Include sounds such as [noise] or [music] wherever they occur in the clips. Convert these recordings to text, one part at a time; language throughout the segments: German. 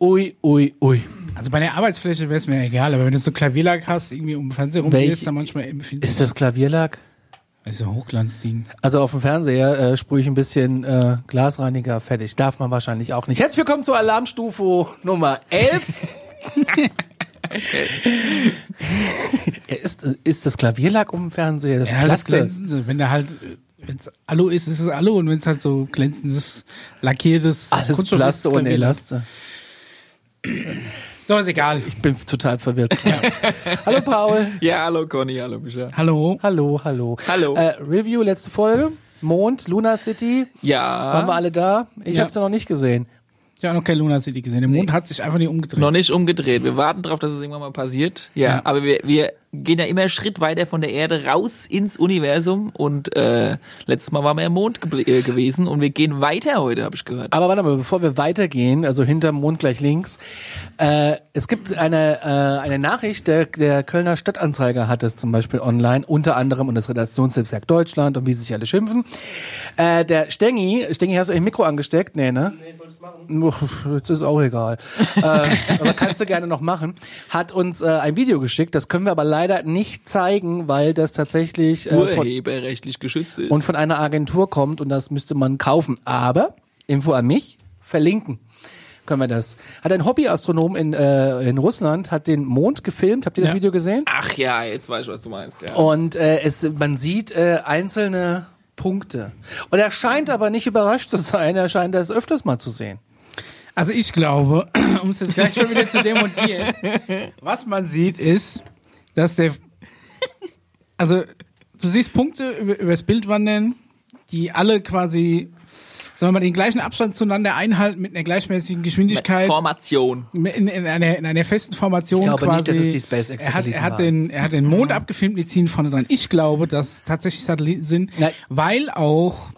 Ui, ui, ui. Also bei der Arbeitsfläche wäre es mir egal, aber wenn du so Klavierlack hast, irgendwie um den Fernseher rumgehst, dann manchmal empfindest Ist das Klavierlack? Das ist ein Hochglanzding. Also auf dem Fernseher äh, sprühe ich ein bisschen äh, Glasreiniger fertig. Darf man wahrscheinlich auch nicht. Herzlich willkommen zur Alarmstufe Nummer 11. [laughs] ist, ist das Klavierlack um den Fernseher? Das Ja, das Plaste. Glänzende. Wenn der halt, wenn es Alu ist, ist es Alu und wenn es halt so glänzendes, lackiertes Alles Kunststoff Plaste ist, dann- Elaste. [clears throat] So, ist egal. Ich bin total verwirrt. [laughs] hallo Paul. Ja, hallo Conny, hallo Micha. Hallo. Hallo, hallo. Hallo. Äh, Review, letzte Folge. Mond, Luna City. Ja, Waren wir alle da? Ich Ja. hab's ja noch nicht gesehen. Ich habe noch kein Luna City gesehen. Der Mond hat sich einfach nicht umgedreht. noch nicht umgedreht. Wir warten drauf, dass es irgendwann mal passiert. Ja, Ja. aber wir, wir gehen ja immer einen Schritt weiter von der Erde raus ins Universum und äh, letztes Mal waren wir im Mond gebl- äh, gewesen und wir gehen weiter heute, habe ich gehört. Aber warte mal, bevor wir weitergehen, also hinterm Mond gleich links, äh, es gibt eine, äh, eine Nachricht, der, der Kölner Stadtanzeiger hat es zum Beispiel online, unter anderem und das Redaktionsnetzwerk Deutschland und wie sie sich alle schimpfen. Äh, der Stengi, Stengi, hast du ein Mikro angesteckt? Nee, ne? Nee, machen. Jetzt ist auch egal. [laughs] äh, aber kannst du gerne noch machen. Hat uns äh, ein Video geschickt, das können wir aber leider nicht zeigen, weil das tatsächlich äh, von, Urheberrechtlich geschützt ist. und von einer Agentur kommt und das müsste man kaufen. Aber, Info an mich, verlinken können wir das. Hat ein Hobbyastronom in, äh, in Russland, hat den Mond gefilmt. Habt ihr das Ja. Video gesehen? Ach ja, jetzt weiß ich, was du meinst. Ja. Und äh, es, man sieht äh, einzelne Punkte. Und er scheint aber nicht überrascht zu sein. Er scheint das öfters mal zu sehen. Also ich glaube, [clears throat] um es jetzt gleich mal wieder zu demontieren, [laughs] was man sieht ist, dass der, also du siehst Punkte über, über das Bild wandern, die alle quasi, sagen wir mal, den gleichen Abstand zueinander einhalten mit einer gleichmäßigen Geschwindigkeit. Formation. In, in, einer, in einer festen Formation Ich glaube quasi. nicht, dass es die SpaceX er hat, er hat den, er hat den Mond abgefilmt, die ziehen vorne dran. Ich glaube, dass es tatsächlich Satelliten sind, Nein. weil auch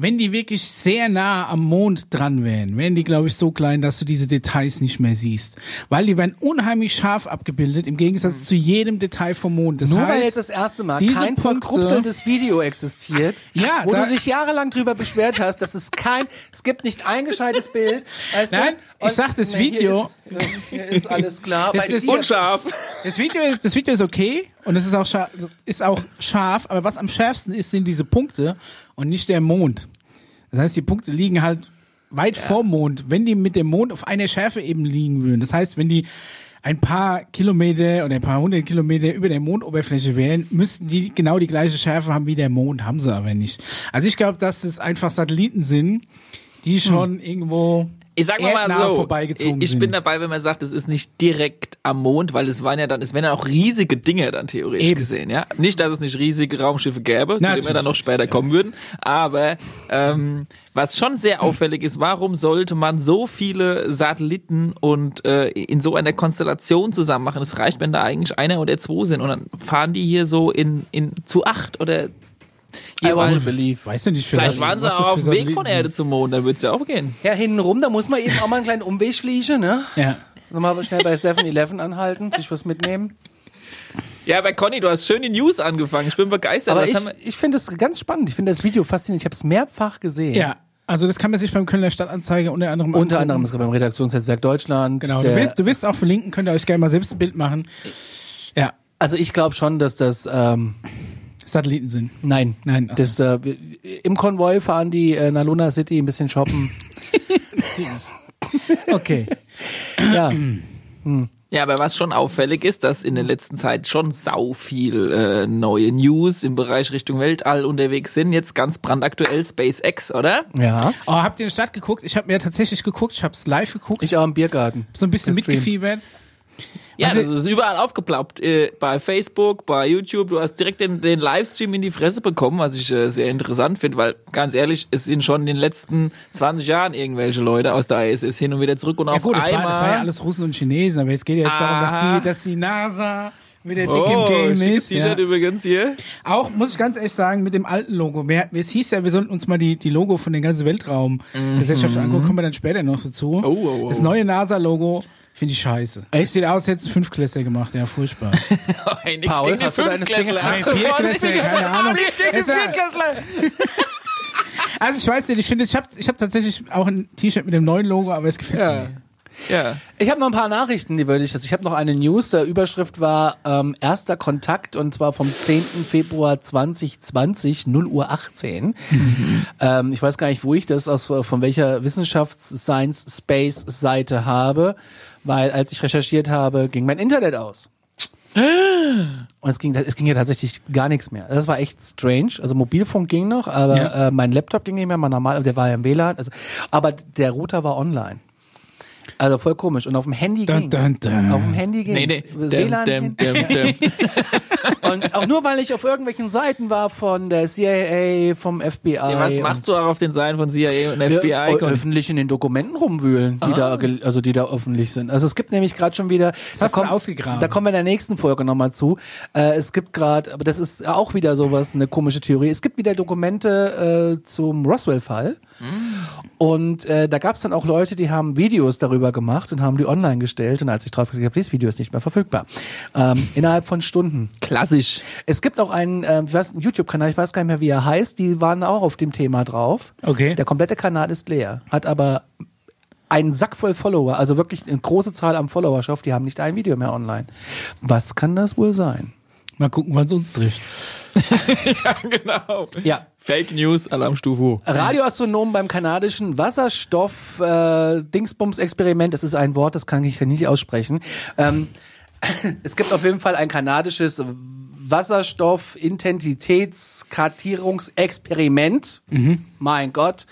wenn die wirklich sehr nah am Mond dran wären, wären die, glaube ich, so klein, dass du diese Details nicht mehr siehst. Weil die werden unheimlich scharf abgebildet, im Gegensatz zu jedem Detail vom Mond. Das Nur heißt, weil jetzt das erste Mal kein verkrupseltes Video existiert, Ja, wo du dich jahrelang drüber beschwert hast, dass es kein, es gibt nicht ein gescheites Bild. Weißt du? Nein, ich Und- sag, das Nee, Video- Hier ist, hier ist alles klar. Das ist dir- Unscharf. Das Video, ist- das Video ist okay und es ist auch, scharf, ist auch scharf, aber was am schärfsten ist, sind diese Punkte und nicht der Mond. Das heißt, die Punkte liegen halt weit vorm Mond, wenn die mit dem Mond auf einer Schärfe eben liegen würden. Das heißt, wenn die ein paar Kilometer oder ein paar hundert Kilometer über der Mondoberfläche wären, müssten die genau die gleiche Schärfe haben wie der Mond, haben sie aber nicht. Also ich glaube, dass es einfach Satelliten sind, die schon irgendwo Ich sag mal, mal so, ich bin dabei, wenn man sagt, es ist nicht direkt am Mond, weil es waren ja dann, es wären ja auch riesige Dinge dann theoretisch Eben. gesehen, ja. Nicht, dass es nicht riesige Raumschiffe gäbe, zu denen wir dann noch später kommen würden, aber ähm, was schon sehr auffällig ist, warum sollte man so viele Satelliten und äh, in so einer Konstellation zusammen machen? Es reicht, wenn da eigentlich einer oder zwei sind und dann fahren die hier so in, in zu acht oder I want to believe. Weiß du nicht, Vielleicht was- waren sie das auch auf dem Weg von. Erde zum Mond, dann wird's ja auch gehen. Ja, hintenrum, da muss man eben auch mal einen kleinen Umweg fliegen, ne? Ja. Nochmal schnell bei 7-Eleven anhalten, sich was mitnehmen. Ja, aber Conny, du hast schön die News angefangen. Ich bin begeistert. Aber ich, ich finde es ganz spannend. Ich finde das Video faszinierend. Ich habe es mehrfach gesehen. Ja, also das kann man sich beim Kölner Stadtanzeiger unter anderem Unter angucken. anderem ist beim Redaktionsnetzwerk Deutschland. Genau, du wirst, du wirst auch verlinken, könnt ihr euch gerne mal selbst ein Bild machen. Ja, also ich glaube schon, dass das ähm, Satelliten sind. nein, Nein, ach so. das, äh, im Konvoi fahren die äh, nach Luna City ein bisschen shoppen. [laughs] Okay. ja, Ja, aber was schon auffällig ist, dass in der letzten Zeit schon sau viel äh, neue News im Bereich Richtung Weltall unterwegs sind. Jetzt ganz brandaktuell SpaceX, oder? ja. Oh, habt ihr in die Stadt geguckt? Ich habe mir tatsächlich geguckt, ich habe es live geguckt, Ich auch im Biergarten. so ein bisschen mitgefiebert. Ja, Also- das ist überall aufgeploppt. Äh, bei Facebook, bei YouTube. Du hast direkt den, den Livestream in die Fresse bekommen, was ich äh, sehr interessant finde, weil ganz ehrlich, es sind schon in den letzten 20 Jahren irgendwelche Leute aus der ISS hin und wieder zurück und Ja auf gut, das war, einmal. das war ja alles Russen und Chinesen, aber jetzt geht ja jetzt darum, dass Aha. die, dass die NASA wieder dick oh, im Game ist. T-Shirt Ja. übrigens hier. Auch, muss ich ganz ehrlich sagen, mit dem alten Logo. Wir, es hieß ja, wir sollten uns mal die, die Logo von den ganzen Weltraumgesellschaften angucken, kommen wir dann später noch dazu. Mhm. Oh, oh, oh. Das neue NASA-Logo finde ich scheiße. Echt? Sieht aus, als hätte es Fünftklässler gemacht, ja, furchtbar. [laughs] Hey, nix Paul, gegen du. Finger- Hast Nein, du Viertklässler, keine Ahnung. Nichts gegen war- Viertklässler. Also ich weiß nicht, ich finde, ich habe ich hab tatsächlich auch ein T-Shirt mit dem neuen Logo, aber es gefällt Ja. mir. Ja. Ich habe noch ein paar Nachrichten, die würde ich jetzt. Ich habe noch eine News. Der Überschrift war ähm, erster Kontakt und zwar vom 10. Februar 2020, 0 Uhr 18. Ähm, ich weiß gar nicht, wo ich das aus von welcher Wissenschafts-, Science, Space Seite habe, weil als ich recherchiert habe, ging mein Internet aus. [gasps] Und es ging, es ging ja tatsächlich gar nichts mehr. Das war echt strange. Also Mobilfunk ging noch, aber Ja. äh, mein Laptop ging nicht mehr, mein normal, der war ja im WLAN. Also, aber der Router war online. Also voll komisch. Und auf dem Handy Dun, ging's. dun, dun. Auf dem Handy ging's. Nee, nee. Das WLAN dem, dem, dem. [laughs] Und auch nur, weil ich auf irgendwelchen Seiten war von der CIA, vom FBI. Ja, was machst du auch auf den Seiten von CIA und Ja, FBI? ö- öffentlich in den Dokumenten rumwühlen, die da, gel- also die da öffentlich sind. Also es gibt nämlich gerade schon wieder. Da hast du ausgegraben? Da kommen wir in der nächsten Folge nochmal zu. Äh, es gibt gerade, aber das ist auch wieder sowas, eine komische Theorie. Es gibt wieder Dokumente äh, zum Roswell-Fall. Und äh, da gab es dann auch Leute, die haben Videos darüber gemacht und haben die online gestellt. Und als ich drauf geklickt habe, dieses Video ist nicht mehr verfügbar. Ähm, innerhalb von Stunden. Klassisch. Es gibt auch einen, äh, ich weiß, einen YouTube-Kanal, ich weiß gar nicht mehr, wie er heißt, die waren auch auf dem Thema drauf. Okay. Der komplette Kanal ist leer, hat aber einen Sack voll Follower, also wirklich eine große Zahl am Followerschaft, die haben nicht ein Video mehr online. Was kann das wohl sein? Mal gucken, wann es uns trifft. [laughs] genau. Ja. Fake News, Alarmstufe. Radioastronomen beim kanadischen Wasserstoff äh, Dingsbums Experiment, das ist ein Wort, das kann ich nicht aussprechen. Ähm, [laughs] es gibt auf jeden Fall ein kanadisches Wasserstoff-Intensitätskartierungsexperiment. Mein Gott.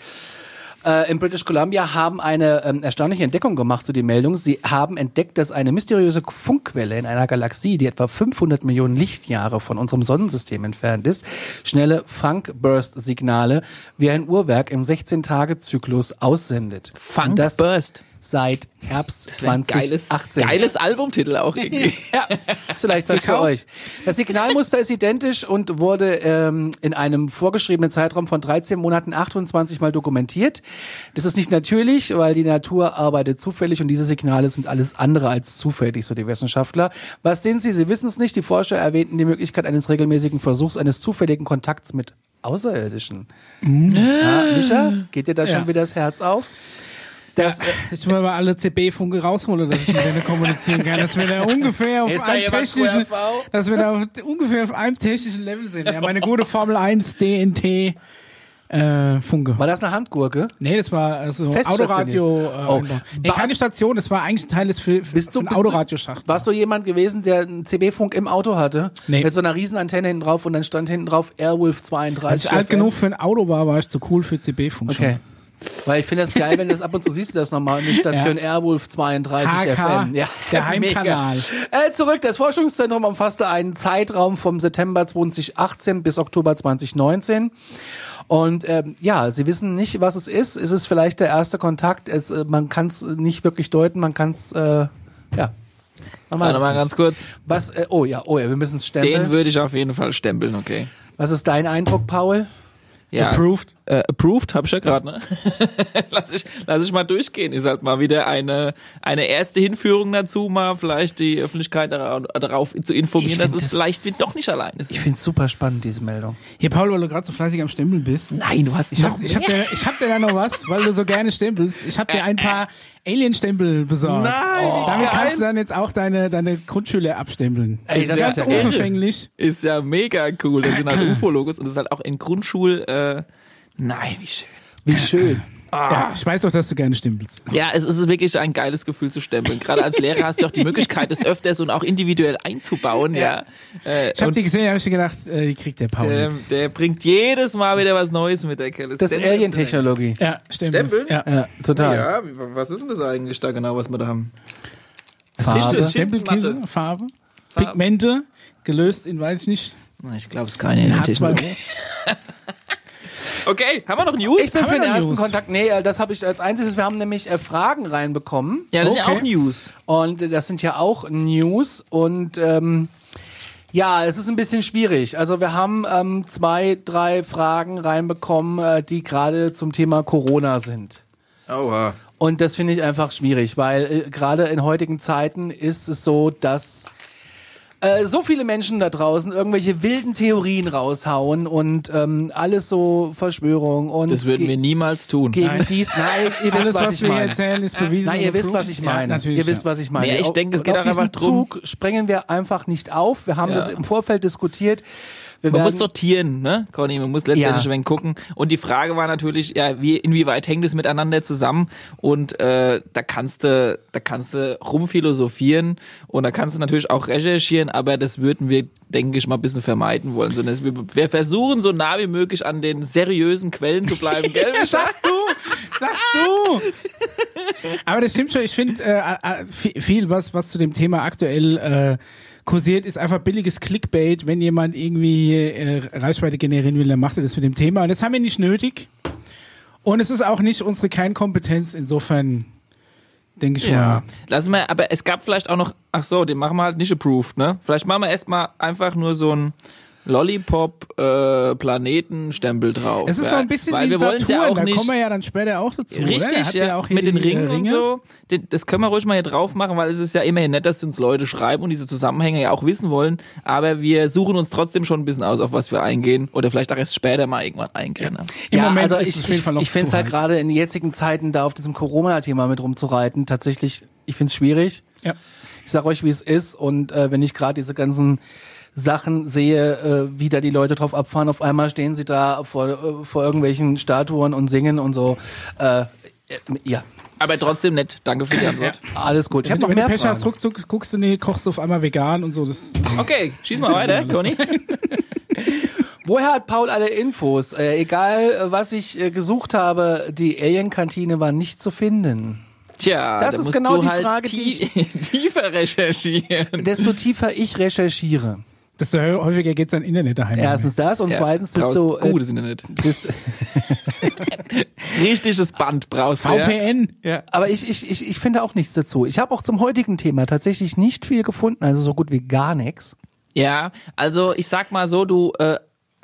Äh, in British Columbia haben eine ähm, erstaunliche Entdeckung gemacht zu die Meldung. Sie haben entdeckt, dass eine mysteriöse Funkquelle in einer Galaxie, die etwa 500 Millionen Lichtjahre von unserem Sonnensystem entfernt ist, schnelle Funk-Burst-Signale wie ein Uhrwerk im 16-Tage-Zyklus aussendet. Funk Und das Burst. Seit Herbst Das wär ein geiles, 2018. geiles Albumtitel auch irgendwie. [laughs] Ja, ist vielleicht was für euch. Das Signalmuster ist identisch und wurde ähm, in einem vorgeschriebenen Zeitraum von 13 Monaten 28 Mal dokumentiert. Das ist nicht natürlich, weil die Natur arbeitet zufällig und diese Signale sind alles andere als zufällig, so die Wissenschaftler. Was sind sie? Sie wissen es nicht. Die Forscher erwähnten die Möglichkeit eines regelmäßigen Versuchs eines zufälligen Kontakts mit Außerirdischen. Ja, Micha, geht dir da schon Ja. wieder das Herz auf? Das, Ich will mal alle CB-Funke rausholen, dass ich mit denen kommunizieren kann, dass wir da ungefähr auf da einem technischen, dass wir da auf, ungefähr auf einem technischen Level sind. Ja, meine gute Formel 1 DNT äh, Funke. war das eine Handgurke? Nee, das war also. Autoradio. Äh, Oh. Nee, keine Station, das war eigentlich ein Teil des Fil Bist du, Autoradioschacht. Warst du jemand gewesen, der einen CB-Funk im Auto hatte? Nee. Mit so einer riesen Antenne hinten drauf und dann stand hinten drauf Airwolf 32. Als ich alt genug für ein Auto war, war ich zu cool für CB-Funk Okay. Weil ich finde das geil, wenn du das ab und zu siehst, du das nochmal, eine [laughs] Station Airwolf 32 HK, FM. Ja, [laughs] der Heimkanal. mega. Äh, zurück, das Forschungszentrum umfasste einen Zeitraum vom September 2018 bis Oktober 2019. Und ähm, ja, sie wissen nicht, was es ist. Es ist vielleicht der erste Kontakt. Es, äh, man kann es nicht wirklich deuten. Man kann es, äh, ja. Man weiß Warte es mal nicht. ganz kurz. Was, äh, oh ja, oh ja, wir müssen es Den stempeln. würde ich auf jeden Fall stempeln, okay. Was ist dein Eindruck, Paul? Ja. Approved. Äh, approved, hab ich ja gerade, ne? [laughs] lass, ich, lass ich mal durchgehen. Ist halt mal wieder eine, eine erste Hinführung dazu, mal vielleicht die Öffentlichkeit darauf, darauf zu informieren, dass find es das- vielleicht wie doch nicht allein ist. Ich finde es super spannend, diese Meldung. Hier, Paul, weil du gerade so fleißig am Stempeln bist. Nein, du hast Ich hab, ich hab dir, ich hab dir da noch was, weil du so gerne stempelst. Ich hab dir ein paar Alien-Stempel besorgt. Nein, wie Damit kannst du dann jetzt auch deine, deine Grundschüler abstempeln. Ey, das ganz ist ja unverfänglich. [laughs] Ist ja mega cool. Das sind halt [clears throat] UFO-Logos und das ist halt auch in Grundschul, äh, nein, wie schön. Wie schön. [laughs] Ja, ich weiß doch, dass du gerne stempelst. Ja, es ist wirklich ein geiles Gefühl zu stempeln. Gerade als Lehrer hast du auch die Möglichkeit, das öfters und auch individuell einzubauen, ja. Äh, Ich hab und die gesehen, hab ich gedacht, äh, die kriegt der Paul der, der bringt jedes Mal wieder was Neues mit, der Kerl. Das ist Alien-Technologie. Ja, Stempel. Stempeln? Ja. Ja, total. Ja, was ist denn das eigentlich da genau, was wir da haben? Farbe. Stempelkäse, Farbe, Pigmente, gelöst in, weiß ich nicht, Ich glaube, es ist keine in Alien-Technologie. H2O. [laughs] Okay, haben wir noch News? Ich bin Haben für den ersten News? Kontakt. Nee, äh, das habe ich als einziges. Wir haben nämlich äh, Fragen reinbekommen. ja, das sind ja Okay. auch News. Und äh, das sind ja auch News. Und ähm, ja, es ist ein bisschen schwierig. Also wir haben ähm, zwei, drei Fragen reinbekommen, äh, die gerade zum Thema Corona sind. Oha. Und das finde ich einfach schwierig, weil äh, gerade in heutigen Zeiten ist es so, dass äh, so viele Menschen da draußen irgendwelche wilden Theorien raushauen und ähm, alles so Verschwörung und Das würden wir niemals tun. gegen Nein. dies. Nein, ihr [laughs] wisst, Alles, was, was, ich wir hier meine. erzählen, ist bewiesen. Nein, ihr wisst, was ich Ja, meine. natürlich, ihr wisst, ja. was ich meine. Nee, ich Auf- denke, es geht auf diesen drum- Zug sprengen wir einfach nicht auf. Wir haben Ja. das im Vorfeld diskutiert. Wir Man muss sortieren, ne, Conny? Man muss letztendlich Ja. ein gucken. Und die Frage war natürlich, ja, wie, inwieweit hängt es miteinander zusammen? Und äh, da kannst du, da kannst du rumphilosophieren und da kannst du natürlich auch recherchieren, aber das würden wir, denke ich, mal ein bisschen vermeiden wollen. Sondern wir, wir versuchen so nah wie möglich an den seriösen Quellen zu bleiben, gell? [laughs] Sagst du? Sagst du? [laughs] Aber das stimmt schon. Ich finde äh, äh, viel, viel was, was zu dem Thema aktuell äh, kursiert, ist einfach billiges Clickbait. Wenn jemand irgendwie äh, Reichweite generieren will, dann macht er das mit dem Thema. Und das haben wir nicht nötig. Und es ist auch nicht unsere Kernkompetenz. Insofern denke ich Ja, mal. lassen wir, aber es gab vielleicht auch noch, ach so, den machen wir halt nicht approved, ne? Vielleicht machen wir erstmal einfach nur so ein Lollipop äh, Planetenstempel drauf. Es ist ja? so ein bisschen Weil wie wir Saturn, ja auch da nicht kommen wir ja dann später auch dazu. Richtig, hat ja, auch hier mit den äh, Ringen, und so. Das können wir ruhig mal hier drauf machen, weil es ist ja immerhin nett, dass uns Leute schreiben und diese Zusammenhänge ja auch wissen wollen. Aber wir suchen uns trotzdem schon ein bisschen aus, auf was wir eingehen. Oder vielleicht auch erst später mal irgendwann eingehen. Ne? Im ja, Moment also ist ich, es auf jeden ich, Fall noch ich finde es halt gerade in den jetzigen Zeiten da auf diesem Corona-Thema mit rumzureiten, tatsächlich, ich finde es schwierig. Ja. Ich sag euch, wie es ist. Und äh, wenn ich gerade diese ganzen Sachen sehe, äh, wie da die Leute drauf abfahren, auf einmal stehen sie da vor, äh, vor irgendwelchen Statuen und singen und so. Äh, äh, ja, Aber trotzdem nett. Danke für die Antwort. alles gut. Ich habe noch wenn du mehr Pech hast, ruckzuck, guckst du, nee, kochst du auf einmal vegan und so. Das, Okay, schieß mal weiter, Conny. [laughs] Woher hat Paul alle Infos? Äh, egal, äh, was ich äh, gesucht habe, die Alien-Kantine war nicht zu finden. Tja, Das da ist genau du die halt Frage, die tie [laughs] tiefer recherchieren. Desto tiefer ich recherchiere. Desto häufiger geht's an Internet daheim. Erstens das und Ja, zweitens, desto, äh, gutes Internet. desto [laughs] Richtiges Band brauchst du. VPN. Ja. Aber ich, ich, ich, ich finde auch nichts dazu. Ich habe auch zum heutigen Thema tatsächlich nicht viel gefunden, also so gut wie gar nichts. Ja, also ich sag mal so, du, äh,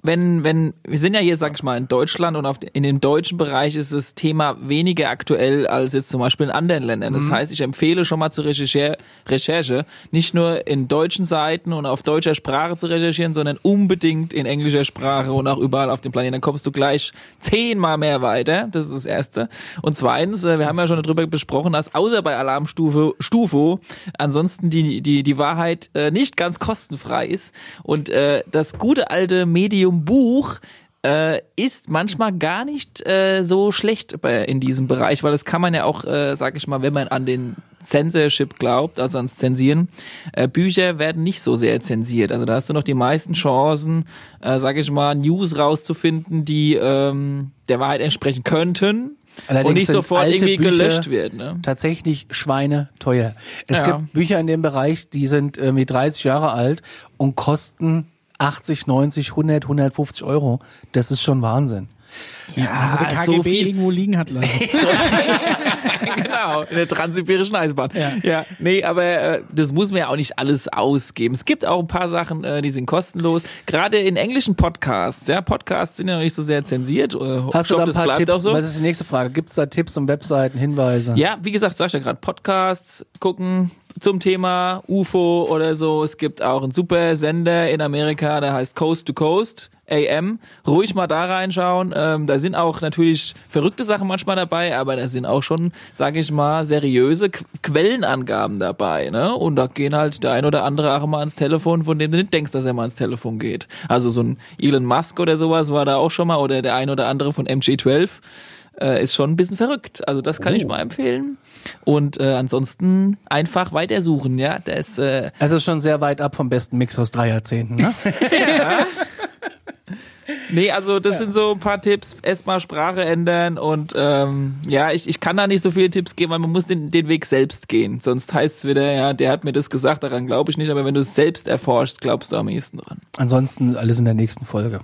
wenn, wenn, wir sind ja hier, sag ich mal, in Deutschland und auf, in dem deutschen Bereich ist das Thema weniger aktuell als jetzt zum Beispiel in anderen Ländern. Das heißt, ich empfehle schon mal zur Recherche, Recherche, nicht nur in deutschen Seiten und auf deutscher Sprache zu recherchieren, sondern unbedingt in englischer Sprache und auch überall auf dem Planeten. Dann kommst du gleich zehnmal mehr weiter. Das ist das Erste. Und zweitens, äh, wir haben ja schon darüber besprochen, dass außer bei Alarmstufe Stufo ansonsten die, die, die Wahrheit äh, nicht ganz kostenfrei ist. Und äh, das gute alte Medium Buch äh, ist manchmal gar nicht äh, so schlecht bei, in diesem Bereich, weil das kann man ja auch, äh, sag ich mal, wenn man an den Censorship glaubt, also ans Zensieren, äh, Bücher werden nicht so sehr zensiert. Also da hast du noch die meisten Chancen, äh, sag ich mal, News rauszufinden, die ähm, der Wahrheit entsprechen könnten Allerdings und nicht sofort irgendwie Bücher gelöscht werden. Ne? Tatsächlich schweineteuer. Es Ja. gibt Bücher in dem Bereich, die sind irgendwie 30 Jahre alt und kosten 80, 90, 100, 150 Euro. Das ist schon Wahnsinn. Ja, also der so KGB viel- irgendwo liegen hat lassen. [laughs] [laughs] genau, in der transsibirischen Eisbahn. Ja. ja. Nee, aber äh, das muss man ja auch nicht alles ausgeben. Es gibt auch ein paar Sachen, äh, die sind kostenlos. Gerade in englischen Podcasts, ja, Podcasts sind ja noch nicht so sehr zensiert. Äh, Hast du da ein das paar Tipps? so. Was ist die nächste Frage? Gibt es da Tipps und Webseiten, Hinweise? Ja, wie gesagt, sag ich ja gerade, Podcasts gucken zum Thema UFO oder so. Es gibt auch einen super Sender in Amerika, der heißt Coast to Coast. AM, ruhig mal da reinschauen. Ähm, da sind auch natürlich verrückte Sachen manchmal dabei, aber da sind auch schon, sage ich mal, seriöse Qu Quellenangaben dabei. Ne? Und da gehen halt der ein oder andere auch mal ans Telefon, von dem du nicht denkst, dass er mal ans Telefon geht. Also so ein Elon Musk oder sowas war da auch schon mal oder der ein oder andere von MJ12 äh, ist schon ein bisschen verrückt. Also das kann ich mal empfehlen. Und äh, ansonsten einfach weitersuchen, ja. Das, äh, Also schon sehr weit ab vom besten Mix aus drei Jahrzehnten. Ne? [laughs] nee, also das sind so ein paar Tipps. Erstmal Sprache ändern und ähm, ja, ich, ich kann da nicht so viele Tipps geben, weil man muss den, den Weg selbst gehen. Sonst heißt es wieder, ja, der hat mir das gesagt, daran glaube ich nicht. Aber wenn du es selbst erforschst, glaubst du am ehesten dran. Ansonsten alles in der nächsten Folge.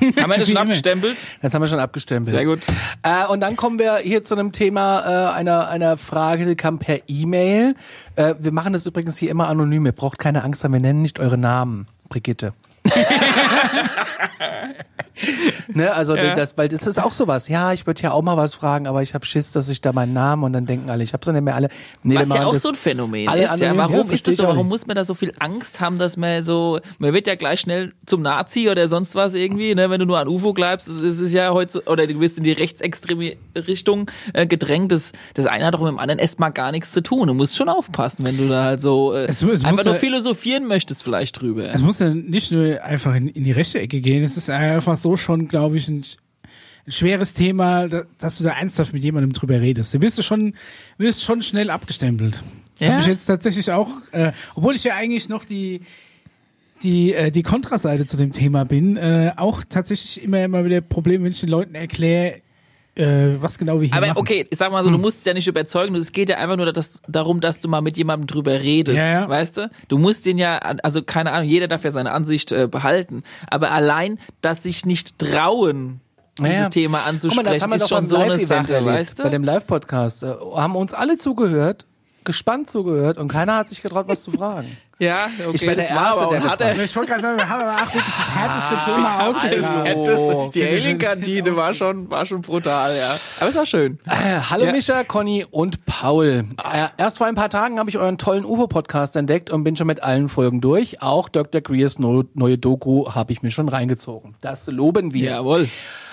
Haben wir das schon [laughs] abgestempelt? Das haben wir schon abgestempelt. Sehr gut. Äh, und dann kommen wir hier zu einem Thema äh, einer, einer Frage, die kam per E-Mail. Äh, wir machen das übrigens hier immer anonym. Ihr braucht keine Angst haben, wir nennen nicht eure Namen, Brigitte. [laughs] [laughs] Ne, also Ja. das, weil das ist auch sowas. Ja, ich würde ja auch mal was fragen, aber ich habe Schiss, dass ich da meinen Namen und dann denken alle, ich hab's dann nicht mehr alle. Nee, Was ja auch das- so ein Phänomen alle ist. Ja, warum ja, ist das so? Warum muss man da so viel Angst haben, dass man so, man wird ja gleich schnell zum Nazi oder sonst was irgendwie, ne? Wenn du nur an UFO bleibst, es es ist ja heute, so- oder du bist in die rechtsextreme Richtung äh, gedrängt. Das, das eine hat doch mit dem anderen erstmal gar nichts zu tun. Du musst schon aufpassen, wenn du da halt so äh, Es es einfach nur ja- philosophieren möchtest vielleicht drüber. Es muss ja nicht nur einfach in, in die rechte Ecke gehen, es ist einfach so schon, glaube ich, ein, ein schweres Thema, da, dass du da ernsthaft mit jemandem drüber redest. Du bist du schon, wirst schon schnell abgestempelt. Ja? Habe ich jetzt tatsächlich auch, äh, obwohl ich ja eigentlich noch die die äh, die Kontraseite zu dem Thema bin, äh, auch tatsächlich immer immer wieder Probleme, wenn ich den Leuten erkläre, äh, was genau wir hier Aber machen. okay, ich sag mal so, Hm. du musst es ja nicht überzeugen, es geht ja einfach nur das, darum, dass du mal mit jemandem drüber redest, Ja, ja. weißt du? Du musst den ja, also keine Ahnung, jeder darf ja seine Ansicht äh, behalten, aber allein, dass sich nicht trauen, dieses Ja. Thema Guck anzusprechen, mal, das haben wir ist doch schon beim so eine Sache, erlebt, weißt du? bei dem Live-Podcast. Äh, haben uns alle zugehört, gespannt zugehört und keiner hat sich getraut, was zu fragen. [laughs] ja, okay, Ich bin der Erste, aber der auch, hat er, ich wollte gerade sagen, wir haben aber auch wirklich das härteste Thema das ausgegraben. Härteste. Die Alien-Kantine war schon, war schon brutal, ja. Aber es war schön. Äh, hallo Ja. Micha, Conny und Paul. Äh, erst vor ein paar Tagen habe ich euren tollen UFO-Podcast entdeckt und bin schon mit allen Folgen durch. Auch Dr. Greers no neue Doku habe ich mir schon reingezogen. Das loben wir. Jawohl.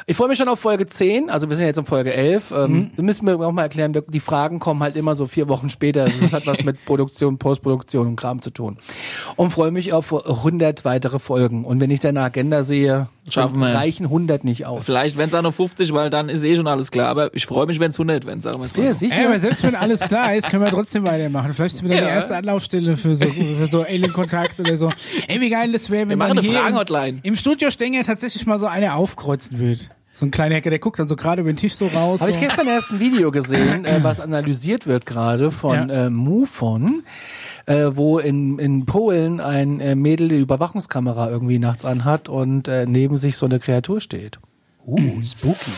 Ich freue mich schon auf Folge 10, also wir sind jetzt um Folge 11. Ähm, Mhm. Da müssen wir auch mal erklären, wir- die Fragen kommen halt immer so vier Wochen später. Das hat was mit Produktion, Postproduktion und Kram zu tun. Und freue mich auf 100 weitere Folgen. Und wenn ich dann eine Agenda sehe, Schaffen wir. reichen 100 nicht aus. Vielleicht, wenn es auch noch 50, weil dann ist eh schon alles klar. Aber ich freue mich, wenn es 100 werden, sagen wir es mal Sehr so. sicher. Ey, aber selbst wenn alles klar ist, können wir trotzdem weitermachen. Vielleicht sind wir dann Ja. die erste Anlaufstelle für so, für so Alien-Kontakt oder so. Ey, wie geil das wäre, wenn machen man eine hier im, im Studio Stenger tatsächlich mal so eine aufkreuzen würde. So ein kleiner Hacker, der guckt dann so gerade über den Tisch so raus. Habe ich gestern erst ein Video gesehen, äh, was analysiert wird gerade von Ja. äh, MUFON, äh, wo in, in Polen ein äh, Mädel die Überwachungskamera irgendwie nachts anhat und äh, neben sich so eine Kreatur steht. Uh, spooky.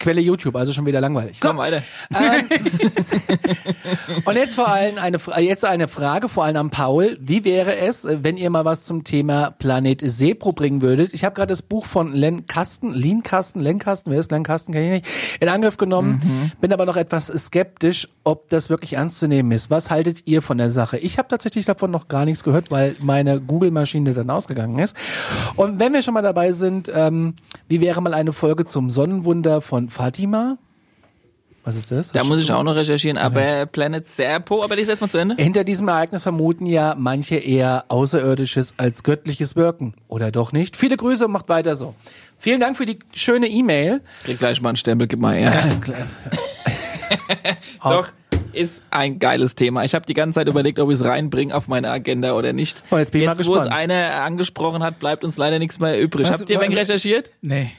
Quelle YouTube, also schon wieder langweilig. So, Komm, weiter. ähm, [laughs] und jetzt vor allem eine, Fra- jetzt eine Frage vor allem an Paul. Wie wäre es, äh, wenn ihr mal was zum Thema Planet Sepro bringen würdet? Ich habe gerade das Buch von Len Kasten, Lin Kasten, Len Kasten, wer ist Len Kasten, kenne ich nicht, in Angriff genommen. Bin aber noch etwas skeptisch, ob das wirklich ernst zu nehmen ist. Was haltet ihr von der Sache? Ich habe tatsächlich davon noch gar nichts gehört, weil meine Google-Maschine dann ausgegangen ist. Und wenn wir schon mal dabei sind, ähm, wie wäre mal eine Folge zum Sonnenwunder von Fatima? Was ist das? Da muss ich auch noch recherchieren, aber Planet Serpo, aber lies erstmal zu Ende. Hinter diesem Ereignis vermuten ja manche eher Außerirdisches als göttliches Wirken. Oder doch nicht? Viele Grüße und macht weiter so. Vielen Dank für die schöne E-Mail. Krieg gleich mal einen Stempel, gib mal her. [laughs] Doch, ist ein geiles Thema. Ich habe die ganze Zeit überlegt, ob ich es reinbringe auf meine Agenda oder nicht. Oh, jetzt bin ich mal wo es gespannt. einer angesprochen hat, bleibt uns leider nichts mehr übrig. Was- Habt ihr ein wenig recherchiert? Nee.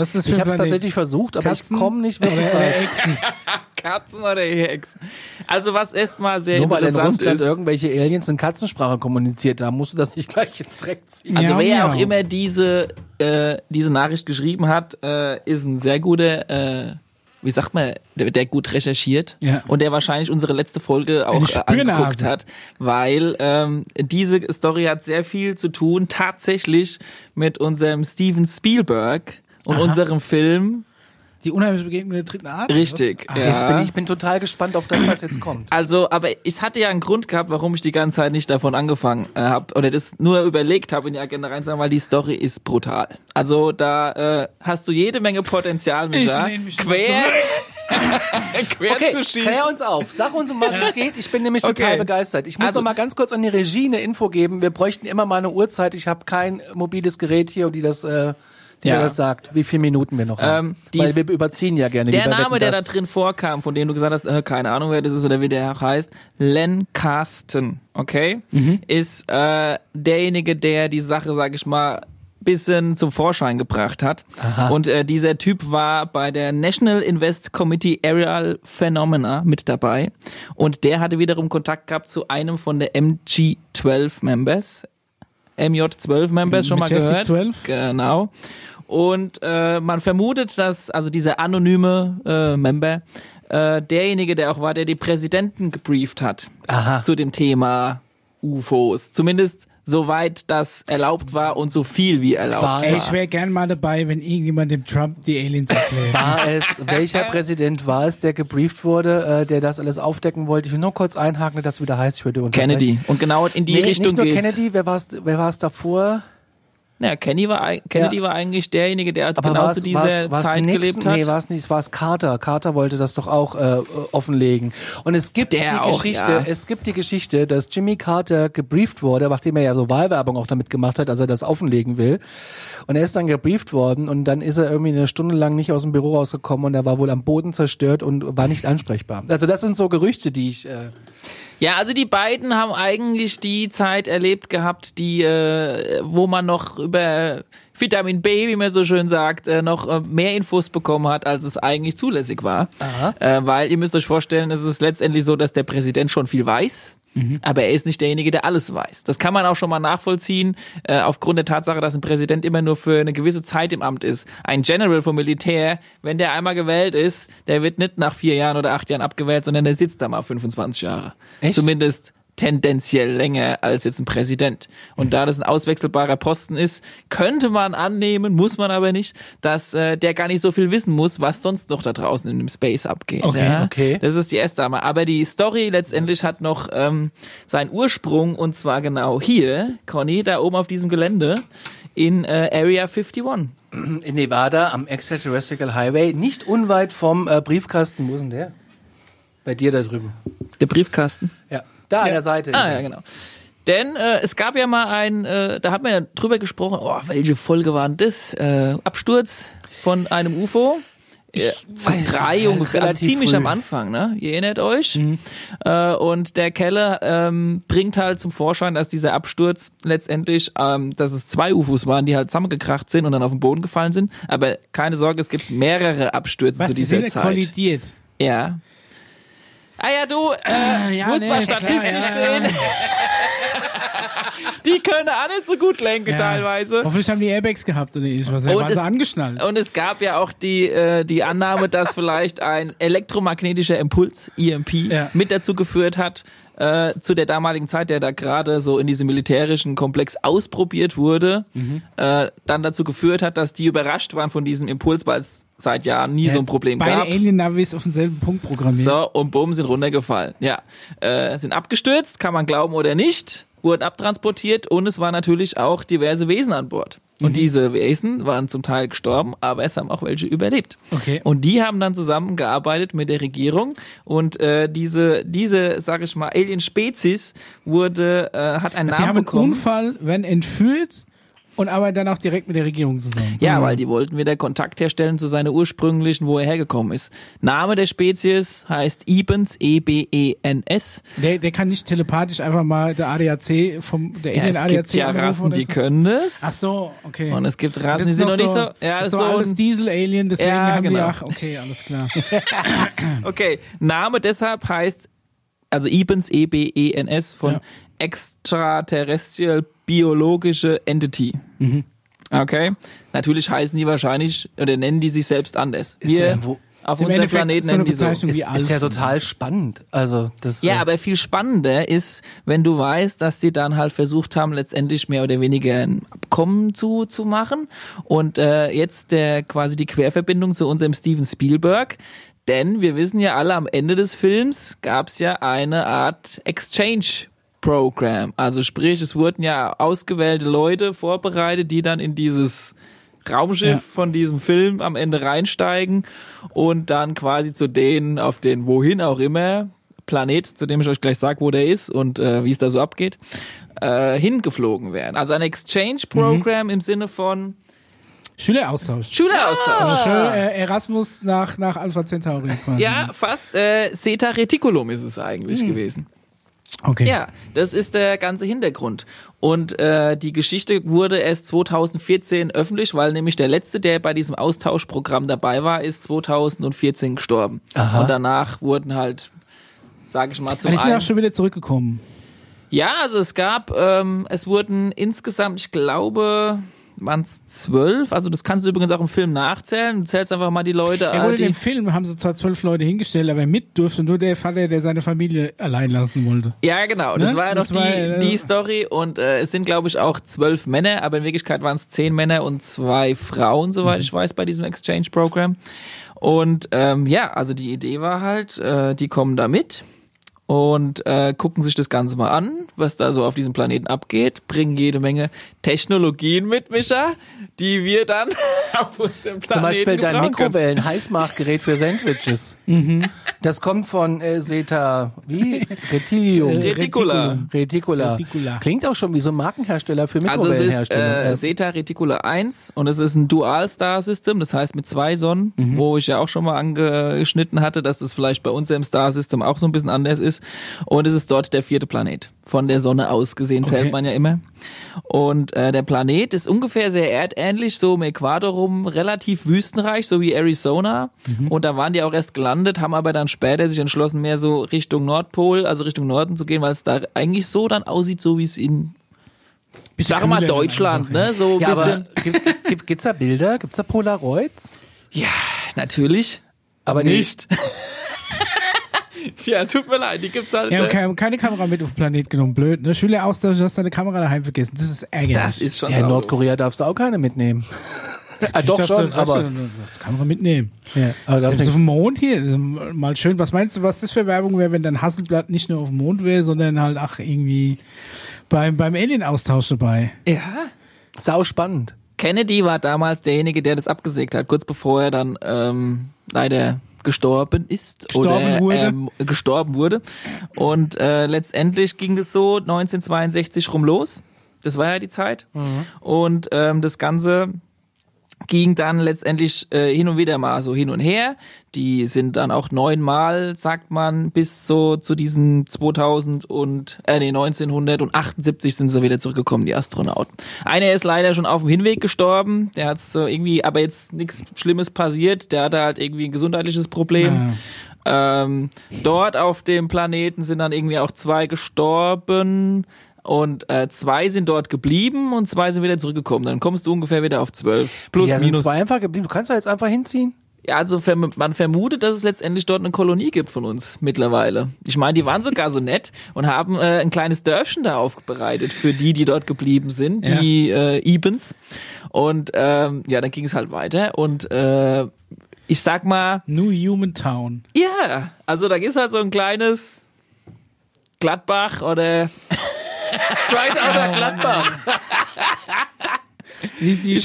Was ist das Ich habe es tatsächlich versucht, aber Katzen? ich komme nicht wirklich Oder. Echsen? [laughs] Katzen oder Hexen? Also was erstmal sehr Nur weil in Russland ist. irgendwelche Aliens in Katzensprache kommuniziert haben, musst du das nicht gleich in den Dreck ziehen. Also Miau, wer auch miau. immer diese äh, diese Nachricht geschrieben hat, äh, ist ein sehr guter, äh, wie sagt man, der, der gut recherchiert Ja. und der wahrscheinlich unsere letzte Folge auch äh, angeguckt hat, weil ähm, diese Story hat sehr viel zu tun tatsächlich mit unserem Steven Spielberg und unserem Film. Die unheimliche Begegnung der dritten Art? Richtig. Was? Ah, ja. Jetzt bin ich bin total gespannt auf das, was jetzt kommt. Also, aber ich hatte ja einen Grund gehabt, warum ich die ganze Zeit nicht davon angefangen äh, habe oder das nur überlegt habe, in die Agenda reinzusagen, weil die Story ist brutal. Also da äh, hast du jede Menge Potenzial, Micha. Ich mich quer, [laughs] quer Okay, zu schießen. klär uns auf. Sag uns, um was es geht. Ich bin nämlich total Okay. begeistert. Ich muss Also- noch mal ganz kurz an die Regie eine Info geben. Wir bräuchten immer mal eine Uhrzeit. Ich habe kein mobiles Gerät hier, die das, äh, die Ja. das sagt, wie viele Minuten wir noch haben. Ähm, Weil wir überziehen ja gerne. Der Name, Wetten, der da drin vorkam, von dem du gesagt hast, äh, keine Ahnung, wer das ist oder wie der auch heißt, Len Carsten, okay, Mhm. ist äh, derjenige, der die Sache, sag ich mal, bisschen zum Vorschein gebracht hat. Und äh, dieser Typ war bei der National Invest Committee Aerial Phenomena mit dabei. Und der hatte wiederum Kontakt gehabt zu einem von der MG12 Members. MJ12 Members schon mal gehört. 12? Genau. Und äh, man vermutet, dass also dieser anonyme äh, Member äh, derjenige, der auch war, der die Präsidenten gebrieft hat Aha. zu dem Thema UFOs. Zumindest soweit das erlaubt war und so viel wie erlaubt War war. Ey, ich wäre gern mal dabei, wenn irgendjemand dem Trump die Aliens erklärt. War es, welcher Präsident war es, der gebrieft wurde, äh, der das alles aufdecken wollte? Ich will nur kurz einhaken, dass es wieder heißt, ich würde unterbrechen. Kennedy. Und genau in die nee, Richtung nicht nur geht's. Kennedy, wer war es wer war's davor? Ja, Kenny war, Kennedy Ja. war eigentlich derjenige, der Aber genau zu es dieser war's, Zeit Nixon? gelebt hat. Nee, war es nicht, war es Carter. Carter wollte das doch auch äh, offenlegen. Und es gibt Der die auch, Geschichte, ja. es gibt die Geschichte, dass Jimmy Carter gebrieft wurde, nachdem er ja so Wahlwerbung auch damit gemacht hat, dass er das offenlegen will. Und er ist dann gebrieft worden und dann ist er irgendwie eine Stunde lang nicht aus dem Büro rausgekommen und er war wohl am Boden zerstört und war nicht ansprechbar. Also das sind so Gerüchte, die ich äh, Ja, also die beiden haben eigentlich die Zeit erlebt gehabt, die, äh, wo man noch über Vitamin B, wie man so schön sagt, äh, noch äh, mehr Infos bekommen hat, als es eigentlich zulässig war. Äh, weil ihr müsst euch vorstellen, es ist letztendlich so, dass der Präsident schon viel weiß. Aber er ist nicht derjenige, der alles weiß. Das kann man auch schon mal nachvollziehen, äh, aufgrund der Tatsache, dass ein Präsident immer nur für eine gewisse Zeit im Amt ist. Ein General vom Militär, wenn der einmal gewählt ist, der wird nicht nach vier Jahren oder acht Jahren abgewählt, sondern der sitzt da mal 25 Jahre. Echt? Zumindest tendenziell länger als jetzt ein Präsident. Und da das ein auswechselbarer Posten ist, könnte man annehmen, muss man aber nicht, dass äh, der gar nicht so viel wissen muss, was sonst noch da draußen in dem Space abgeht. Okay, ja? okay. Das ist die erste Annahme. Aber die Story letztendlich hat noch ähm, seinen Ursprung und zwar genau hier, Conny, da oben auf diesem Gelände in äh, Area 51. in Nevada am Extraterrestrial Highway, nicht unweit vom äh, Briefkasten. Wo ist denn der? Bei dir da drüben. Der Briefkasten. Ja, da an der Seite. Ah, ja, genau. Denn äh, es gab ja mal ein, äh, da hat man ja drüber gesprochen, oh, welche Folge war denn das? Äh, Absturz von einem UFO. Äh, zu weiß- drei ja, ungefähr, also ziemlich früh. am Anfang, ne? Ihr erinnert euch? Äh, und der Keller ähm, bringt halt zum Vorschein, dass dieser Absturz letztendlich, ähm, dass es zwei UFOs waren, die halt zusammengekracht sind und dann auf den Boden gefallen sind. Aber keine Sorge, es gibt mehrere Abstürze Was, zu die dieser sind Zeit. kollidiert. Ja. Ah ja, du, äh, ja, muss nee, mal klar, statistisch ja, ja. sehen. [laughs] Die können auch nicht so gut lenken teilweise. Hoffentlich haben die Airbags gehabt oder ich was. Und es- angeschnallt. Und es gab ja auch die, äh, die Annahme, dass vielleicht ein elektromagnetischer Impuls, EMP, Ja. mit dazu geführt hat, äh, zu der damaligen Zeit, der da gerade so in diesem militärischen Komplex ausprobiert wurde, Mhm. äh, dann dazu geführt hat, dass die überrascht waren von diesem Impuls, weil es seit Jahren nie so ein Problem Beide gab. Alien-Navis auf denselben Punkt programmiert. So, und bumm, sind runtergefallen. Ja, äh, sind abgestürzt, kann man glauben oder nicht, wurden abtransportiert und es waren natürlich auch diverse Wesen an Bord. Und diese Wesen waren zum Teil gestorben, aber es haben auch welche überlebt. Okay. Und die haben dann zusammengearbeitet mit der Regierung und äh, diese, diese, sag ich mal, Alien-Spezies wurde, äh, hat einen Sie Namen haben einen bekommen. Unfall, werden entführt und arbeiten dann auch direkt mit der Regierung zusammen. Ja, weil die wollten wieder Kontakt herstellen zu seiner ursprünglichen, wo er hergekommen ist. Name der Spezies heißt Ebens, E E-B-E-N-S. Der, der kann nicht telepathisch einfach mal der ADAC vom der Ja, es ADAC gibt ja Rassen, die so? können das. Ach so, okay. Und es gibt Rassen, die sind noch nicht so. Ja, Ja, das ist so so alles Diesel-Alien, deswegen Ja, haben die, genau. ach, okay, alles klar. [laughs] Okay, Name deshalb heißt, also E Ebens, E-B-E-N-S von Ja. Extraterrestrial Biologische Entity. Mhm. Okay, natürlich heißen die wahrscheinlich oder nennen die sich selbst anders. Wir ja wo- auf unserem Endeffekt Planeten so nennen die so. Ist, ist ja total spannend. Also das. Ja, äh, aber viel spannender ist, wenn du weißt, dass die dann halt versucht haben, letztendlich mehr oder weniger ein Abkommen zu, zu machen. Und äh, jetzt der quasi die Querverbindung zu unserem Steven Spielberg. Denn wir wissen ja alle, am Ende des Films gab es ja eine Art Exchange Program. Also sprich, es wurden ja ausgewählte Leute vorbereitet, die dann in dieses Raumschiff Ja. von diesem Film am Ende reinsteigen und dann quasi zu denen auf den wohin auch immer Planet, zu dem ich euch gleich sage, wo der ist und äh, wie es da so abgeht, äh, hingeflogen werden. Also ein Exchange Program im Sinne von Schüleraustausch. Schüleraustausch. Also schön, äh, Erasmus nach, nach Alpha Centauri. quasi. Ja, fast äh, Theta Reticulum ist es eigentlich gewesen. Okay. Ja, das ist der ganze Hintergrund. Und äh, die Geschichte wurde erst 2014 öffentlich, weil nämlich der letzte, der bei diesem Austauschprogramm dabei war, ist 2014 gestorben. Aha. Und danach wurden halt, sage ich mal, zum sind einen auch schon wieder zurückgekommen. Ja, also es gab, ähm, es wurden insgesamt, ich glaube, waren es zwölf. Also das kannst du übrigens auch im Film nachzählen. Du zählst einfach mal die Leute. Ja, gut, in die, dem Film haben sie zwar zwölf Leute hingestellt, aber mit durfte nur der Vater, der seine Familie allein lassen wollte. ja, genau. Das Ne? war ja noch Das war, die, äh, die Story. Und äh, es sind, glaube ich, auch zwölf Männer, aber in Wirklichkeit waren es zehn Männer und zwei Frauen, soweit Mhm. ich weiß, bei diesem Exchange-Programm. Und ähm, ja, also die Idee war halt, äh, die kommen da mit und äh, gucken sich das Ganze mal an, was da so auf diesem Planeten abgeht, bringen jede Menge Technologien mit, Micha, die wir dann [laughs] auf unserem Planeten Zum Beispiel dein. Mikrowellen-Heißmachgerät für Sandwiches. [laughs] Mhm. Das kommt von äh, Seta, wie? Retilium. Äh, Reticula. Reticula. Reticula. Klingt auch schon wie so ein Markenhersteller für Also es ist äh, Zeta Reticula 1 und es ist ein Dual-Star-System, das heißt mit zwei Sonnen, Mhm. wo ich ja auch schon mal angeschnitten hatte, dass das vielleicht bei uns im Star-System auch so ein bisschen anders ist. Und es ist dort der vierte Planet. Von der Sonne aus gesehen zählt Okay. man ja immer. Und äh, der Planet ist ungefähr sehr erdähnlich, so um Äquator rum, relativ wüstenreich, so wie Arizona. Mhm. Und da waren die auch erst gelandet, haben aber dann später sich entschlossen, mehr so Richtung Nordpol, also Richtung Norden zu gehen, weil es da eigentlich so dann aussieht, so wie es in ich sage mal Deutschland, ne? So ein ja, bisschen. aber gibt, gibt, gibt's da Bilder? Gibt's da Polaroids? Ja, natürlich. Aber die- Nicht. [laughs] [laughs] ja, tut mir leid, die gibt's halt. Ja, äh, okay, haben keine Kamera mit auf den Planet genommen. Blöd, ne? Schüleraustausch, du hast deine Kamera daheim vergessen. Das ist ärgerlich. Das ist schon Ja, in. Nordkorea darfst du auch keine mitnehmen. ah, [laughs] doch Das schon, aber Das man mitnehmen. Ja, aber darfst Selbst auf dem Mond hier, das ist mal schön. Was meinst du, was das für Werbung wäre, wenn dein Hasselblatt nicht nur auf dem Mond wäre, sondern halt, ach, irgendwie beim, beim Alien-Austausch dabei? Ja. sau spannend. Kennedy war damals derjenige, der das abgesägt hat, kurz bevor er dann ähm, leider gestorben ist Gestorben oder wurde. Ähm, gestorben wurde. Und äh, letztendlich ging das so 1962 rum los. Das war ja die Zeit. Und ähm, das Ganze ging dann letztendlich äh, hin und wieder mal so hin und her. Die sind dann auch neunmal, sagt man, bis so zu diesem 2000 und äh, nee, 1978 sind sie wieder zurückgekommen, die Astronauten. Einer ist leider schon auf dem Hinweg gestorben. Der hat so irgendwie, aber jetzt nichts Schlimmes passiert. Der hatte halt irgendwie ein gesundheitliches Problem. Ähm, dort auf dem Planeten sind dann irgendwie auch zwei gestorben und äh, zwei sind dort geblieben und zwei sind wieder zurückgekommen. Dann kommst du ungefähr wieder auf zwölf. Plus, ja, sind minus. zwei einfach geblieben. Du kannst da jetzt einfach hinziehen. Ja, also verm man vermutet, dass es letztendlich dort eine Kolonie gibt von uns mittlerweile. Ich meine, die waren sogar so nett und haben äh, ein kleines Dörfchen da aufbereitet für die, die dort geblieben sind, die äh, Ibens. Und ähm, ja, dann ging es halt weiter und äh, ich sag mal, New Human Town. ja, also da ist halt so ein kleines Gladbach oder Straight out Gladbach. Die, die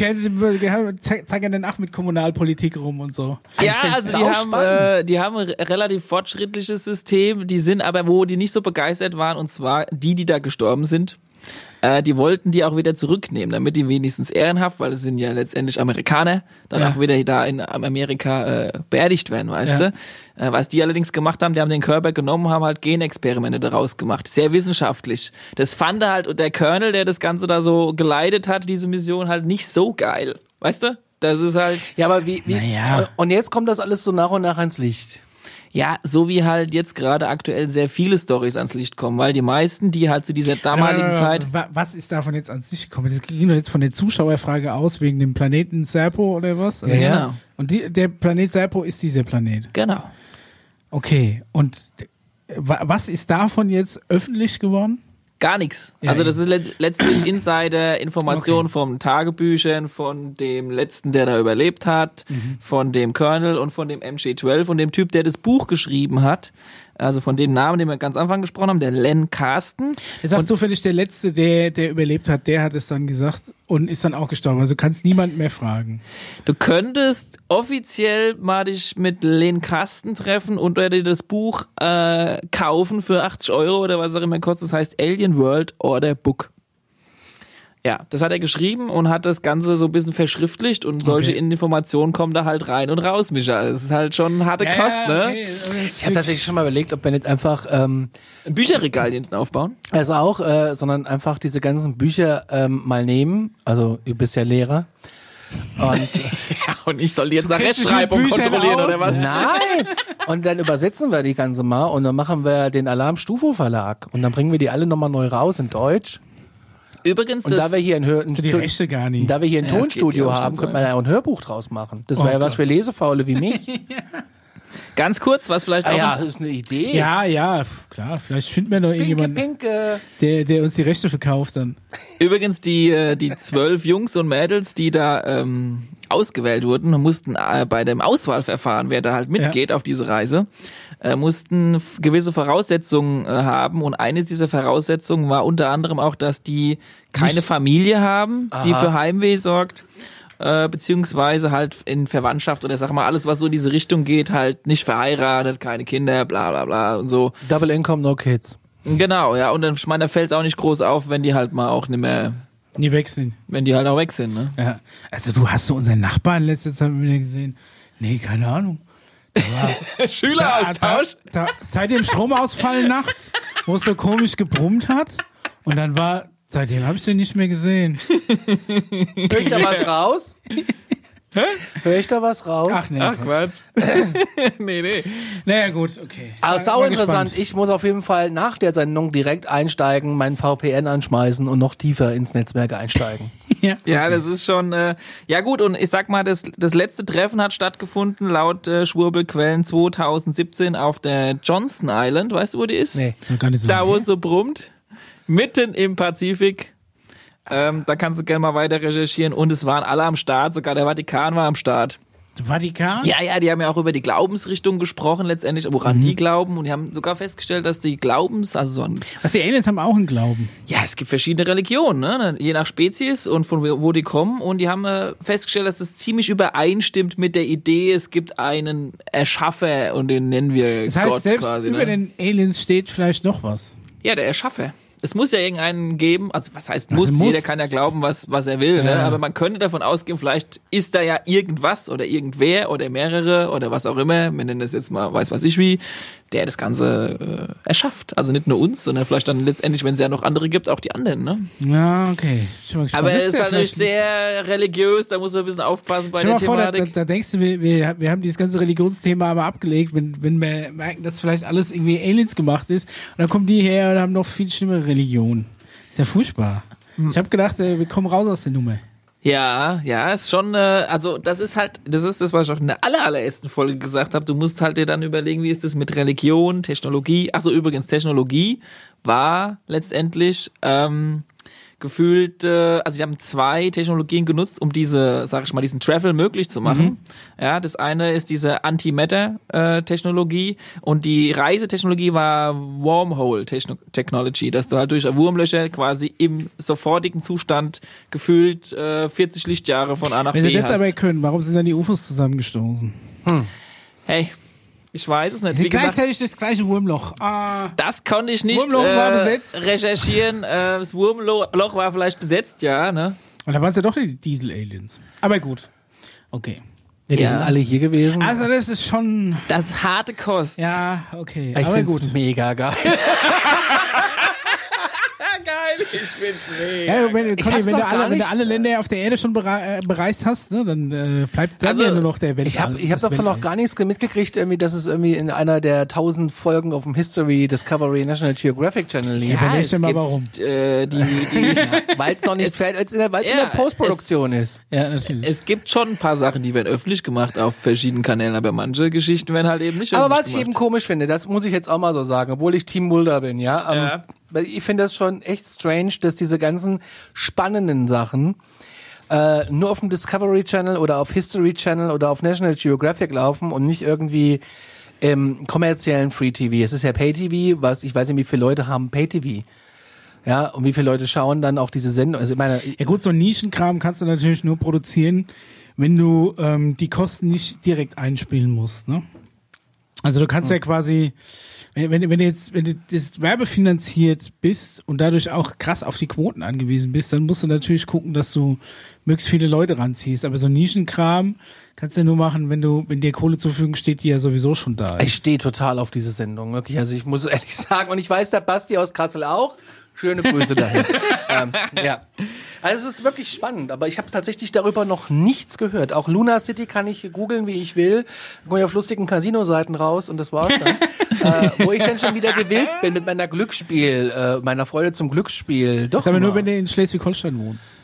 ze- zeigen dann auch mit Kommunalpolitik rum und so. Ja, also die haben, äh, die haben ein re- relativ fortschrittliches System. Die sind aber, wo die nicht so begeistert waren, und zwar die, die da gestorben sind. Äh, die wollten die auch wieder zurücknehmen, damit die wenigstens ehrenhaft, weil es sind ja letztendlich Amerikaner, dann Ja. auch wieder da in Amerika äh, beerdigt werden, weißt Ja. du? Äh, was die allerdings gemacht haben, die haben den Körper genommen, haben halt Genexperimente daraus gemacht. Sehr wissenschaftlich. Das fand er halt, und der Colonel, der das Ganze da so geleitet hat, diese Mission, halt nicht so geil. Weißt du? Das ist halt. Ja, aber wie, wie Naja. und jetzt kommt das alles so nach und nach ans Licht. Ja, so wie halt jetzt gerade aktuell sehr viele Stories ans Licht kommen, weil die meisten, die halt zu dieser damaligen Zeit, Wa- Was ist davon jetzt ans Licht gekommen? Das ging doch jetzt von der Zuschauerfrage aus, wegen dem Planeten Serpo oder was? Ja, ja. Genau. Und die, der Planet Serpo ist dieser Planet. genau. Okay. Und wa- was ist davon jetzt öffentlich geworden? Gar nichts. Ja, also das ist le letztlich [clears throat] Insider-Information Okay. vom Tagebüchern, von dem letzten, der da überlebt hat, Mhm. von dem Colonel und von dem MJ12 und dem Typ, der das Buch geschrieben hat. Also von dem Namen, den wir ganz am Anfang gesprochen haben, der Len Carsten. Ist auch zufällig der Letzte, der, der überlebt hat, der hat es dann gesagt und ist dann auch gestorben. Also kannst niemand mehr fragen. Du könntest offiziell mal dich mit Len Carsten treffen und dir das Buch äh, kaufen für 80 Euro oder was auch immer kostet. Das heißt Alien World Order Book. Ja, das hat er geschrieben und hat das Ganze so ein bisschen verschriftlicht und solche Okay. Informationen kommen da halt rein und raus, Micha. Das ist halt schon eine harte Kost, ne? Ich habe tatsächlich schon mal überlegt, ob wir nicht einfach, ähm, Ein Bücherregal hinten aufbauen. also auch, äh, sondern einfach diese ganzen Bücher ähm, mal nehmen. Also du bist ja Lehrer. Und [laughs] Ja, und ich soll die jetzt nach Rechtschreibung kontrollieren aus? oder was? nein! Und dann übersetzen wir die ganze mal und dann machen wir den Alarm Stufo Verlag und dann bringen wir die alle nochmal neu raus in Deutsch. Übrigens, Und das, da wir hier ein, Hör die Rechte gar nicht. da wir hier ein Ja, Tonstudio ja haben, könnte man ja auch ein Hörbuch draus machen. Das Oh wäre ja was für Lesefaule wie mich. [laughs] ganz kurz, was vielleicht ah auch ja, ist eine Idee. Ja, ja, klar. Vielleicht finden wir noch Pinke, irgendjemanden, pinke. der, der uns die Rechte verkauft dann. Übrigens die äh, die zwölf Jungs und Mädels, die da ähm, ausgewählt wurden, mussten äh, bei dem Auswahlverfahren, wer da halt mitgeht auf diese Reise, äh, mussten gewisse Voraussetzungen äh, haben und eines dieser Voraussetzungen war unter anderem auch, dass die keine Familie haben, die Aha. für Heimweh sorgt. Äh, beziehungsweise halt in Verwandtschaft oder sag mal alles, was so in diese Richtung geht, halt nicht verheiratet, keine Kinder, bla bla bla und so. Double Income, no kids. Genau, ja, und dann, ich meine, da fällt es auch nicht groß auf, wenn die halt mal auch nicht mehr, Nie wechseln. wenn die halt auch weg sind, ne? Ja. Also du hast du unseren Nachbarn letzte Zeit wieder gesehen? Nee, keine Ahnung. [laughs] Schüleraustausch. Da, da, seit dem Stromausfall nachts, wo es so komisch gebrummt hat. Und dann war, seitdem habe ich den nicht mehr gesehen. Hör ich da was raus? [laughs] Hör ich da was raus? Ach nee. Ach Quatsch. [laughs] nee, nee. Naja, gut, okay. Aber War- sau interessant. gespannt. Ich muss auf jeden Fall nach der Sendung direkt einsteigen, meinen VPN anschmeißen und noch tiefer ins Netzwerk einsteigen. Ja. Ja, das ist schon, äh, ja gut, und ich sag mal, das, das letzte Treffen hat stattgefunden, laut äh, Schwurbelquellen 2017 auf der Johnston Island. Weißt du, wo die ist? Nee. Gar nicht so Da, wo es so brummt. Mitten im Pazifik. Ähm, da kannst du gerne mal weiter recherchieren. Und es waren alle am Start, sogar der Vatikan war am Start. Vatikan? Ja, ja, die haben ja auch über die Glaubensrichtung gesprochen letztendlich, woran Mhm. die glauben. Und die haben sogar festgestellt, dass die Glaubens, also so ein Was die Aliens haben auch einen Glauben. Ja, es gibt verschiedene Religionen, ne? je nach Spezies und von wo die kommen. Und die haben äh, festgestellt, dass das ziemlich übereinstimmt mit der Idee, es gibt einen Erschaffer und den nennen wir Das heißt, Gott selbst quasi. über Ne? den Aliens steht vielleicht noch was. Ja, der Erschaffer. Es muss ja irgendeinen geben, also was heißt Also muss, muss. jeder kann ja glauben, was, was er will, ne? Ja. aber man könnte davon ausgehen, vielleicht ist da ja irgendwas oder irgendwer oder mehrere oder was auch immer, wir nennen das jetzt mal, weiß was ich wie, der das Ganze äh, erschafft. Also nicht nur uns, sondern vielleicht dann letztendlich, wenn es ja noch andere gibt, auch die anderen. Ne? Ja, okay. Aber es ist halt natürlich vielleicht- sehr religiös, da muss man ein bisschen aufpassen bei der vor, da, da, Thematik. da denkst du, wir, wir, wir haben dieses ganze Religionsthema aber abgelegt, wenn, wenn wir merken, dass vielleicht alles irgendwie Aliens gemacht ist. Und dann kommen die her und haben noch viel schlimmere Religionen. Ist ja furchtbar. Hm. Ich habe gedacht, äh, wir kommen raus aus der Nummer. Ja, ja, ist schon, äh, also das ist halt, das ist das, was ich auch in der aller, allerersten Folge gesagt habe. Du musst halt dir dann überlegen, wie ist das mit Religion, Technologie. Achso, übrigens, Technologie war letztendlich ähm, gefühlt, äh, also die haben zwei Technologien genutzt, um diese, sag ich mal, diesen Travel möglich zu machen. Ja, das eine ist diese Antimatter-Technologie und die Reisetechnologie war Wormhole-Technology, dass du halt durch Wurmlöcher quasi im sofortigen Zustand gefühlt äh, 40 Lichtjahre von A nach Wenn B sie das hast. aber können, warum sind dann die UFOs zusammengestoßen? hey, ich weiß es nicht. Wie gesagt, gleichzeitig das gleiche Wurmloch. Ah, das konnte ich nicht Wurmloch war äh, besetzt. recherchieren. Äh, das Wurmloch war vielleicht besetzt, ja, ne? und da waren es ja doch die Diesel-Aliens. Aber gut. Okay. Ja, die Ja. sind alle hier gewesen. Also das ist schon, Das ist harte Kost. ja, okay. ich aber find's gut. mega geil. [laughs] Ich find's mega. Ja, wenn, Ich Conny, wenn, du alle, wenn du alle Länder auf der Erde schon bere äh, bereist hast, ne, dann äh, bleibt, bleibt Also, ja nur noch der Weltall. Ich habe ich hab davon noch gar nichts mitgekriegt, irgendwie, dass es irgendwie in einer der tausend Folgen auf dem History Discovery National Geographic Channel lief. Ja, es dir mal, gibt, warum. Äh, die, die, [laughs] Weil es noch nicht fertig, weil's in der, weil's in Ja, der Postproduktion ist. Ja, natürlich. es gibt schon ein paar Sachen, die werden öffentlich gemacht auf verschiedenen Kanälen, aber manche Geschichten werden halt eben nicht Aber öffentlich was ich gemacht. eben komisch finde, das muss ich jetzt auch mal so sagen, obwohl ich Team Mulder bin, ja. Ähm, Ja. Ich finde das schon echt strange, dass diese ganzen spannenden Sachen äh, nur auf dem Discovery Channel oder auf History Channel oder auf National Geographic laufen und nicht irgendwie im kommerziellen Free TV. Es ist ja Pay TV, was ich weiß nicht, wie viele Leute haben Pay TV. Ja, und wie viele Leute schauen dann auch diese Sendung. Also ich meine, Ja gut, so ein Nischenkram kannst du natürlich nur produzieren, wenn du ähm, die Kosten nicht direkt einspielen musst. Ne? Also du kannst ja quasi, wenn, wenn, wenn du jetzt, wenn du das werbefinanziert bist und dadurch auch krass auf die Quoten angewiesen bist, dann musst du natürlich gucken, dass du möglichst viele Leute ranziehst. Aber so Nischenkram kannst du ja nur machen, wenn du, wenn dir Kohle zur Verfügung steht, die ja sowieso schon da ist. Ich stehe total auf diese Sendung, wirklich. Also ich muss [laughs] ehrlich sagen, und ich weiß, der Basti aus Kassel auch. Schöne Grüße dahin. [laughs] ähm, ja. Also es ist wirklich spannend, aber ich habe tatsächlich darüber noch nichts gehört. Auch Luna City kann ich googeln, wie ich will. Dann komme ich auf lustigen Casino-Seiten raus und das war's dann. [laughs] äh, wo ich dann schon wieder gewillt bin mit meiner Glücksspiel, äh, meiner Freude zum Glücksspiel. Doch Das ist aber nur, wenn du in Schleswig-Holstein wohnst.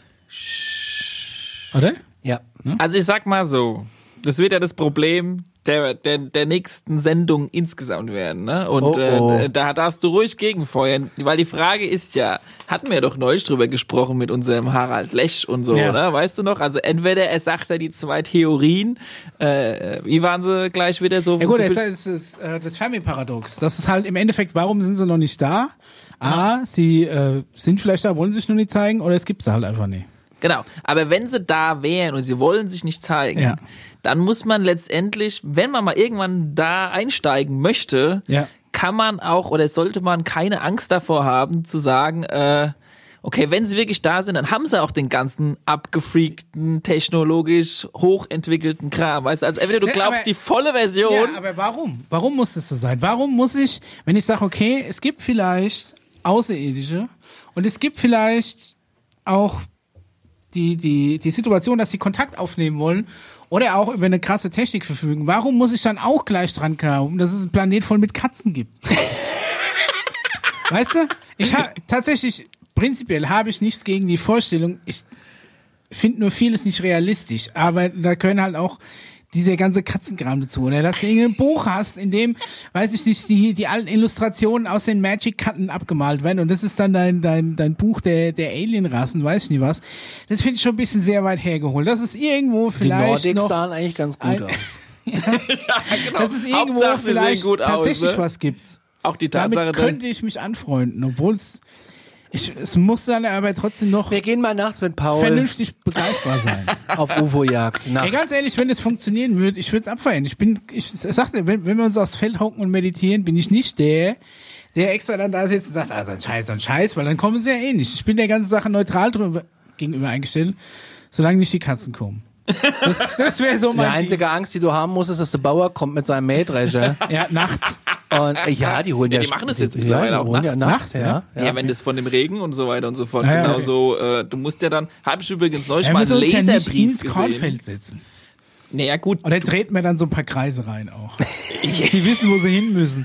Oder? ja. Also ich sag mal so, das wird ja das Problem der, der, der nächsten Sendung insgesamt werden. Ne? Und Oh, oh. Äh, da darfst du ruhig gegenfeuern, weil die Frage ist ja, hatten wir doch neulich drüber gesprochen mit unserem Harald Lesch und so, Ja. oder? Weißt du noch? Also entweder er sagt ja die zwei Theorien, äh, wie waren sie gleich wieder so? Ja gut, das ist, ist äh, das Fermi-Paradox. Das ist halt im Endeffekt, warum sind sie noch nicht da? A, sie äh, sind vielleicht da, wollen sich nur nicht zeigen, oder es gibt sie halt einfach nicht. Genau. Aber wenn sie da wären und sie wollen sich nicht zeigen, Ja. Dann muss man letztendlich, wenn man mal irgendwann da einsteigen möchte, Ja. kann man auch oder sollte man keine Angst davor haben zu sagen, äh, okay, wenn sie wirklich da sind, dann haben sie auch den ganzen abgefreakten, technologisch hochentwickelten Kram. Weißt du, also entweder du Ja, glaubst aber- die volle Version, Ja, aber warum? Warum muss das so sein? Warum muss ich, wenn ich sage, okay, es gibt vielleicht Außerirdische und es gibt vielleicht auch die, die, die Situation, dass sie Kontakt aufnehmen wollen oder auch über eine krasse Technik verfügen, warum muss ich dann auch gleich dran glauben, dass es einen Planet voll mit Katzen gibt? weißt du? Ich habe tatsächlich, prinzipiell habe ich nichts gegen die Vorstellung. Ich finde nur vieles nicht realistisch, aber da können halt auch dieser ganze Katzenkram dazu, oder dass du irgendein Buch hast, in dem, weiß ich nicht, die, die alten Illustrationen aus den Magic-Karten abgemalt werden und das ist dann dein, dein, dein Buch der, der Alien-Rassen, weiß ich nicht was. Das finde ich schon ein bisschen sehr weit hergeholt. Das ist irgendwo Die vielleicht Nordics noch, sahen eigentlich ganz gut [laughs] ein- aus. dass es irgendwo Hauptsache, sie sehen vielleicht gut aus, tatsächlich ne? was gibt. auch die Tatsache, Damit könnte ich mich anfreunden, obwohl es, ich, es muss dann aber trotzdem noch Wir gehen mal nachts mit Paul vernünftig begreifbar sein. [laughs] auf UFO-Jagd. Ja, nachts. ganz ehrlich, wenn es funktionieren würde, ich würde es abfeiern. Ich bin, ich sagte, wenn, wenn wir uns aufs Feld hocken und meditieren, bin ich nicht der, der extra dann da sitzt und sagt, also ein Scheiß, ein Scheiß, weil dann kommen sie ja eh nicht. Ich bin der ganzen Sache neutral drüber, gegenüber eingestellt, solange nicht die Katzen kommen. Das, das wäre so Die mein einzige Angst, die du haben musst, ist, dass der Bauer kommt mit seinem Mähdrescher. [laughs] Ja, nachts. Und äh, ja, die holen Ja, ja, die machen das jetzt ja, mittlerweile die auch holen ja Nachts, nachts, ja. Ja, wenn das von dem Regen und so weiter und so fort. Ja, genau so. Äh, du musst ja dann, habe ich übrigens neulich Er mal einen uns ja nicht Laserbrief ins gesehen. Kornfeld setzen. Naja, gut. Und er dreht mir dann so ein paar Kreise rein auch. [laughs] Die wissen, wo sie hin müssen.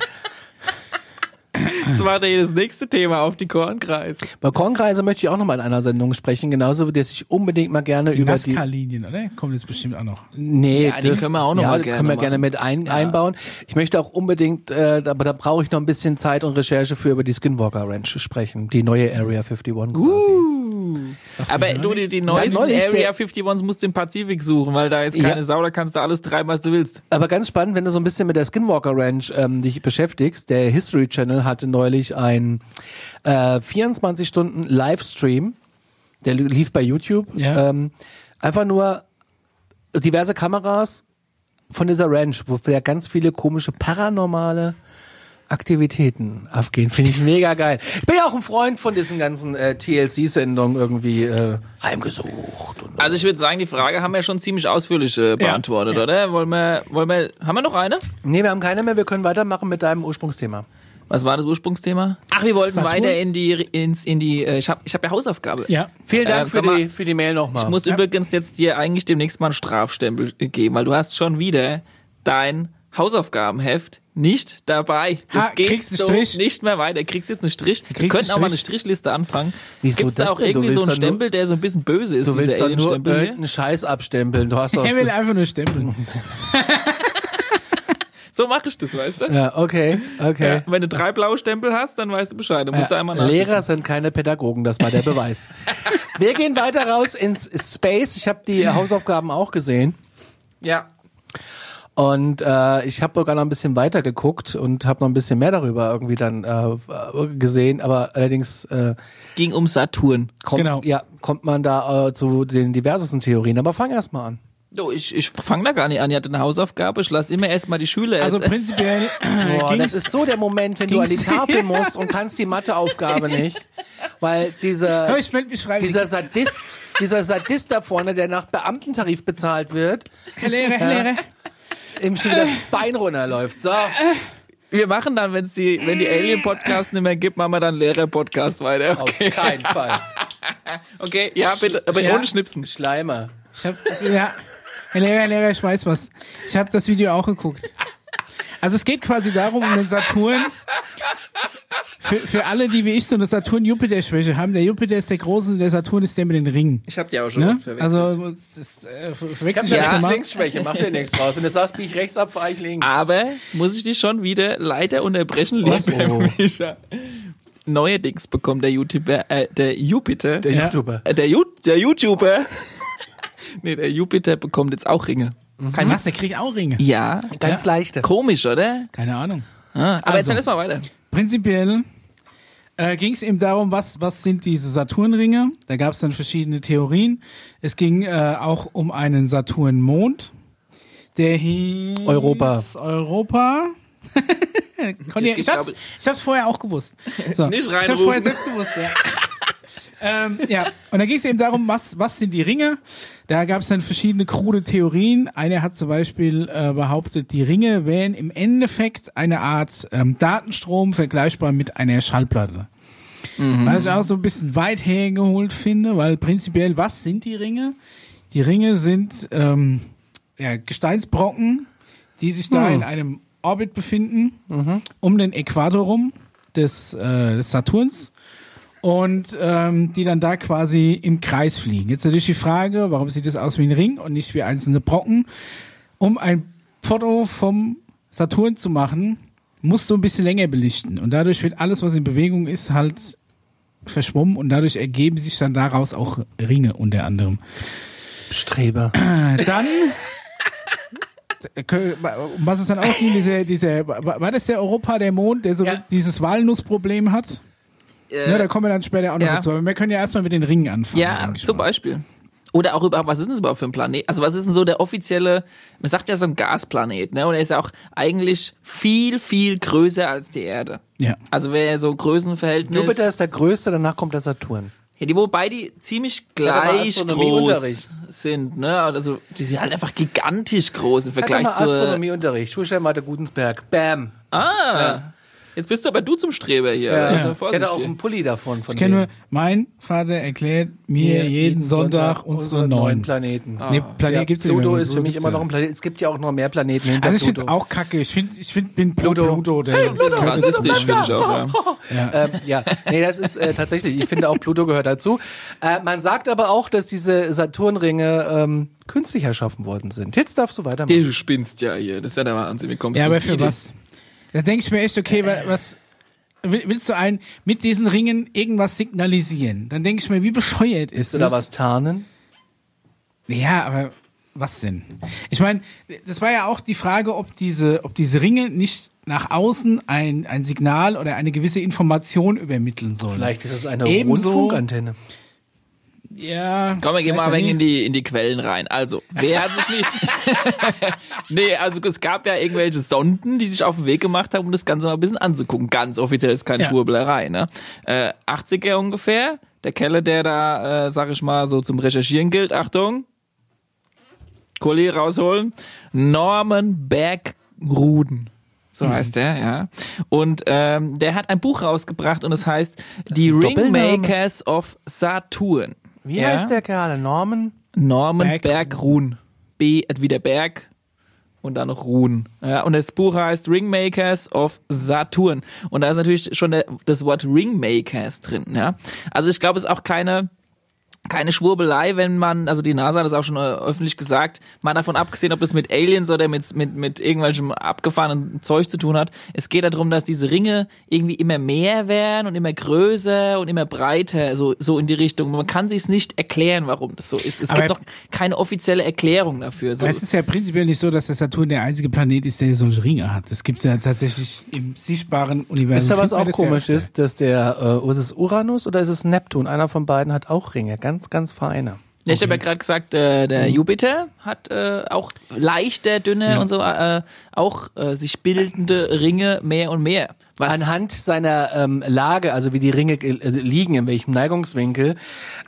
Das war ja das nächste Thema auf die Kornkreis. Bei Kornkreise möchte ich auch noch mal in einer Sendung sprechen, genauso wie dass ich unbedingt mal gerne Die über die NASCAR-Linien, oder? Kommt jetzt bestimmt auch noch. Nee, Ja, die können wir auch noch ja, mal die gerne können wir machen. gerne mit ein, einbauen. Ich möchte auch unbedingt, äh, aber da brauche ich noch ein bisschen Zeit und Recherche für über die Skinwalker Ranch sprechen, die neue Area 51 quasi. Uh. Aber du, die, die neuesten Area der- 51s musst du im Pazifik suchen, weil da ist keine Ja. Sau, da kannst du alles treiben, was du willst. Aber ganz spannend, wenn du so ein bisschen mit der Skinwalker Ranch ähm, dich beschäftigst. Der History Channel hatte neulich ein äh, 24 Stunden Livestream, der lief bei YouTube. Ja. Ähm, einfach nur diverse Kameras von dieser Ranch, wo ja ganz viele komische paranormale Aktivitäten abgehen. Finde ich mega geil. Ich bin ja auch ein Freund von diesen ganzen äh, TLC-Sendungen irgendwie äh, heimgesucht. Und, Also ich würde sagen, die Frage haben wir schon ziemlich ausführlich äh, beantwortet, Ja. oder? Wollen wir, wollen wir, haben wir noch eine? nee, wir haben keine mehr. Wir können weitermachen mit deinem Ursprungsthema. Was war das Ursprungsthema? Ach, wir wollten Saturn? weiter in die, ins, in die, äh, ich habe ich hab ja Hausaufgabe. Ja. Vielen Dank Äh, für, mal, die, für die Mail nochmal. Ich muss übrigens jetzt dir eigentlich demnächst mal einen Strafstempel geben, weil du hast schon wieder dein Hausaufgabenheft nicht dabei. Das Ha, geht kriegst einen so Strich? nicht mehr weiter. Kriegst jetzt einen Strich. Wir Kriegst könnten einen auch mal eine Strich? Strichliste anfangen. Wieso Gibt's da das auch denn? Irgendwie so einen Stempel, der so ein bisschen böse ist, Du willst doch nur irgendeinen Scheiß abstempeln. Du hast doch. [laughs] Er will [laughs] einfach nur stempeln. [laughs] So mache ich das, weißt du? ja, okay, okay. Ja, wenn du drei blaue Stempel hast, dann weißt du Bescheid. Dann musst du einmal Ja, nachsitzen. Lehrer sind keine Pädagogen, das war der Beweis. [laughs] Wir gehen weiter raus ins Space. Ich habe die Hausaufgaben auch gesehen. Ja. Und äh, ich habe sogar noch ein bisschen weiter geguckt und habe noch ein bisschen mehr darüber irgendwie dann äh, gesehen. Aber allerdings äh, Es ging um Saturn. kommt, Genau. ja, kommt man da äh, zu den diversesten Theorien. Aber fang erst mal an. Du, ich, ich fange da gar nicht an. Ich hatte eine Hausaufgabe. Ich lasse immer erstmal die Schüler. Also erzählen. prinzipiell [laughs] Boah, ging's- das ist so der Moment, wenn du an die Tafel [laughs] musst und kannst die Matheaufgabe nicht. Weil dieser, [laughs] Aber ich melde mich freiwillig. dieser Sadist, dieser Sadist da vorne, der nach Beamtentarif bezahlt wird, Herr Lehrer, Herr Lehrer. ihm schon das Bein runterläuft. So. wir machen dann, wenn's die, wenn die Alien-Podcasts nicht mehr gibt, machen wir dann Lehrer-Podcast weiter. Auf keinen Fall. Okay, ja, bitte. Aber Ja. ohne Schnipsen. Schleimer. Ich hab, ja. Herr Lehrer, Herr Lehrer, ich weiß was. Ich habe das Video auch geguckt. Also es geht quasi darum, um den Saturn. Für, für alle, die wie ich so eine Saturn-Jupiter-Schwäche haben, der Jupiter ist der große und der Saturn ist der mit den Ringen. Ich hab die auch schon Ne? verwechselt. Also das ist, äh, ver- Ich verwechsel ich ja öfter rechts mal. links Schwäche, mach dir nichts draus. Wenn du sagst, bieg ich rechts ab, fahr ich links. Aber muss ich dich schon wieder leider unterbrechen, lieber Oh. Micha. Neuerdings bekommt der YouTuber, äh, der Jupiter, Der Ja. YouTuber. äh, der, Ju der YouTuber, nee, der Jupiter bekommt jetzt auch Ringe. Kein Was, der kriegt auch Ringe? Ja, Ganz leichte. komisch, oder? Keine Ahnung. Ah, aber Also. jetzt dann erst mal weiter. Prinzipiell äh, ging es eben darum, was, was sind diese Saturnringe? Da gab es dann verschiedene Theorien. Es ging äh, auch um einen Saturn-Mond. Der hieß Europa. Europa. [laughs] Conny, ich, hab's, ich hab's vorher auch gewusst. So. [laughs] Nicht Ich hab's vorher selbst gewusst, ja. [laughs] ähm, ja, und da ging es eben darum, was, was sind die Ringe? Da gab es dann verschiedene krude Theorien. Einer hat zum Beispiel äh, behauptet, die Ringe wären im Endeffekt eine Art ähm, Datenstrom vergleichbar mit einer Schallplatte. Was ich auch so ein bisschen weit hergeholt finde, weil prinzipiell, was sind die Ringe? Die Ringe sind ähm, ja, Gesteinsbrocken, die sich da in einem Orbit befinden, um den Äquator rum des, äh, des Saturns und ähm, die dann da quasi im Kreis fliegen. Jetzt natürlich die Frage, warum sieht das aus wie ein Ring und nicht wie einzelne Brocken? Um ein Foto vom Saturn zu machen, musst du ein bisschen länger belichten und dadurch wird alles, was in Bewegung ist, halt verschwommen und dadurch ergeben sich dann daraus auch Ringe unter anderem. Streber. Dann um was es dann auch ging, diese, diese, war war das der Europa, der Mond, der so Ja. dieses Walnussproblem hat? Äh, ja, da kommen wir dann später auch noch ja. dazu. Aber wir können ja erstmal mit den Ringen anfangen. Ja, zum mal. Beispiel. Oder auch überhaupt, was ist denn das überhaupt für ein Planet? Also was ist denn so der offizielle, man sagt ja so ein Gasplanet, ne? Und er ist ja auch eigentlich viel, viel größer als die Erde. Ja. Also wäre so Größenverhältnis. Jupiter ist der größte, danach kommt der Saturn. Ja, die, wobei die ziemlich gleich groß Astronomieunterricht. sind, ne? Also die sind halt einfach gigantisch groß im Halt Vergleich zu. Astronomieunterricht. Schulsteinmate Gutensberg. Bam. Ah, jetzt bist du aber du zum Streber hier. Ja. Also Ich hätte auch einen Pulli davon. Von Ich kenne mein Vater erklärt mir jeden Sonntag unsere neun. Planeten. Nee, Planet Ja, gibt's ja Pluto nicht mehr. ist für mich immer noch ein Planet. Es gibt ja auch noch mehr Planeten hinter Also ich finde Pluto. auch kacke. Ich finde, ich find, bin Pluto. Pluto. Der, Hey, das Pluto, Rassistisch finde ich auch, ja. Ähm, ja, nee, das ist äh, tatsächlich, ich finde auch Pluto gehört dazu. Äh, man sagt aber auch, dass diese Saturnringe ähm, künstlich erschaffen worden sind. Jetzt darfst du weitermachen. Du spinnst ja hier. Das ist ja der Wahnsinn. Wie kommst Ja, du aber für was? Da denke ich mir echt, okay, wa- was will- willst du ein mit diesen Ringen irgendwas signalisieren? Dann denke ich mir, wie bescheuert ist Willst du da das? was tarnen? Ja, aber was denn? Ich meine, das war ja auch die Frage, ob diese, ob diese Ringe nicht nach außen ein, ein Signal oder eine gewisse Information übermitteln sollen. Vielleicht ist es eine Ebenso- Rundfunkantenne. Ja. Komm, wir gehen mal ein wenig in die, in die Quellen rein. Also, wer hat sich nicht. [laughs] nee, also es gab ja irgendwelche Sonden, die sich auf den Weg gemacht haben, um das Ganze mal ein bisschen anzugucken. Ganz offiziell ist keine Ja. Schwurbelerei, ne? Äh, 80er ungefähr. Der Kelle, der da, äh, sag ich mal, so zum Recherchieren gilt. Achtung. Kollege rausholen. Norman Bergruden. So heißt der, ja. Und ähm, der hat ein Buch rausgebracht und es heißt Die Doppelname. Ringmakers of Saturn. Wie Ja. heißt der Kerl? Norman? Norman Bergruhn. B wie der Berg und dann noch Ruhn. Ja, und das Buch heißt Ringmakers of Saturn. Und da ist natürlich schon der, das Wort Ringmakers drin. Ja, also ich glaube, es ist auch keine keine Schwurbelei, wenn man, also die NASA hat das auch schon äh, öffentlich gesagt, mal davon abgesehen, ob das mit Aliens oder mit, mit, mit irgendwelchem abgefahrenen Zeug zu tun hat. Es geht darum, dass diese Ringe irgendwie immer mehr werden und immer größer und immer breiter, so, so in die Richtung. Man kann sich nicht erklären, warum das so ist. Es Aber- gibt doch keine offizielle Erklärung dafür. So. Es ist ja prinzipiell nicht so, dass der Saturn der einzige Planet ist, der solche Ringe hat. Das gibt es ja tatsächlich im sichtbaren Universum. Wisst ihr, was auch ja komisch ist? Dass der, äh, ist es Uranus oder ist es Neptun? Einer von beiden hat auch Ringe. Ganz, ganz feine. Ja, ich habe ja gerade gesagt, äh, der Mhm. Jupiter hat äh, auch leichter, dünner und so äh, auch äh, sich bildende Ringe mehr und mehr. Was Anhand seiner ähm, Lage, also wie die Ringe äh, liegen, in welchem Neigungswinkel,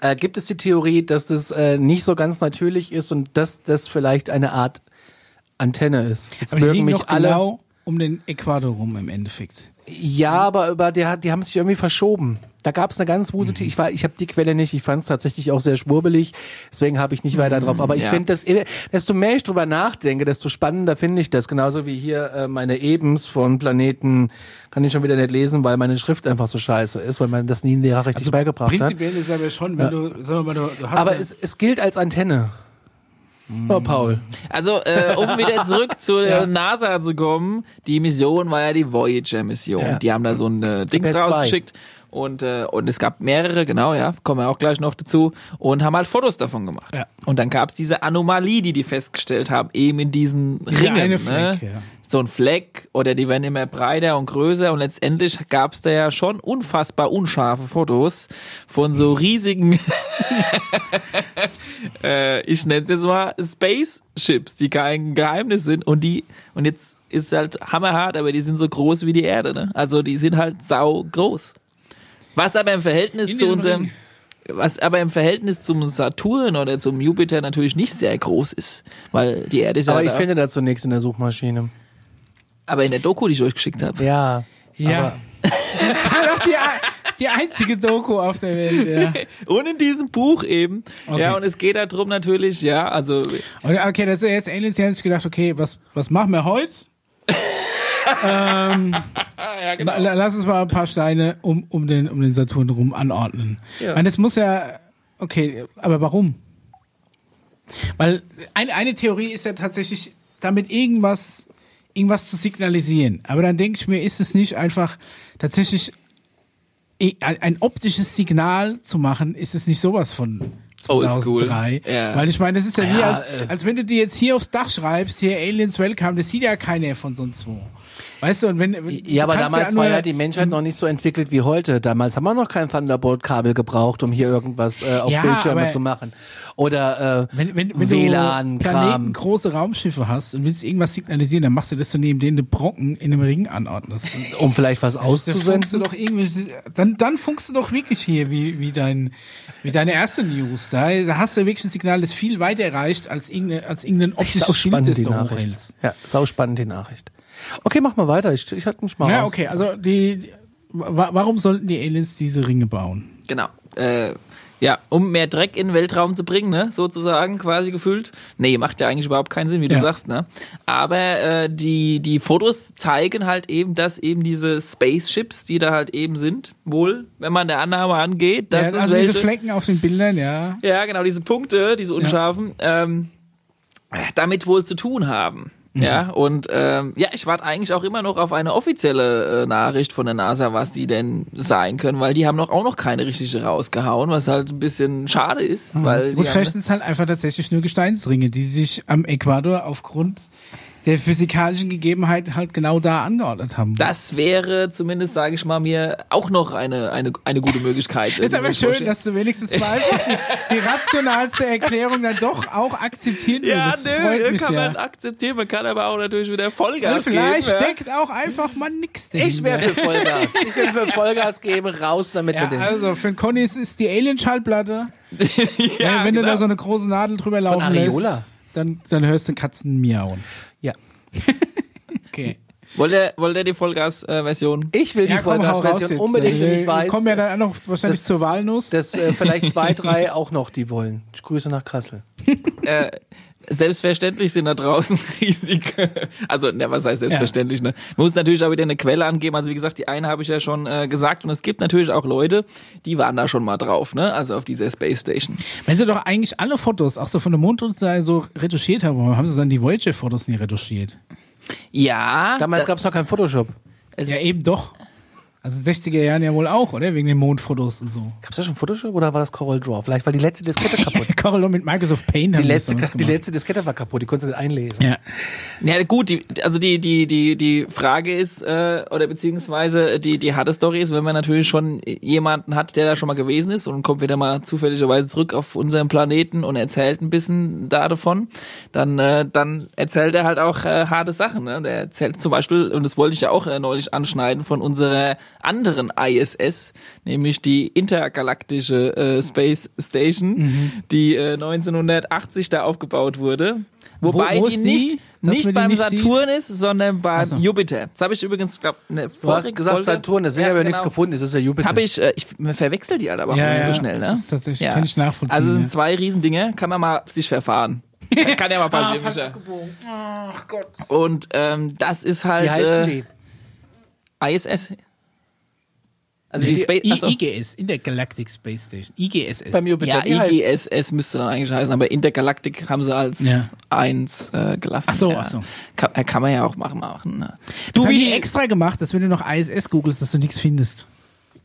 äh, gibt es die Theorie, dass das äh, nicht so ganz natürlich ist und dass das vielleicht eine Art Antenne ist. Jetzt Aber mögen mich noch alle. genau um den Äquator rum im Endeffekt. Ja, aber über die, hat- die haben sich irgendwie verschoben. Da gab es eine ganz wuselige, Mhm. ich war, ich habe die Quelle nicht, ich fand es tatsächlich auch sehr schwurbelig, deswegen habe ich nicht weiter drauf. Aber ich ja. finde das, desto mehr ich drüber nachdenke, desto spannender finde ich das. Genauso wie hier äh, meine Ebens von Planeten kann ich schon wieder nicht lesen, weil meine Schrift einfach so scheiße ist, weil man das nie ein Lehrer richtig beigebracht hat. Prinzipiell ist aber schon, wenn du, sagen wir mal, du, du hast Aber ja- es, es gilt als Antenne. Oh, Paul. Also, äh, um wieder [laughs] zurück zur Ja. NASA zu kommen, die Mission war ja die Voyager-Mission. Ja. Die haben da so ein äh, Dings Tabelle zwei. Und, äh, und es gab mehrere, genau, ja, kommen wir auch gleich noch dazu, und haben halt Fotos davon gemacht. Ja. Und dann gab es diese Anomalie, die die festgestellt haben, eben in diesen Dieser Ringen. eine ne? Fleck, ja. So ein Fleck oder die werden immer breiter und größer und letztendlich gab es da ja schon unfassbar unscharfe Fotos von so riesigen [laughs] äh, ich nenne es jetzt mal Spaceships, die kein Geheimnis sind und die und jetzt ist halt hammerhart, aber die sind so groß wie die Erde, ne? Also die sind halt sau groß. Was aber im Verhältnis In zu unserem Ring. was aber im Verhältnis zum Saturn oder zum Jupiter natürlich nicht sehr groß ist, weil die Erde ist Aber ja ich da, finde dazu nichts in der Suchmaschine. aber in der Doku, die ich euch geschickt habe. Ja. Ja. Aber [laughs] Das ist halt auch die, die einzige Doku auf der Welt, ja. [laughs] Und in diesem Buch eben. Okay. Ja, und es geht darum natürlich, ja, also Und okay, das ist jetzt Aliens, die haben sich gedacht, okay, was, was machen wir heute? [laughs] ähm, [laughs] la- la- Lass uns mal ein paar Steine um, um, den, um den Saturn rum anordnen. Ja. Ich meine, das muss ja, okay, aber warum? Weil eine, eine Theorie ist ja tatsächlich, damit irgendwas, irgendwas zu signalisieren. Aber dann denke ich mir, ist es nicht einfach tatsächlich i- ein, ein optisches Signal zu machen, ist es nicht sowas von Oldschool. 2003? Ja. Weil ich meine, das ist ja wie, Ja, als, äh. als wenn du dir jetzt hier aufs Dach schreibst, hier Aliens Welcome, das sieht ja keiner von sonst wo. Weißt du, und wenn, Ja, aber damals nur- war ja die Menschheit noch nicht so entwickelt wie heute. Damals haben wir noch kein Thunderbolt-Kabel gebraucht, um hier irgendwas äh, auf Ja, Bildschirme zu machen. Oder äh, Wenn, wenn, wenn WLAN, du Planeten große Raumschiffe hast und willst irgendwas signalisieren, dann machst du das so neben denen du Brocken in einem Ring anordnest. [laughs] Um vielleicht was Da funkst du auszusenden. doch irgendwie, dann, dann funkst du doch wirklich hier wie, wie dein, wie deine erste News. Da, da hast du wirklich ein Signal, das viel weiter reicht als irgendein, als irgendein optisches spannend das die du Nachricht. hochhältst. Ja, sau spannend die Nachricht. Okay, mach mal weiter. Ich, ich halte mich mal Ja, raus. okay, also die, die wa- warum sollten die Aliens diese Ringe bauen? Genau. Äh, ja, um mehr Dreck in den Weltraum zu bringen, ne, sozusagen, quasi gefühlt. Nee, macht ja eigentlich überhaupt keinen Sinn, wie Ja. du sagst, ne? Aber äh, die, die Fotos zeigen halt eben, dass eben diese Spaceships, die da halt eben sind, wohl, wenn man der Annahme angeht, dass ja, also welche, diese Flecken auf den Bildern, ja. Ja, genau, diese Punkte, diese unscharfen, ähm, damit wohl zu tun haben. Ja, und ähm, ja, ich warte eigentlich auch immer noch auf eine offizielle äh, Nachricht von der NASA, was die denn sein können, weil die haben noch auch noch keine richtige rausgehauen, was halt ein bisschen schade ist, weil die Gut, vielleicht sind es halt einfach tatsächlich nur Gesteinsringe, die sich am Äquator aufgrund der physikalischen Gegebenheit halt genau da angeordnet haben. das wäre zumindest, sage ich mal, mir auch noch eine eine eine gute Möglichkeit. [laughs] ist aber ich schön, dass du wenigstens mal die, die rationalste Erklärung dann doch auch akzeptieren ja, würdest. nö, Das freut mich kann ja. man akzeptieren, man kann aber auch natürlich wieder Vollgas vielleicht geben. ja. steckt auch einfach mal nix dahinter. Ich wäre für Vollgas. Ich bin für Vollgas geben, raus damit ja, mit dem. also für den Conny ist- ist die Alien-Schallplatte. [laughs] ja, wenn wenn du genau. da so eine große Nadel drüber laufen Areola. lässt, dann, dann hörst du Katzen miauen. Ja. [laughs] Okay. Wollt ihr, wollt ihr die Vollgas-Version? Ich will die Ja, raus Vollgas-Version unbedingt, wenn ich weiß, kommen ja dann auch noch wahrscheinlich das- zur Walnuss. dass äh, vielleicht zwei, [laughs] drei auch noch die wollen. Ich grüße nach Kassel. äh, selbstverständlich sind da draußen [laughs] riesig. Also, ne, was heißt selbstverständlich, ne? Man muss natürlich auch wieder eine Quelle angeben. Also, wie gesagt, die eine habe ich ja schon äh, gesagt. Und es gibt natürlich auch Leute, die waren da schon mal drauf, ne? Also auf dieser Space Station. Wenn sie doch eigentlich alle Fotos, auch so von der Mondunterseite so retuschiert haben, warum haben sie dann die Voyager-Fotos nie retuschiert? Ja. Damals da, gab es noch kein Photoshop. es, Ja, eben doch. Also in den 60er Jahren ja wohl auch, oder? Wegen den Mondfotos und so. Gab es da schon Photoshop oder war das Coral Draw? Vielleicht war die letzte Diskette [laughs] kaputt. Corel mit Microsoft Paint Die letzte, die letzte Diskette war kaputt, die konntest du nicht einlesen. Ja. Ja gut, die, also die die die die Frage ist äh, oder beziehungsweise die die harte Story ist, wenn man natürlich schon jemanden hat, der da schon mal gewesen ist und kommt wieder mal zufälligerweise zurück auf unseren Planeten und erzählt ein bisschen da davon, dann äh, dann erzählt er halt auch äh, harte Sachen. Ne? Der erzählt zum Beispiel und das wollte ich ja auch äh, neulich anschneiden von unserer anderen ISS, nämlich die intergalaktische äh, Space Station, die äh, 1980 da aufgebaut wurde. Wobei Wo- wo die nicht, die? Nicht beim nicht Saturn ist, sondern beim so. Jupiter. Das habe ich übrigens, glaube eine Du hast gesagt Saturn, deswegen habe ich nichts gefunden. Es ist ja Jupiter. Habe ich, äh, ich man verwechselt die halt aber auch Ja, immer so ja, schnell, ne? das ist tatsächlich- kann ich nachvollziehen, Also sind ja. zwei Riesendinge, kann man mal sich verfahren. Kann, [laughs] kann ja mal Ah, passieren, Micha. Und ähm, das ist halt Wie heißen äh, die? ISS. Also Nee, die Space, I achso. IGS, Intergalactic Space Station. IGSS. Beim Jupiter. ja, Wie heißt- IGSS müsste dann eigentlich heißen, aber Intergalactic haben sie als Ja. eins äh, gelassen. Ach so, ja. ach so. Kann, äh, kann man ja auch machen. machen ne? Du, wie die extra gemacht, dass wenn du noch ISS googelst, dass du nichts findest.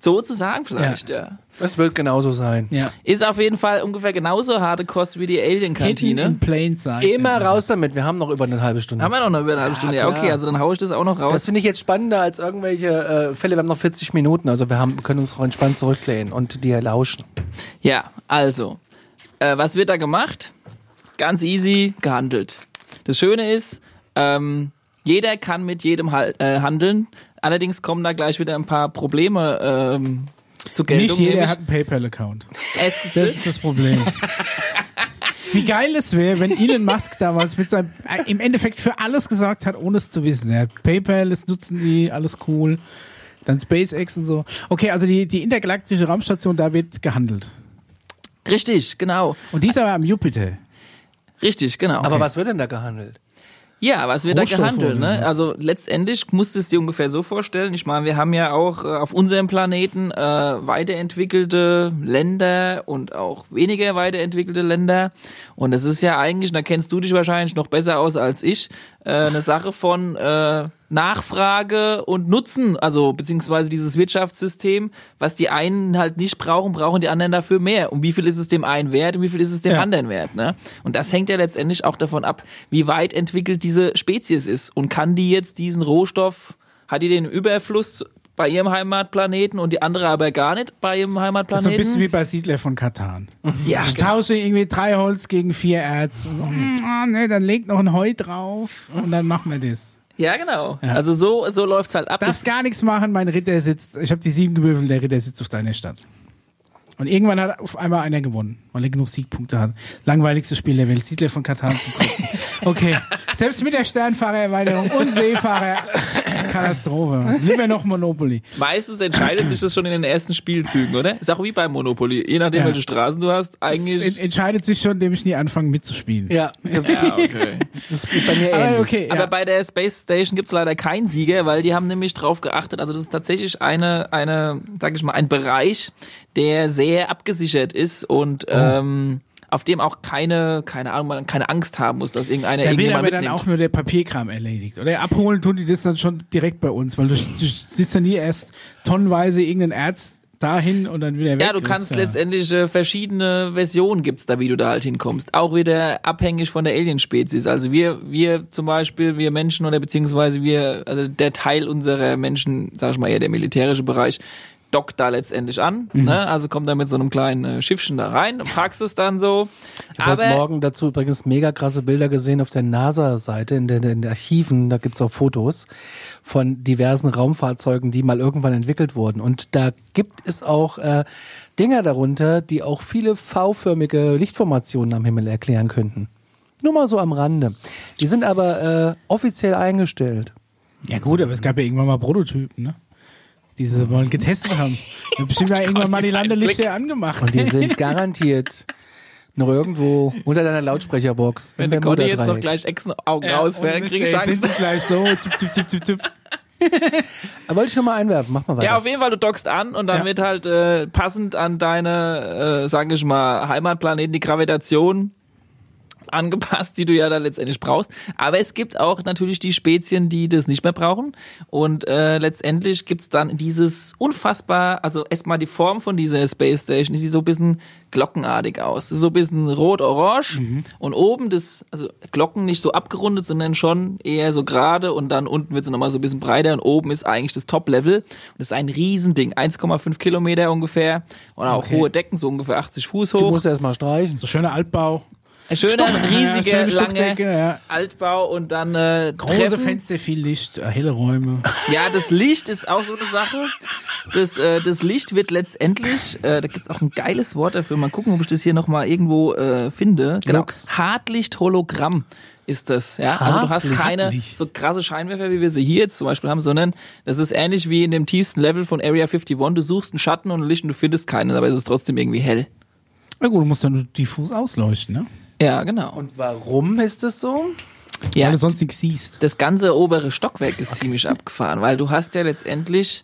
Sozusagen vielleicht, ja. Das wird genauso sein. Ja. Ist auf jeden Fall ungefähr genauso harte Kost wie die Alien-Kantine. in plain sight. Immer raus damit. Wir haben noch über eine halbe Stunde. Haben wir noch über eine halbe Stunde? Ja, okay, also dann hau ich das auch noch Das raus. finde ich jetzt spannender als irgendwelche äh, Fälle. Wir haben noch 40 Minuten, also wir haben, können uns auch entspannt zurücklehnen und dir lauschen. Ja, also, äh, was wird da gemacht? Ganz easy gehandelt. Das Schöne ist, ähm, jeder kann mit jedem äh, handeln. Allerdings kommen da gleich wieder ein paar Probleme ähm, zu Geltung. Nicht jeder hat einen PayPal-Account. Das ist das Problem. Wie geil es wäre, wenn Elon Musk damals mit seinem, äh, im Endeffekt für alles gesorgt hat, ohne es zu wissen. Er hat PayPal, das nutzen die, alles cool. Dann SpaceX und so. Okay, also die, die intergalaktische Raumstation, da wird gehandelt. richtig, genau. Und die ist aber am Jupiter. Richtig, genau. Aber was wird denn da gehandelt? Ja, was wird da gehandelt? Ne? Also letztendlich musst du es dir ungefähr so vorstellen. Ich meine, wir haben ja auch äh, auf unserem Planeten äh, weiterentwickelte Länder und auch weniger weiterentwickelte Länder. Und es ist ja eigentlich, da kennst du dich wahrscheinlich noch besser aus als ich, äh, eine Sache von äh, Nachfrage und Nutzen, also beziehungsweise dieses Wirtschaftssystem, was die einen halt nicht brauchen, brauchen die anderen dafür mehr. Und wie viel ist es dem einen wert und wie viel ist es dem Ja. anderen wert? Ne? Und das hängt ja letztendlich auch davon ab, wie weit entwickelt diese Spezies ist und kann die jetzt diesen Rohstoff, hat die den Überfluss bei ihrem Heimatplaneten und die andere aber gar nicht bei ihrem ist so ein Heimatplaneten? bisschen wie bei Siedler von Katan. ja, Ich tausche irgendwie drei Holz gegen vier Erz. Und so, ah, ne, dann legt noch ein Heu drauf und dann machen wir das. Ja, genau. Ja. Also so, so läuft's halt ab. Darfst gar nichts machen, mein Ritter sitzt, ich habe die sieben gewürfelt, der Ritter sitzt auf deiner Stadt. Und irgendwann hat auf einmal einer gewonnen, weil er genug Siegpunkte hat. Langweiligste Spiel der Welt, Siedler von Katan zum Kotzen. [laughs] Okay, selbst mit der Sternfahrererweiterung und Seefahrer, Katastrophe. Lieber noch Monopoly. Meistens entscheidet sich das schon in den ersten Spielzügen, oder? Ist auch wie beim Monopoly. Je nachdem, Ja. welche Straßen du hast, Es eigentlich. entscheidet sich schon, indem ich nie anfange mitzuspielen. Ja, Ja, okay. [laughs] das ist bei mir Aber ähnlich. okay, ja. Aber bei der Space Station gibt's leider keinen Sieger, weil die haben nämlich drauf geachtet. Also das ist tatsächlich eine, eine, sag ich mal, ein Bereich, der sehr abgesichert ist und Oh. ähm, auf dem auch keine, keine Ahnung, man keine Angst haben muss, dass irgendeiner Da wird aber dann mitnimmt. auch nur der Papierkram erledigt. Oder abholen tun die das dann schon direkt bei uns, weil du, [laughs] du siehst ja nie erst tonnenweise irgendeinen Arzt dahin und dann wieder weg. Ja, du kannst ja- letztendlich äh, verschiedene Versionen gibt's da, wie du da halt hinkommst. Auch wieder abhängig von der Alien-Spezies. Also wir, wir zum Beispiel, wir Menschen oder beziehungsweise wir, also der Teil unserer Menschen, sag ich mal eher der militärische Bereich, dockt da letztendlich an. Mhm. Ne? Also kommt da mit so einem kleinen äh, Schiffchen da rein, packst es dann so. Ich habe heute Morgen dazu übrigens mega krasse Bilder gesehen auf der NASA-Seite, in, der, in den Archiven, da gibt's auch Fotos von diversen Raumfahrzeugen, die mal irgendwann entwickelt wurden. Und da gibt es auch äh, Dinger darunter, die auch viele V-förmige Lichtformationen am Himmel erklären könnten. Nur mal so am Rande. Die sind aber äh, offiziell eingestellt. Ja gut, aber es gab ja irgendwann mal Prototypen, ne? Die sie mal getestet haben. [laughs] Ja, bestimmt mal irgendwann mal die Landelichter angemacht. Und die sind garantiert noch irgendwo unter deiner Lautsprecherbox. wenn der Conny jetzt noch gleich Echsenaugen Ja, ausfährt, ohne dann krieg ich Angst. gleich so. [laughs] Tipp, tipp, tipp, tipp, tipp. Aber wollte ich nur mal einwerfen, mach mal weiter. Ja, auf jeden Fall, du dockst an und dann Ja. wird halt äh, passend an deine, äh, sag ich mal, Heimatplaneten die Gravitation angepasst, die du ja da letztendlich brauchst. Aber es gibt auch natürlich die Spezien, die das nicht mehr brauchen. Und äh, letztendlich gibt's dann dieses unfassbar, also erstmal die Form von dieser Space Station, die sieht so ein bisschen glockenartig aus. Das ist so ein bisschen rot-orange und oben das, also Glocken nicht so abgerundet, sondern schon eher so gerade und dann unten wird sie nochmal so ein bisschen breiter und oben ist eigentlich das Top-Level. Und das ist ein Riesending, 1,5 Kilometer ungefähr und auch Okay. hohe Decken, so ungefähr 80 Fuß Du hoch. musst erst mal streichen. So schöner Altbau. Ein schöner, Stock- ja, riesiger, schöne lange ja. Altbau und dann äh, Große Treppen. Fenster, viel Licht, äh, helle Räume. [laughs] Ja, das Licht ist auch so eine Sache. Das, äh, das Licht wird letztendlich, äh, da gibt's auch ein geiles Wort dafür. Mal gucken, ob ich das hier nochmal irgendwo äh, finde. Genau. Hartlicht-Hologramm ist das. Ja? Also du hast keine so krasse Scheinwerfer, wie wir sie hier jetzt zum Beispiel haben, sondern das ist ähnlich wie in dem tiefsten Level von Area 51. Du suchst einen Schatten und ein Licht und du findest keinen, aber es ist trotzdem irgendwie hell. Na gut, du musst dann nur diffus ausleuchten, ne? Ja, genau. Und warum ist das so? ja, Weil du sonst nichts siehst. das ganze obere Stockwerk ist ziemlich abgefahren, weil du hast ja letztendlich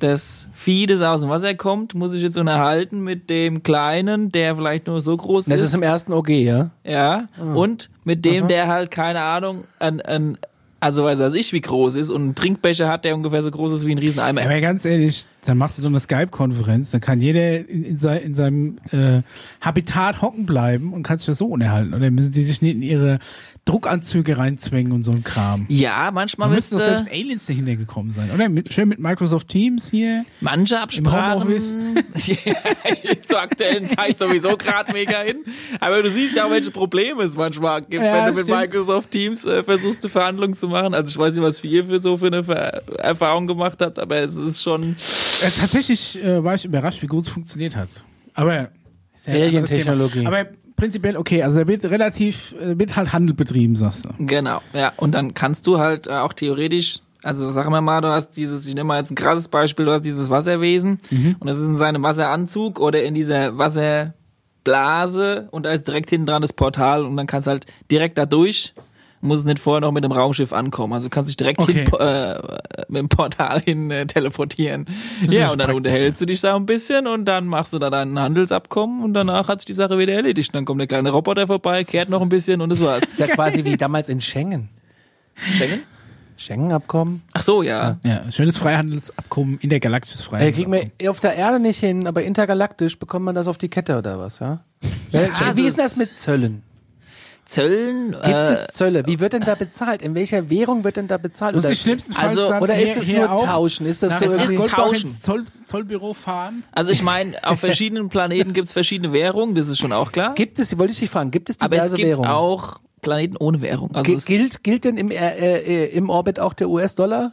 das Vieh, das aus dem Wasser kommt, muss ich jetzt unterhalten mit dem Kleinen, der vielleicht nur so groß Das ist. ist im ersten OG, ja? ja. Und mit dem, der halt, keine Ahnung, ein, ein, also weiß was ich, wie groß ist und einen Trinkbecher hat, der ungefähr so groß ist wie ein Rieseneimer. Aber ganz ehrlich, dann machst du doch eine Skype-Konferenz, dann kann jeder in, in, sei, in seinem äh, Habitat hocken bleiben und kann sich das so unterhalten. Oder müssen die sich nicht in ihre Druckanzüge reinzwängen und so ein Kram. Ja, manchmal Da müssten doch selbst Aliens dahinter gekommen sein, oder? Mit, schön mit Microsoft Teams hier. manche. Absprachen [laughs] zur aktuellen Zeit sowieso gerade mega hin. Aber du siehst ja auch, welche Probleme es manchmal gibt, Ja, wenn du mit stimmt. Microsoft Teams äh, versuchst, eine Verhandlung zu machen. Also ich weiß nicht, was ihr für so für eine Ver Erfahrung gemacht habt, aber es ist schon Äh, tatsächlich äh, war ich überrascht, wie gut es funktioniert hat. Aber ja Alien-Technologie. Aber prinzipiell okay, also da wird relativ, äh, wird halt Handel betrieben, sagst du. Genau, ja. Und dann kannst du halt äh, auch theoretisch, also sagen wir mal, du hast dieses, ich nehme mal jetzt ein krasses Beispiel, du hast dieses Wasserwesen und das ist in seinem Wasseranzug oder in dieser Wasserblase und da ist direkt hinten dran das Portal und dann kannst du halt direkt da durch. Muss es nicht vorher noch mit dem Raumschiff ankommen. Also du kannst dich direkt Okay. hin, äh, mit dem Portal hin äh, teleportieren. ist Ja, und dann praktisch. unterhältst du dich da ein bisschen und dann machst du da dein Handelsabkommen und danach hat sich die Sache wieder erledigt. Dann kommt der kleine Roboter vorbei, kehrt noch ein bisschen und das war's. ist ja quasi wie damals in Schengen. Schengen? Schengen-Abkommen. Ach so, ja. Ja, schönes Freihandelsabkommen, intergalaktisches Äh, Freihandelsabkommen. kriegen wir auf der Erde nicht hin, aber intergalaktisch bekommt man das auf die Kette oder was, ja? Wel- also wie ist das mit Zöllen? Zöllen. Gibt äh, es Zölle? Wie wird denn da bezahlt? In welcher Währung wird denn da bezahlt? Das ist Oder- die schlimmsten Fall Also- oder ist es nur Tauschen? Ist das so Es ist Tauschen. Zoll, Zollbüro fahren. Also ich meine, auf verschiedenen Planeten gibt's verschiedene Währungen, das ist schon auch klar. Gibt es, wollte ich dich fragen, gibt es Aber es diverse gibt Währungen? auch Planeten ohne Währung. Also Gi- es, gilt, gilt denn im, äh, äh, im Orbit auch der US-Dollar?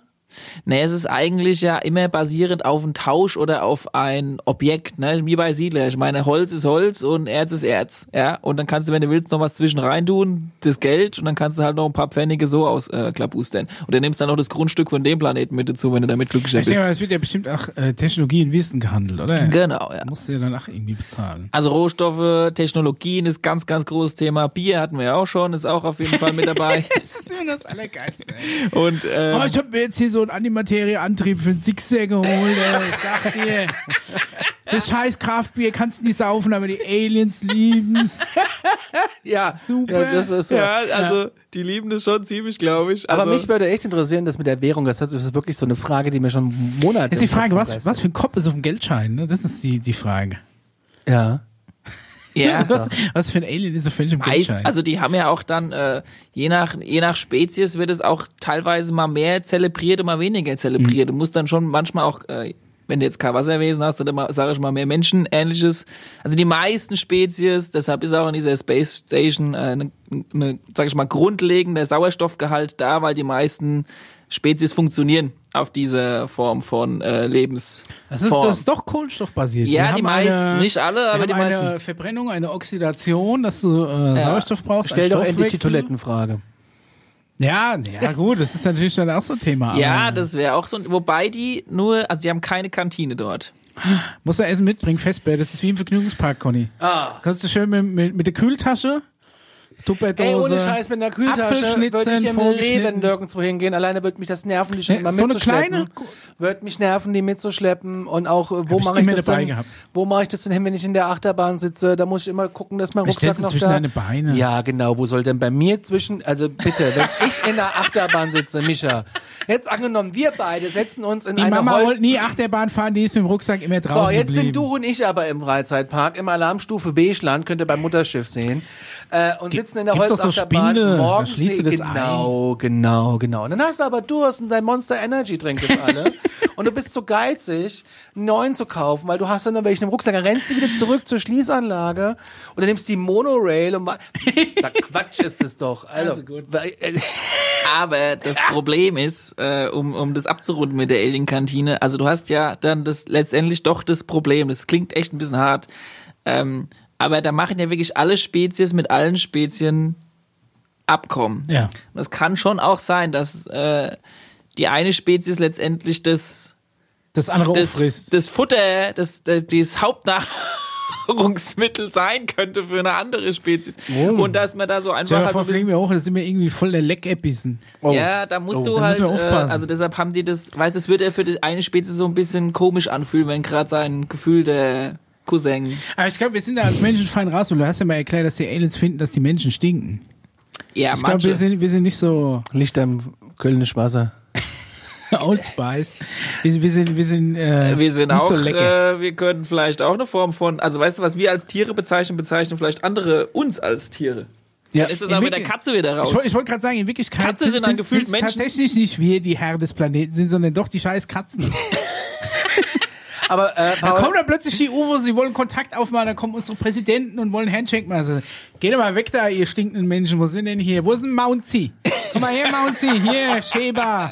Nee, es ist eigentlich ja immer basierend auf einen Tausch oder auf ein Objekt, ne? Wie bei Siedler. Ich meine, Holz ist Holz und Erz ist Erz, ja. Und dann kannst du, wenn du willst, noch was zwischen rein tun, das Geld, und dann kannst du halt noch ein paar Pfennige so ausklabustern. Äh, und dann nimmst du dann noch das Grundstück von dem Planeten mit dazu, wenn du damit glücklicher bist. mal, es wird ja bestimmt auch äh, Technologie in Wissen gehandelt, oder? Genau, ja. Musst du ja danach irgendwie bezahlen. Also Rohstoffe, Technologien ist ganz, ganz großes Thema. Bier hatten wir ja auch schon, ist auch auf jeden Fall mit dabei. [laughs] Das ist immer das Allergeilste, ey. Und äh, Oh, ich hab mir jetzt hier so einen Antimaterieantrieb für einen Sixer geholt, ey. Ich sag dir. Das scheiß Kraftbier kannst du nicht saufen, aber die Aliens lieben's. Ja, Super. Ja, das ist so. ja, also die lieben das schon ziemlich, glaube ich. Aber also, mich würde echt interessieren, das mit der Währung, das ist wirklich so eine Frage, die mir schon Monate. Das ist die Frage, was, was für ein Kopf ist auf dem Geldschein? Ne? Das ist die, die Frage. Ja. Ja, [laughs] Was, was für ein Alien ist auf welchem Geldschein? also die haben ja auch dann, äh, je nach je nach Spezies wird es auch teilweise mal mehr zelebriert und mal weniger zelebriert. Du musst dann schon manchmal auch, äh, wenn du jetzt kein Wasserwesen hast, dann immer, sage ich mal, mehr Menschenähnliches. Also die meisten Spezies, deshalb ist auch in dieser Space Station äh, eine, eine sage ich mal, grundlegender Sauerstoffgehalt da, weil die meisten Spezies funktionieren auf diese Form von äh, Lebensform. das, ist, das ist doch kohlenstoffbasiert. Ja, Wir die haben meisten, eine, nicht alle, wir aber haben die eine meisten. Verbrennung, eine Oxidation, dass du äh, Sauerstoff brauchst. Stell ein doch endlich die. Toilettenfrage. Ja, ja gut, das ist natürlich dann auch so ein Thema. Ja, aber das wäre auch so. Wobei die nur, also die haben keine Kantine dort. Muss er Essen mitbringen, Festbär. Das ist wie im Vergnügungspark, Conny. Ah. Kannst du schön mit, mit, mit der Kühltasche, Tupperdose, Ey, ohne Scheiß mit einer Kühltasche würde ich im. Leben nirgendwo hingehen. Alleine würde mich das nerven, die schon immer so eine mitzuschleppen. kleine- Wird mich nerven, die mitzuschleppen. Und auch, äh, wo ich mache ich immer das denn? gehabt. Wo mache ich das denn hin, wenn ich in der Achterbahn sitze? Da muss ich immer gucken, dass mein Ich Rucksack noch zwischen da... deine Beine. Ja, genau. Wo soll denn bei mir zwischen... Also bitte, wenn [laughs] ich in der Achterbahn sitze, Micha. Jetzt angenommen, wir beide setzen uns in Die eine Mama Holz... wollte nie Achterbahn fahren, die ist mit dem Rucksack immer draußen So, jetzt geblieben. sind du und ich aber im Freizeitpark im Alarmstufe Beige-Land, könnt ihr beim Mutterschiff sehen. Äh, und sitzen sitzen in der Gibt's so Holzachterbahn Spinde, da morgens. schließt du das genau, genau, genau. Und dann hast du aber Durst und dein Monster Energy trinkt das alle. [laughs] und du bist so geizig, einen neuen zu kaufen, weil du hast dann welchen im Rucksack. Dann rennst du wieder zurück zur Schließanlage und dann nimmst die Monorail und [laughs] Sag, Quatsch ist es doch. Also, weil- äh, [laughs] Aber das Problem ist, äh, um, um das abzurunden mit der Alien-Kantine, also du hast ja dann das letztendlich doch das Problem, das klingt echt ein bisschen hart, ähm, aber da machen ja wirklich alle Spezies mit allen Spezien Abkommen. Ja. Und es kann schon auch sein, dass äh, die eine Spezies letztendlich das, Das andere das, auffrisst. das Futter, das, das, das Hauptnahrungsmittel sein könnte für eine andere Spezies. Oh. Und dass man da so einfach halt so vor, ein wir hoch, da sind wir irgendwie voll der Leckerbissen. oh. ja, da musst Oh, du da halt, äh, aufpassen. also deshalb haben die das, weißt du, es wird ja für die eine Spezies so ein bisschen komisch anfühlen, wenn gerade sein Gefühl der Cousin. Aber ich glaube, wir sind da als Menschen fein raus, weil du hast ja mal erklärt, dass die Aliens finden, dass die Menschen stinken. Ja, Ich glaube, wir sind, wir sind nicht so Licht am Kölnisch Wasser. [laughs] Old Spice. Wir, sind- wir sind, wir sind, äh, wir sind nicht auch, so lecker. äh, wir können vielleicht auch eine Form von, also weißt du, was wir als Tiere bezeichnen, bezeichnen vielleicht andere uns als Tiere. Ja. Dann ist es aber mit der Katze wieder raus. Ich, ich wollte gerade sagen, in Wirklichkeit Katze sind dann gefühlt sind's Menschen. tatsächlich nicht wir, die Herren des Planeten sind, sondern doch die scheiß Katzen. [laughs] Aber äh, Da Paul, kommen dann plötzlich die UFOs, die wollen Kontakt aufmachen, da kommen unsere Präsidenten und wollen Handshake machen. Also, geht doch mal weg da, ihr stinkenden Menschen. Wo sind denn hier? Wo ist denn Mounty? Komm mal her, Mounty. Hier, Sheba.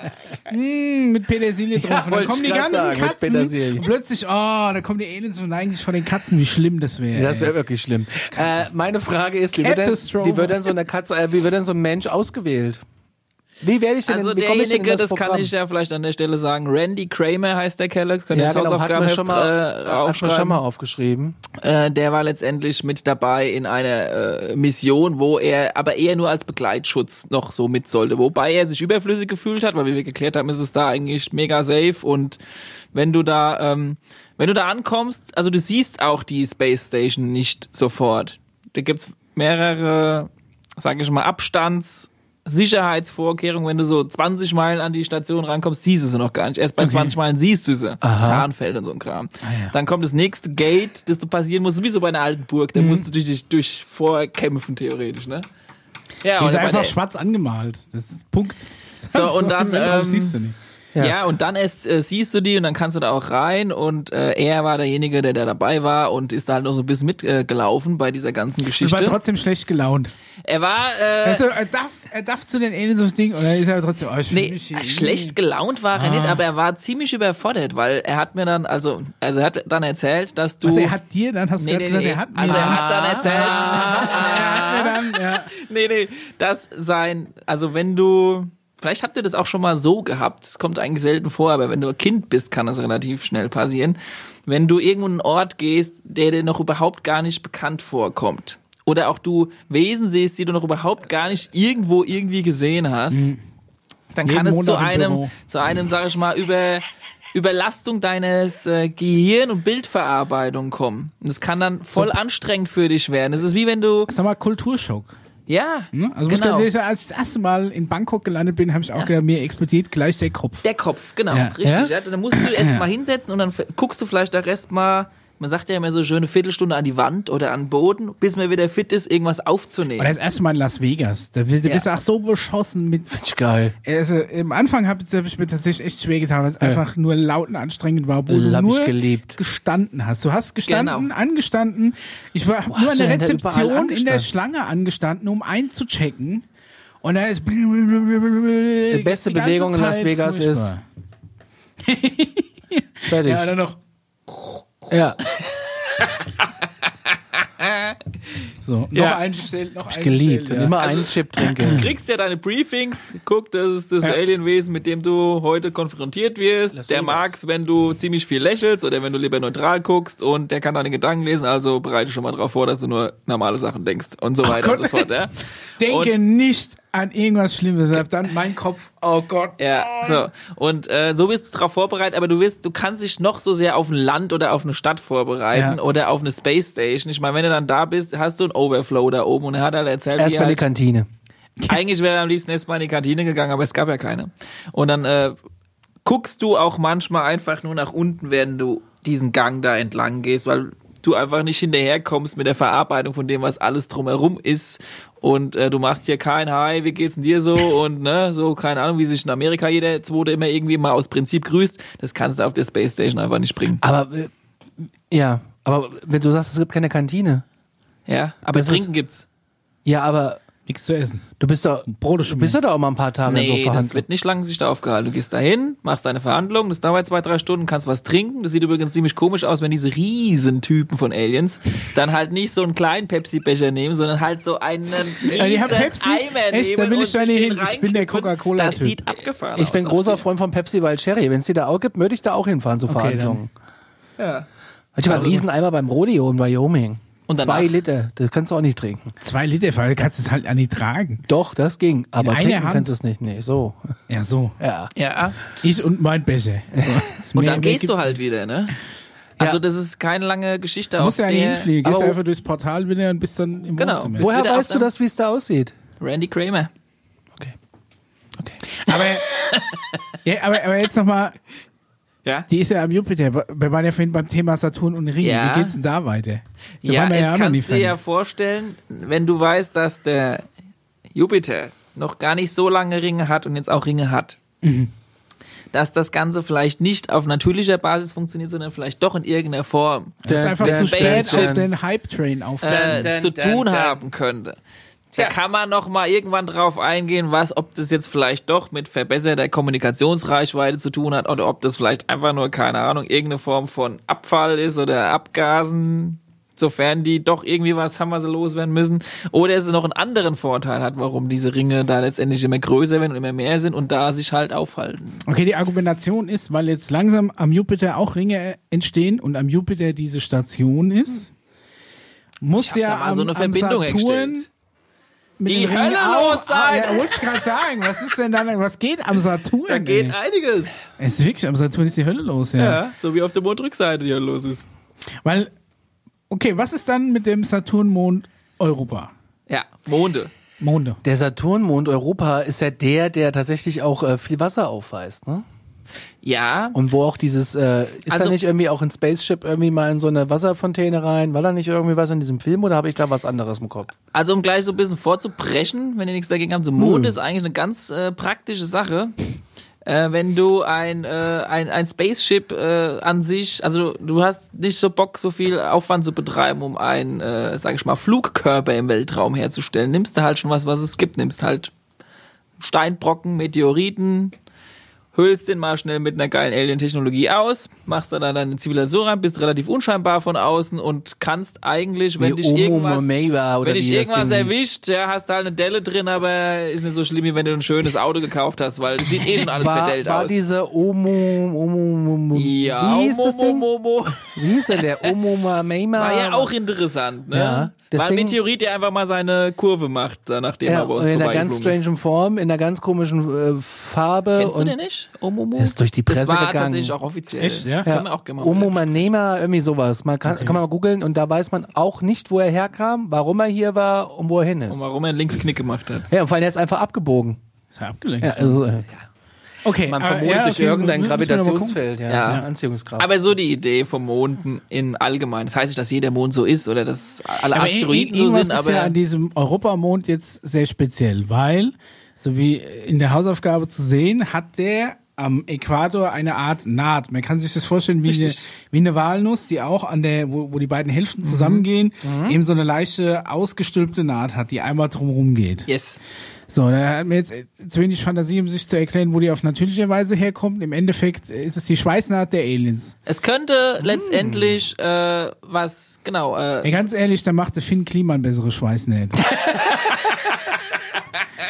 Mm, mit Petersilie drauf. Ja, und dann kommen die ganzen sagen, Katzen. Und plötzlich, oh, da kommen die Aliens und neigen sich vor den Katzen. Wie schlimm das wäre. das wäre wirklich schlimm. Äh, meine Frage ist, wie wird, denn, wie wird denn so eine Katze, äh, wie wird denn so ein Mensch ausgewählt? Wie werde ich denn, also wie ich denn in derjenige, das, das, kann ich ja vielleicht an der Stelle sagen, Randy Kramer heißt der Keller, könnt ihr ja, jetzt genau, hat Hausaufgaben mir schon mal, äh, hat mir schon aufschreiben. mal aufgeschrieben. Äh, der war letztendlich mit dabei in einer äh, Mission, wo er aber eher nur als Begleitschutz noch so mit sollte. Wobei er sich überflüssig gefühlt hat, weil wie wir geklärt haben, ist es da eigentlich mega safe und wenn du da, ähm, wenn du da ankommst, also du siehst auch die Space Station nicht sofort. Da gibt's mehrere, sag ich mal, Abstands Sicherheitsvorkehrungen, wenn du so 20 Meilen an die Station rankommst, siehst du sie noch gar nicht. Erst bei 20 Meilen siehst du sie. Tarnfeld und so ein Kram. ja. Dann kommt das nächste Gate, das du passieren musst, wie so bei einer alten Burg. Da musst du dich durch, durch vorkämpfen, theoretisch, ne? Ja, Die ist einfach schwarz angemalt. Das ist Punkt. So, [laughs] und dann, ähm, siehst du nicht. Ja. und dann erst äh, siehst du die und dann kannst du da auch rein und äh, er war derjenige, der da dabei war und ist da halt noch so ein bisschen mitgelaufen äh, bei dieser ganzen Ich Geschichte. war trotzdem schlecht gelaunt. er war äh, Also, er darf, er darf zu den Aliens aufs Ding, oder ist er trotzdem, oh, Nee, schlecht gelaunt war er nicht, Ah. aber er war ziemlich überfordert, weil er hat mir dann, also, also er hat dann erzählt, dass du. Also er hat dir, dann hast du nee, nee, gesagt, nee. er hat mir. also er hat dann erzählt, [laughs] er hat mir dann, ja. nee, nee, dass sein, also wenn du, vielleicht habt ihr das auch schon mal so gehabt, es kommt eigentlich selten vor, aber wenn du ein Kind bist, kann das relativ schnell passieren. Wenn du irgendwo in einen Ort gehst, der dir noch überhaupt gar nicht bekannt vorkommt. Oder auch du Wesen siehst, die du noch überhaupt gar nicht irgendwo irgendwie gesehen hast, dann Jeden kann es zu einem, Büro. zu einem, sag ich mal, über Überlastung deines äh, Gehirn und Bildverarbeitung kommen. Und das kann dann voll anstrengend für dich werden. Es ist wie wenn du, Sag mal, Kulturschock. Ja, Ne? Also muss ich genau. ganz ehrlich als ich das erste Mal in Bangkok gelandet bin, habe ich auch gedacht, mir explodiert gleich der Kopf. Der Kopf, genau, Ja. richtig. Ja? Ja? Dann musst du erst mal hinsetzen und dann guckst du vielleicht auch erst mal, man sagt ja immer so schöne Viertelstunde an die Wand oder an den Boden, bis man wieder fit ist, irgendwas aufzunehmen. Aber das erste Mal in Las Vegas, da bist, da Ja. du auch so beschossen mit. Ich geil. Also im Anfang habe hab ich mir tatsächlich echt schwer getan, weil es einfach nur laut und anstrengend war, wo du Hab ich nur geliebt. gestanden hast. Du hast gestanden, Genau. angestanden. Ich war hab Wo nur an du der Rezeption in der? Schlange angestanden, um einzuchecken. Und da ist die Die beste Bewegung in Las Vegas ist- [laughs] Fertig. Ja, dann noch Ja. [laughs] [laughs] so, noch Ja. einbestellt, noch einbestellt. Geliebt. Ja. immer einen Chip trinke. Du kriegst ja deine Briefings, guck, das ist das Ja. Alienwesen, mit dem du heute konfrontiert wirst. Las der mag's, wenn du ziemlich viel lächelst oder wenn du lieber neutral guckst und der kann deine Gedanken lesen, also bereite schon mal drauf vor, dass du nur normale Sachen denkst und so weiter und so fort. Ja? [laughs] Denke Und- nicht an irgendwas Schlimmes. Hab Dann mein Kopf, oh Gott. Ja, so. Und äh, so wirst du darauf vorbereitet, aber du wirst, du kannst dich noch so sehr auf ein Land oder auf eine Stadt vorbereiten Ja. oder auf eine Space Station. Ich meine, wenn du dann da bist, hast du einen Overflow da oben und er hat halt erzählt, er Erstmal die halt, Kantine. [laughs] eigentlich wäre er am liebsten erstmal in die Kantine gegangen, aber es gab ja keine. Und dann äh, guckst du auch manchmal einfach nur nach unten, wenn du diesen Gang da entlang gehst, weil du einfach nicht hinterherkommst mit der Verarbeitung von dem, was alles drumherum ist und äh, du machst hier kein Hi, wie geht's denn dir so [laughs] und ne, so keine Ahnung, wie sich in Amerika jeder zweite immer irgendwie mal aus Prinzip grüßt, das kannst du auf der Space Station einfach nicht bringen. Aber, äh, ja, aber wenn du sagst, es gibt keine Kantine. Ja, aber Das ist- trinken gibt's. Ja, aber Nichts zu essen. du bist doch, Brote du bist doch da auch mal ein paar Tage in so Nee, das wird nicht lange sich da aufgehalten. Du gehst dahin, machst deine Verhandlung, das dauert zwei, drei Stunden, kannst was trinken. Das sieht übrigens ziemlich komisch aus, wenn diese Riesentypen von Aliens dann halt nicht so einen kleinen Pepsi-Becher nehmen, sondern halt so einen riesen haben Pepsi? Eimer Echt? Da nehmen will ich da sich nicht den hin. Ich bin der. Coca-Cola-Typ. Das sieht abgefahren Ich bin aus. großer Freund von Pepsi Wild Cherry. Wenn es die da auch gibt, würde ich da auch hinfahren zu Okay, Verhandlungen. Ja. Manchmal einen Rieseneimer beim Rodeo in Wyoming. Und danach- Zwei Liter, das kannst du auch nicht trinken. Zwei Liter, weil du kannst es halt an die tragen. Doch, das ging. Aber trinken Hand? kannst du es nicht. Nee, so. Ja, so. Ja. Ja. Ich und mein Becher. So. [laughs] Und dann gehst du halt nicht. wieder, ne? Also das ist keine lange Geschichte. Du musst ja nicht hinfliegen. Gehst einfach durchs Portal wieder und bist dann im Genau. Wohnzimmer. Woher wieder weißt du das, wie es da aussieht? Randy Kramer. Okay. Okay. Aber, [laughs] ja, aber, aber jetzt nochmal, Ja? die ist ja am Jupiter. Wir waren ja vorhin beim Thema Saturn und Ringe. Ja. Wie geht's denn da weiter? Da Ja, jetzt noch kannst du dir ja vorstellen, wenn du weißt, dass der Jupiter noch gar nicht so lange Ringe hat und jetzt auch Ringe hat, Mhm. dass das Ganze vielleicht nicht auf natürlicher Basis funktioniert, sondern vielleicht doch in irgendeiner Form Das ist einfach zu spät auf den Hype-Train auf. äh, zu tun haben könnte. Da kann man noch mal irgendwann drauf eingehen, was, ob das jetzt vielleicht doch mit verbesserter Kommunikationsreichweite zu tun hat oder ob das vielleicht einfach nur, keine Ahnung, irgendeine Form von Abfall ist oder Abgasen, sofern die doch irgendwie was haben, was sie loswerden müssen. Oder es noch einen anderen Vorteil hat, warum diese Ringe da letztendlich immer größer werden und immer mehr sind und da sich halt aufhalten. Okay, die Argumentation ist, weil jetzt langsam am Jupiter auch Ringe entstehen und am Jupiter diese Station ist, muss ja am, so eine am Verbindung Saturn hergestellt. Mit Die Hölle auch- los sein! Ah, ja, wollte ich gerade sagen. Was ist denn da, was geht am Saturn? Da geht ey? einiges. Es ist wirklich, am Saturn ist die Hölle los, ja. Ja, so wie auf der Mondrückseite hier los ist. Weil, okay, was ist dann mit dem Saturnmond Europa? Ja, Monde. Monde. Der Saturnmond Europa ist ja der, der tatsächlich auch äh, viel Wasser aufweist, ne? Ja, Und wo auch dieses, äh, ist Also- da nicht irgendwie auch ein Spaceship irgendwie mal in so eine Wasserfontäne rein? War da nicht irgendwie was in diesem Film oder habe ich da was anderes im Kopf? Also um gleich so ein bisschen vorzubrechen, wenn ihr nichts dagegen habt, so Mond Hm. ist eigentlich eine ganz äh, praktische Sache. Äh, wenn du ein, äh, ein, ein Spaceship äh, an sich, also du hast nicht so Bock, so viel Aufwand zu betreiben, um einen, äh, sag ich mal, Flugkörper im Weltraum herzustellen, nimmst du halt schon was, was es gibt, nimmst halt Steinbrocken, Meteoriten, hüllst den mal schnell mit einer geilen Alien-Technologie aus, machst da dann deine Zivilisation rein, bist relativ unscheinbar von außen und kannst eigentlich, wenn Wie dich Omo irgendwas, oder wenn dich das irgendwas Ding erwischt, ja, hast du halt eine Delle drin, aber ist nicht so schlimm, wie wenn du ein schönes Auto gekauft hast, weil sieht eh schon alles war, verdellt war aus. diese Omo, Omo, Omo, ja, wie hieß das Omo, Ding? Mo, Mo, Mo. Wie hieß denn der Omo Mamema? War ja auch interessant, ne? Ja, das war ein Ding- Meteorit, der einfach mal seine Kurve macht, da nachdem ja, er bei uns in einer ganz strangen Form, in einer ganz komischen äh, Farbe. Kennst du und den nicht? Omo, Mo? Ist durch die Presse das war gegangen. tatsächlich auch offiziell. Echt, ja? Können wir auch gerne mal Omo Manema, irgendwie sowas. Man kann, Okay. kann man mal googeln und da weiß man auch nicht, wo er herkam, warum er hier war und wo er hin ist. Und warum er einen Linksknick gemacht hat. Ja, und vor allem er ist einfach abgebogen. Ist ja abgelenkt. Ja, also, äh, okay, man aber- vermutet ja, durch okay, irgendein mal gucken. Gravitationsfeld, ja, Ja. ja. Anziehungskraft. Aber so die Idee vom Monden in allgemein. Das heißt nicht, dass jeder Mond so ist oder dass alle Aber Asteroiden so irgendwas sind, ist ja aber an diesem Europamond jetzt sehr speziell, weil, so wie in der Hausaufgabe zu sehen, hat der am Äquator eine Art Naht. Man kann sich das vorstellen wie, eine, wie eine Walnuss, die auch an der, wo, wo die beiden Hälften zusammengehen, eben so eine leichte ausgestülpte Naht hat, die einmal drumherum geht. yes. So, da hat mir jetzt zu wenig Fantasie, um sich zu erklären, wo die auf natürliche Weise herkommt. Im Endeffekt ist es die Schweißnaht der Aliens. Es könnte letztendlich äh, was, genau, Ja, äh, ganz ehrlich, da macht der Finn Kliman bessere Schweißnähte. [laughs]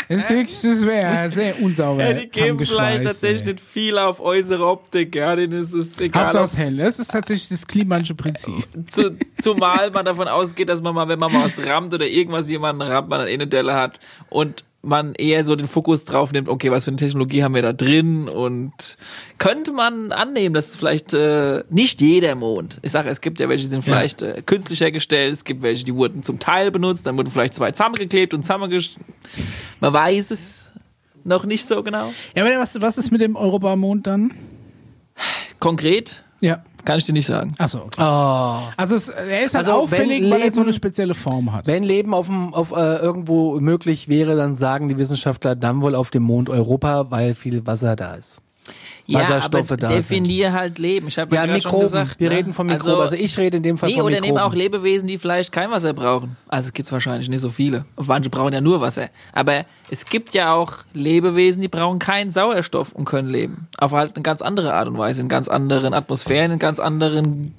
Das ist wirklich, das wäre sehr unsauber. [laughs] ja, die geben vielleicht tatsächlich nicht viel auf äußere Optik, ja, denen ist es egal. Hauptsache es hell. Das ist tatsächlich das Klimansche Prinzip. zu, zumal man davon ausgeht, dass man mal, wenn man mal was rammt oder irgendwas jemanden rammt, man dann eh eine Delle hat und man eher so den Fokus drauf nimmt, okay, was für eine Technologie haben wir da drin und könnte man annehmen, dass es vielleicht äh, nicht jeder Mond, ich sage, es gibt ja welche, die sind Ja. vielleicht äh, künstlich hergestellt, es gibt welche, die wurden zum Teil benutzt, dann wurden vielleicht zwei zusammengeklebt und zusammengesch... Man weiß es noch nicht so genau. Ja, aber was, was ist mit dem Europamond dann? Konkret, Ja. Kann ich dir nicht sagen. Achso, okay. Oh. Also es, er ist halt Also, auffällig, wenn weil er so Leben- eine spezielle Form hat. Wenn Leben auf, dem, auf äh, irgendwo möglich wäre, dann sagen die Wissenschaftler dann wohl auf dem Mond Europa, weil viel Wasser da ist. Wasserstoffe ja, aber da definier halt Leben. Ich habe Ja, ja, schon Mikroben. gesagt, Wir ne? reden von Mikroben. Also, ich rede in dem Fall Nee, von oder Mikroben. nehmen auch Lebewesen, die vielleicht kein Wasser brauchen. Also gibt's wahrscheinlich nicht so viele. Manche brauchen ja nur Wasser. Aber es gibt ja auch Lebewesen, die brauchen keinen Sauerstoff und können leben. Auf halt eine ganz andere Art und Weise, in ganz anderen Atmosphären, in ganz anderen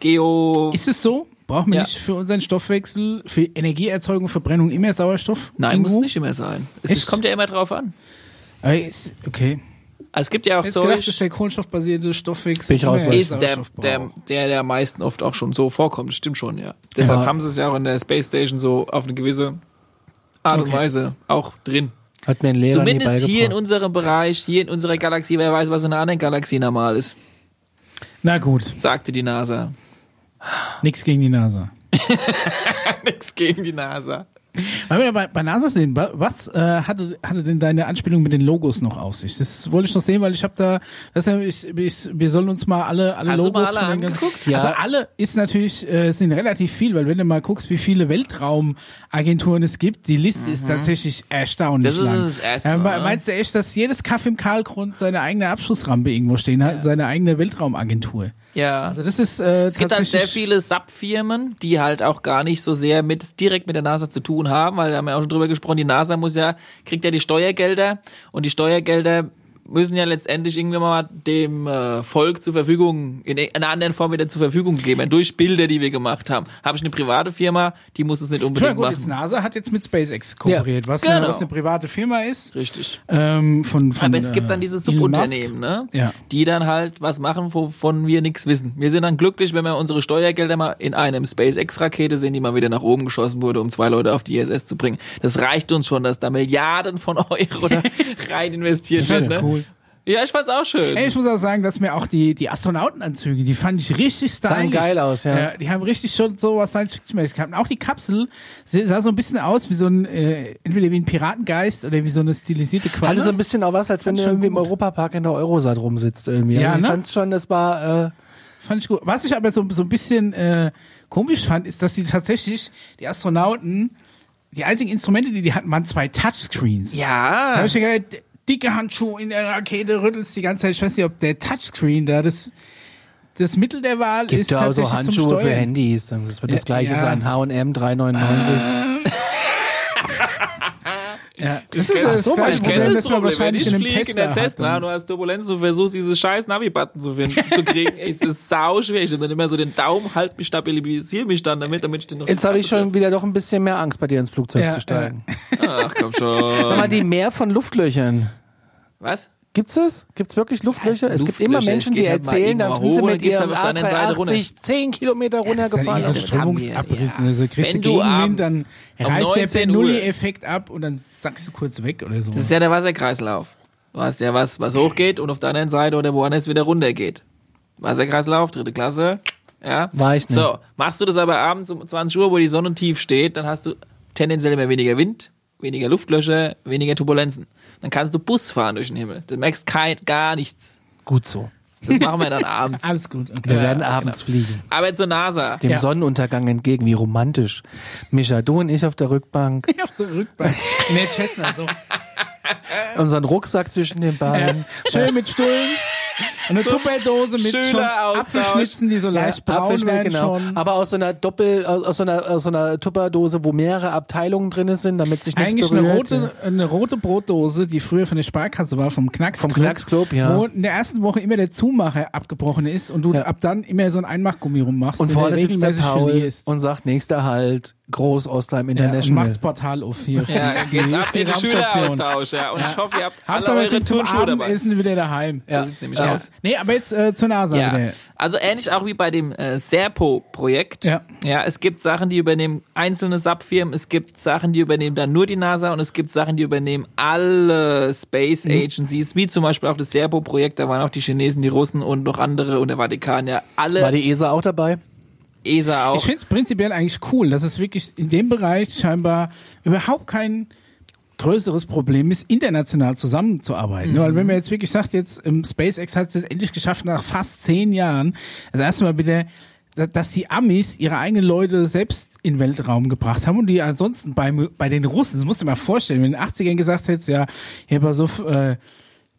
Geo... Ist es so? Brauchen wir Ja. nicht für unseren Stoffwechsel, für Energieerzeugung, Verbrennung immer Sauerstoff? Nein, irgendwo? muss nicht immer sein. Es ist, kommt ja immer drauf an. Ist, okay. Also es gibt ja auch so... gedacht, dass der kohlenstoffbasierte Stoffwechsel Bin ich raus, ist der, der, der, der meisten oft auch schon so vorkommt. Das stimmt schon, ja. Deshalb Ja. haben sie es ja auch in der Space Station so auf eine gewisse Art und Okay. Weise auch drin. Hat mir ein Lehrer Zumindest hier in unserem Bereich, hier in unserer Galaxie, wer weiß, was in einer anderen Galaxie normal ist, Na gut, sagte die NASA. nix gegen die NASA. [laughs] Nix gegen die NASA. Weil wir bei, bei NASA sehen, wa- was äh, hatte, hatte denn deine Anspielung mit den Logos noch auf sich? Das wollte ich noch sehen, weil ich habe da, das hab ich, ich, wir sollen uns mal alle, alle Hast du Logos mal alle von den angeguckt? Ja. Also alle ist natürlich, äh, sind relativ viel, weil wenn du mal guckst, wie viele Weltraumagenturen es gibt, die Liste ist tatsächlich erstaunlich Das ist lang. das Erste, ja, ne? meinst du echt, dass jedes Kaff im Karlgrund seine eigene Abschussrampe irgendwo stehen hat, seine eigene Weltraumagentur? Ja. Also das ist äh, es gibt halt sehr viele Sub-Firmen, die halt auch gar nicht so sehr mit direkt mit der NASA zu tun haben, weil da haben wir auch schon drüber gesprochen, die NASA muss ja, kriegt ja die Steuergelder und die Steuergelder müssen ja letztendlich irgendwann mal dem äh, Volk zur Verfügung, in einer anderen Form wieder zur Verfügung geben, werden, durch Bilder, die wir gemacht haben. Habe ich eine private Firma, die muss es nicht Ja, unbedingt gut, jetzt machen. NASA hat jetzt mit SpaceX kooperiert, was, Genau. eine, was eine private Firma ist. Richtig. Ähm, von, von, Aber es gibt äh, dann diese Elon Subunternehmen, ne? Ja. die dann halt was machen, wovon wir nichts wissen. Wir sind dann glücklich, wenn wir unsere Steuergelder mal in einem SpaceX-Rakete sehen, die mal wieder nach oben geschossen wurde, um zwei Leute auf die ISS zu bringen. Das reicht uns schon, dass da Milliarden von Euro [laughs] rein investiert wird. Ne? cool. Ja, ich fand's auch schön. Ey, ich muss auch sagen, dass mir auch die, die Astronautenanzüge, die fand ich richtig stylisch. Sahen geil aus, ja. die haben richtig schon so was Science-Fiction-mäßig gehabt. Und auch die Kapsel sah so ein bisschen aus wie so ein, äh, entweder wie ein Piratengeist oder wie so eine stilisierte Qualle. Hatte so ein bisschen auch was, als wenn du schon irgendwie im gut. Europapark in der Eurosat rumsitzt irgendwie. Ja, also ich ne? fand's schon, das war, äh, Fand ich gut. Was ich aber so, so ein bisschen äh, komisch fand, ist, dass die tatsächlich, die Astronauten, die einzigen Instrumente, die die hatten, waren zwei Touchscreens. Da ja. habe ich mir gedacht, dicke Handschuhe in der Rakete, rüttelst die ganze Zeit. Ich weiß nicht, ob der Touchscreen da das, das Mittel der Wahl gibt ist. ja auch so tatsächlich zum Handschuhe für. Handys. Das wird das gleiche ja. sein. H&M 3,99. Ja, das Ich ist das so, ich kenne das Problem, wenn wahrscheinlich ich fliege in der. Cessna, dann. du hast Turbulenz, du versuchst dieses scheiß Navi-Button zu finden, zu kriegen. Es ist sau schwer. Ich hab dann immer so den Daumen, halt mich, stabilisiere mich dann damit, damit ich den noch Jetzt habe ich schon wieder doch ein bisschen mehr Angst, bei dir ins Flugzeug Ja, zu steigen. [laughs] Ach komm Sag schon. mal, die Meer von Luftlöchern. Was? Gibt's das? Gibt's wirklich Luftlöcher? es gibt immer Menschen, es die halt erzählen, dann sind sie mit dann ihrem halt auf der anderen Seite runter. A380 10 Kilometer Das ist runtergefallen. ja das Strömungsabrissen. ja. Also kriegst Wenn du Gegenwind, abends dann um reißt der 19 Uhr- Bernoulli-Effekt ab und dann sackst du kurz weg oder so. Das ist ja der Wasserkreislauf. Du hast ja was, was hochgeht und auf der anderen Seite oder woanders wieder runtergeht. Wasserkreislauf, dritte Klasse. Ja. War ich nicht. So, machst du das aber abends um 20 Uhr, wo die Sonne tief steht, dann hast du tendenziell immer weniger Wind, weniger Luftlöcher, weniger Turbulenzen. Dann kannst du Bus fahren durch den Himmel. Du merkst kein, gar nichts. Gut so. Das machen wir dann abends. [laughs] Alles gut. Okay. Wir werden abends fliegen. Aber zur NASA. Dem Ja. Sonnenuntergang entgegen. Wie romantisch. Micha, du und ich auf der Rückbank. [laughs] auf der Rückbank. In der Cessna so. Unseren Rucksack zwischen den Beinen. Schön mit Stullen. Und eine Tupperdose mit schon. Apfelschnitzen, die so leicht braun Apfelschnitt, werden genau. schon. Aber aus so einer Doppel, aus, so einer, aus so einer Tupperdose, wo mehrere Abteilungen drin sind, damit sich nichts Eigentlich berührt. eine rote, eine rote Brotdose, die früher von der Sparkasse war, vom Knacksclub. Vom Knacksclub, ja. Wo in der ersten Woche immer der Zumacher abgebrochen ist und du Ja. ab dann immer so ein Einmachgummi rummachst Und vorne sitzt der regelmäßig Paul verlierst. und sagt, nächster Halt, Groß Ostheim Ja, und International. macht's Portal auf hier. Ja, die- geht's die- ab die in den Raumstation. Schüleraustausch, ja. Und ich hoffe, ihr habt alle Hauptsache, wir eure Turnschuhe dabei. Abendessen wieder daheim. ja. So sieht's nämlich ja. aus. Nee, aber jetzt äh, zur NASA Ja, wieder. also ähnlich auch wie bei dem äh, Serpo-Projekt. Ja. ja, es gibt Sachen, die übernehmen einzelne Sub-Firmen, es gibt Sachen, die übernehmen dann nur die NASA und es gibt Sachen, die übernehmen alle Space Mhm. Agencies, wie zum Beispiel auch das Serpo-Projekt, da waren auch die Chinesen, die Russen und noch andere und der Vatikan, ja, alle, War die ESA auch dabei? ESA auch. Ich finde es prinzipiell eigentlich cool, dass es wirklich in dem Bereich scheinbar überhaupt kein größeres Problem ist, international zusammenzuarbeiten. Mhm. Weil wenn man jetzt wirklich sagt, jetzt ähm, SpaceX hat es jetzt endlich geschafft, nach fast zehn Jahren, das erste Mal bitte, da- dass die Amis ihre eigenen Leute selbst in den Weltraum gebracht haben und die ansonsten bei, bei den Russen, das musst du dir mal vorstellen, wenn in den 80ern gesagt hättest, ja, hier pass auf, äh,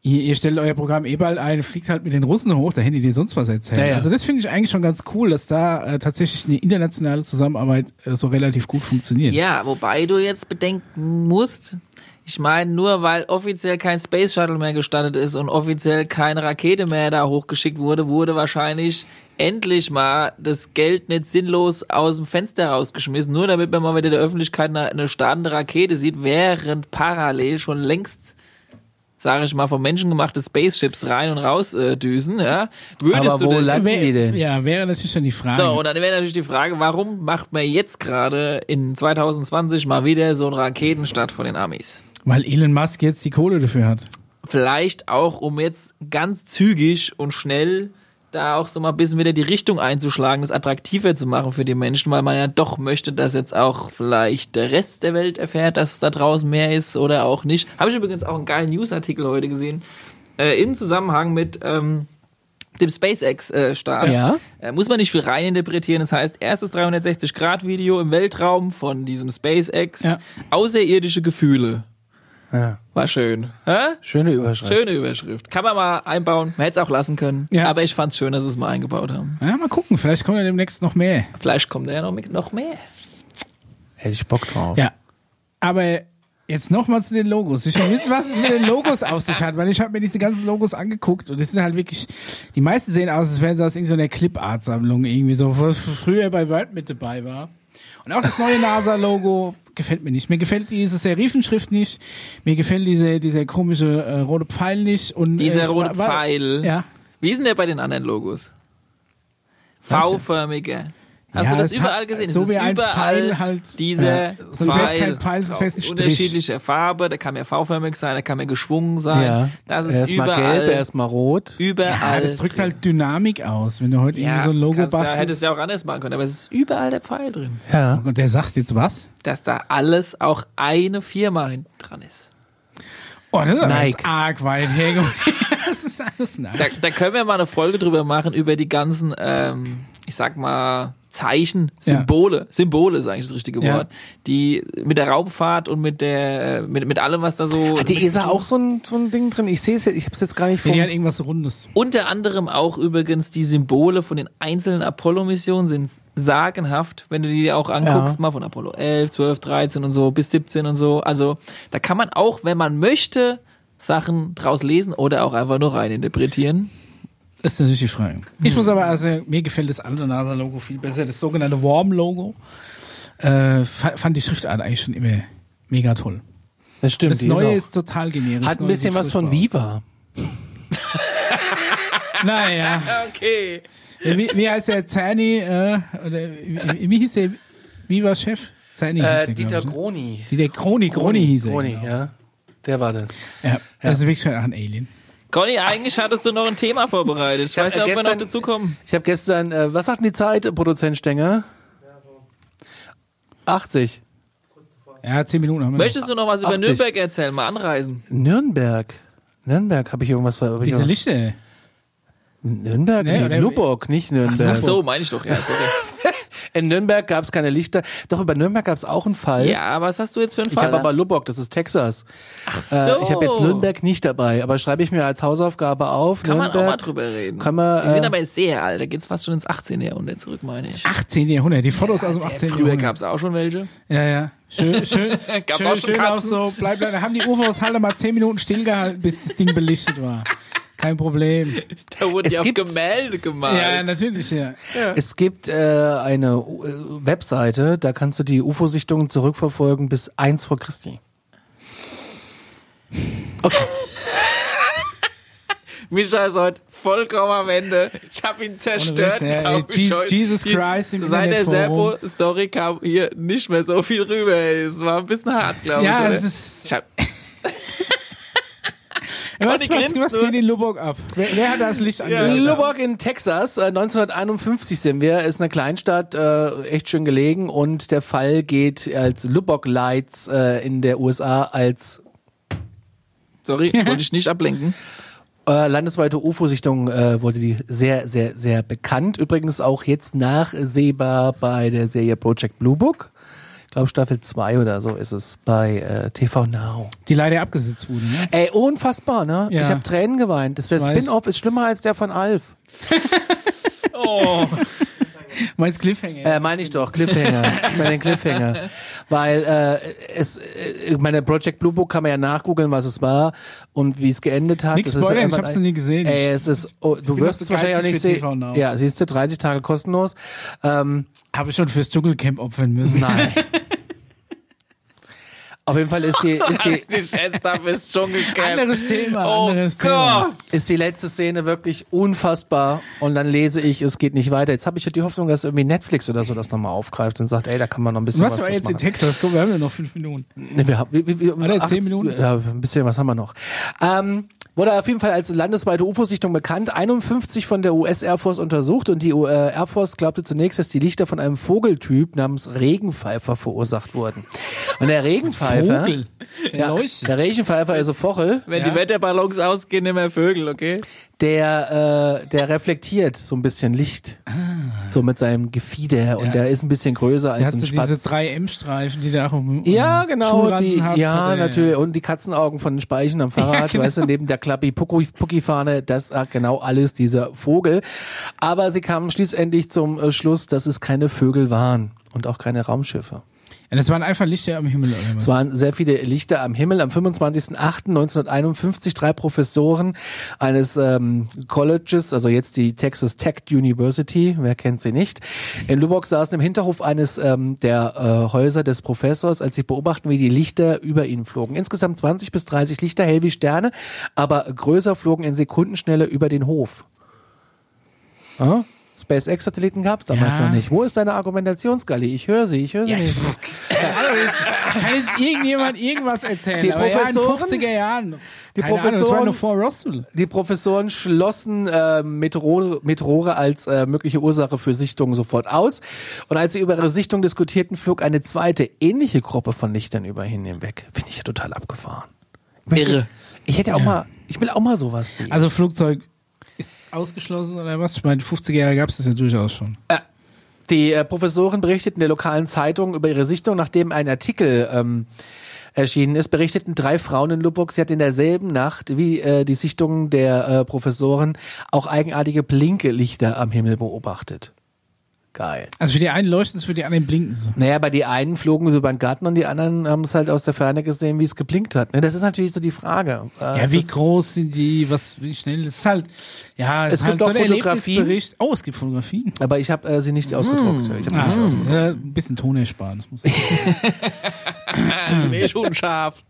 ihr, ihr stellt euer Programm eh bald ein, fliegt halt mit den Russen hoch, da hättet ihr sonst was erzählt. Ja, ja. Also das finde ich eigentlich schon ganz cool, dass da äh, tatsächlich eine internationale Zusammenarbeit äh, so relativ gut funktioniert. Ja, wobei du jetzt bedenken musst, ich meine, nur weil offiziell kein Space Shuttle mehr gestartet ist und offiziell keine Rakete mehr da hochgeschickt wurde, wurde wahrscheinlich endlich mal das Geld nicht sinnlos aus dem Fenster rausgeschmissen, nur damit man mal wieder der Öffentlichkeit eine, eine startende Rakete sieht, während parallel schon längst sage ich mal, von Menschen gemachte Spaceships rein und raus äh, düsen, ja. Würdest Aber du wo denn, landen die denn? ja, wäre natürlich dann die Frage. so, und dann wäre natürlich die Frage, warum macht man jetzt gerade in 2020 mal wieder so einen Raketenstart von den Amis? Weil Elon Musk jetzt die Kohle dafür hat. Vielleicht auch, um jetzt ganz zügig und schnell da auch so mal ein bisschen wieder die Richtung einzuschlagen, das attraktiver zu machen für die Menschen, weil man ja doch möchte, dass jetzt auch vielleicht der Rest der Welt erfährt, dass da draußen mehr ist oder auch nicht. Habe ich übrigens auch einen geilen Newsartikel heute gesehen, äh, im Zusammenhang mit ähm, dem SpaceX-Start. Ja. Äh, muss man nicht viel reininterpretieren. Das heißt, erstes 360-Grad-Video im Weltraum von diesem SpaceX. Ja. Außerirdische Gefühle. Ja. War schön. Hä? Schöne Überschrift. Schöne Überschrift. Kann man mal einbauen. Man hätte es auch lassen können. Ja. Aber ich fand es schön, dass sie es mal eingebaut haben. Ja, mal gucken, vielleicht kommt ja demnächst noch mehr. Vielleicht kommt da ja noch, mehr. Hätte ich Bock drauf. Ja. Aber jetzt nochmal zu den Logos. Ich will wissen, was es mit den Logos auf sich hat, weil ich habe mir diese ganzen Logos angeguckt und das sind halt wirklich, die meisten sehen aus, als wären sie aus irgendeiner Clip-Art-Sammlung irgendwie so, wo früher bei Word mit dabei war. Und auch das neue NASA-Logo gefällt mir nicht. Mir gefällt diese Serifenschrift nicht. Mir gefällt diese, dieser komische äh, rote Pfeil nicht. Und, Dieser äh, rote war- war- Pfeil. Ja. Wie ist denn der bei den anderen Logos? V-förmiger. Hast Ja, du das es überall hat- gesehen? so es ist wie ein überall Pfeil halt- dieser Ja. Pfeil. kein Pfeil, Auf Strich. unterschiedlicher Farbe. Der kann ja V-förmig sein, der kann ja geschwungen sein. Ja. Das ist erstmal überall. gelb, erstmal rot. überall. Ja, das drückt drin. halt Dynamik aus, wenn du heute ja, irgendwie so ein Logo kannst ja, bastelst. hättest ja auch anders machen können, aber es ist überall der Pfeil drin. Ja. Und der sagt jetzt was? Dass da alles auch eine Firma hinten dran ist. Oh, das ist aber Nike. jetzt arg weit hergeholt. [laughs] das ist alles Nike. Da, da können wir mal eine Folge drüber machen, über die ganzen, ähm, ich sag mal, Zeichen, Ja. Symbole, Symbole ist eigentlich das richtige Ja. Wort, die mit der Raumfahrt und mit der, mit, mit allem, was da so. Hat die ESA auch so ein, so ein Ding drin? Ich sehe es jetzt, ich habe es jetzt gar nicht Ja, vor. die hat irgendwas Rundes. Unter anderem auch übrigens die Symbole von den einzelnen Apollo-Missionen sind sagenhaft, wenn du die auch anguckst, Ja. mal von Apollo 11, 12, 13 und so bis 17 und so. Also da kann man auch, wenn man möchte, Sachen draus lesen oder auch einfach nur reininterpretieren. Das ist natürlich die Frage. Ich muss aber, also mir gefällt das alte NASA-Logo viel besser, das sogenannte Warm-Logo. Äh, fa- fand die Schriftart eigentlich schon immer mega toll. Das stimmt. Das Neue auch- ist total generisch. hat ein bisschen was von Viva. [laughs] Naja. [laughs] Okay. wie, wie heißt der Zerny, äh, oder wie, wie hieß der Viva-Chef? Zerny hieß Äh, der, Dieter ich, ne? Groni. Dieter Kroni, Kroni hieß er. Groni, genau. ja. Der war das. Ja, das ist wirklich schon auch ein Alien. Conny, eigentlich hattest du noch ein Thema vorbereitet. Ich hab, weiß nicht, ob äh, wir noch dazu kommen. Ich habe gestern, äh, was sagt denn die Zeit, Produzent Stenger? 80. Ja, zehn Minuten haben wir Möchtest du noch was über 80. Nürnberg erzählen? Mal anreisen. Nürnberg. Nürnberg habe ich irgendwas ver- hab noch. ich Diese was- Lichter. Nürnberg? Nee, Nee, Lubock, nicht Nürnberg. Ach so, meine ich doch. Ja, sorry. [laughs] In Nürnberg gab es keine Lichter. Doch, über Nürnberg gab es auch einen Fall. ja, was hast du jetzt für einen Ich Fall? habe aber Lubbock, das ist Texas. Ach so. Äh, ich habe jetzt Nürnberg nicht dabei, aber schreibe ich mir als Hausaufgabe auf. Kann man Nürnberg. auch mal drüber reden. Kann man, Die sind äh, aber sehr alt. Da geht's fast schon ins 18. Jahrhundert zurück, meine ich. 18. Jahrhundert, die Fotos aus dem 18. Früher Jahrhundert. gab's auch schon welche. Ja, ja. Schön, [laughs] schön. Schön, auch schon schön auch Katzen? so. Bleib, bleib, da haben die UFOs halt mal 10 Minuten stillgehalten, bis das Ding belichtet war. Kein Problem. [laughs] Da wurden Es die auf gibt- Gemälde gemalt. Ja, natürlich, ja. Es gibt äh, eine äh, Webseite, da kannst du die UFO-Sichtungen zurückverfolgen bis 1 vor Christi. Okay. [laughs] Micha ist heute vollkommen am Ende. Ich habe ihn zerstört. Witz, ja, ey, heute. Jesus Die- Christ im Seit der. Serpo-Story kam hier nicht mehr so viel rüber. ey. Es war ein bisschen hart, glaube Ja, ich. oder? es ist- Ich hab, Was, was, was geht in Lubbock ab? Wer, wer hat das Licht angelassen? Lubbock in Texas, äh, 1951 sind wir, ist eine Kleinstadt, äh, echt schön gelegen und der Fall geht als Lubbock Lights äh, in der USA als Sorry, [laughs] wollte ich nicht ablenken. Äh, landesweite UFO-Sichtung äh, wurde die sehr, sehr, sehr bekannt. Übrigens auch jetzt nachsehbar bei der Serie Project Blue Book. Ich glaube Staffel 2 oder so ist es bei äh, TV Now. Die leider abgesetzt wurde, ne? Ey, unfassbar, ne? Ja. Ich habe Tränen geweint. Das, der. Spin-off ist schlimmer als der von Alf. [laughs] Oh. [laughs] Meinst Cliffhanger? Äh, meine ich doch, Cliffhanger. ich meine den Cliffhanger. Weil äh, es, äh, meine Project Blue Book kann man ja nachgoogeln, was es war und wie es geendet hat. Ja spoilern, ich hab's nie gesehen. Ey, es ist, oh, du wirst es wahrscheinlich auch nicht sehen. Ja, siehst du, 30 Tage kostenlos. Ähm, Habe ich schon fürs Dschungelcamp opfern müssen. nein. [laughs] Auf jeden Fall ist die, ist die, Nicht ernsthaft ist Dschungelcamp. Anderes Thema, Oh anderes Gott. Thema. ist die letzte Szene wirklich unfassbar und dann lese ich, es geht nicht weiter. Jetzt habe ich ja die Hoffnung, dass irgendwie Netflix oder so das nochmal aufgreift und sagt, ey, da kann man noch ein bisschen Was was, war draus jetzt in machen. Texas? Guck, wir haben ja noch fünf Minuten. Wir haben, wir, wir, wir, Warte, zehn acht- Minuten? Ja, ein bisschen was haben wir noch. Ähm, wurde auf jeden Fall als landesweite UFO-Sichtung bekannt. 51 von der US Air Force untersucht und die äh, Air Force glaubte zunächst, dass die Lichter von einem Vogeltyp namens Regenpfeifer verursacht wurden. Und der [laughs] Regenpfeifer, Vogel. Der ja, der Regenpfeifer, also Vogel, Wenn Ja. die Wetterballons ausgehen, nehmen wir Vögel, okay? Der, äh, der reflektiert so ein bisschen Licht. So mit seinem Gefieder Ja. und der ist ein bisschen größer als ein so Spatz. diese drei M-Streifen, die da auch im Ja, im genau, die, hast, ja, hat er, natürlich. Und die Katzenaugen von den Speichen am [laughs] Fahrrad, genau. weißt du, neben der Klappi Pucki-Fahne, das hat genau alles dieser Vogel. Aber sie kamen schließlich zum äh, Schluss, dass es keine Vögel waren und auch keine Raumschiffe. Ja, das waren einfach Lichter am Himmel. Oder? Es waren sehr viele Lichter am Himmel. Am 25.08.1951 drei Professoren eines ähm, Colleges, also jetzt die Texas Tech University, wer kennt sie nicht, in Lubbock saßen im Hinterhof eines ähm, der äh, Häuser des Professors, als sie beobachten, wie die Lichter über ihnen flogen. Insgesamt 20 bis 30 Lichter, hell wie Sterne, aber größer flogen in Sekundenschnelle über den Hof. Ah? SpaceX-Satelliten gab es damals Ja. noch nicht. Wo ist deine Argumentationsgalli? Ich höre sie, ich höre sie Ja, nicht. Kann jetzt irgendjemand irgendwas erzählen? Die aber ja, in den Professoren- 50er Jahren. Die Ahnung, Professoren- noch vor Roswell. Die Professoren schlossen äh, Meteore, Meteore als äh, mögliche Ursache für Sichtungen sofort aus. Und als sie über ihre Sichtung diskutierten, flog eine zweite ähnliche Gruppe von Lichtern über ihnen hinweg. Finde ich ja total abgefahren. Irre. Ich hätte auch mal, ich will auch mal sowas sehen. Also Flugzeug ausgeschlossen oder was? Ich meine, 50er Jahre gab es das ja durchaus schon. Die äh, Professoren berichteten der lokalen Zeitung über ihre Sichtung, nachdem ein Artikel ähm, erschienen ist, berichteten drei Frauen in Lubbock, sie hat in derselben Nacht wie äh, die Sichtungen der äh, Professoren auch eigenartige Blinkelichter am Himmel beobachtet. Geil. Also für die einen leuchtet es, für die anderen blinken sie. Naja, bei die einen flogen sie über den Garten und die anderen haben es halt aus der Ferne gesehen, wie es geblinkt hat. Ne, Das ist natürlich so die Frage. Äh, Ja, es wie ist- groß sind die, was, wie schnell, ist halt, ja, es, Es ist gibt halt auch so Fotografien. Oh, es gibt Fotografien. Aber ich habe äh, sie nicht ausgedruckt. Ich hab sie Ah, nicht ausgedruckt. ja, ein bisschen Ton ersparen. Das muss ich. Die [laughs] wäre schon scharf.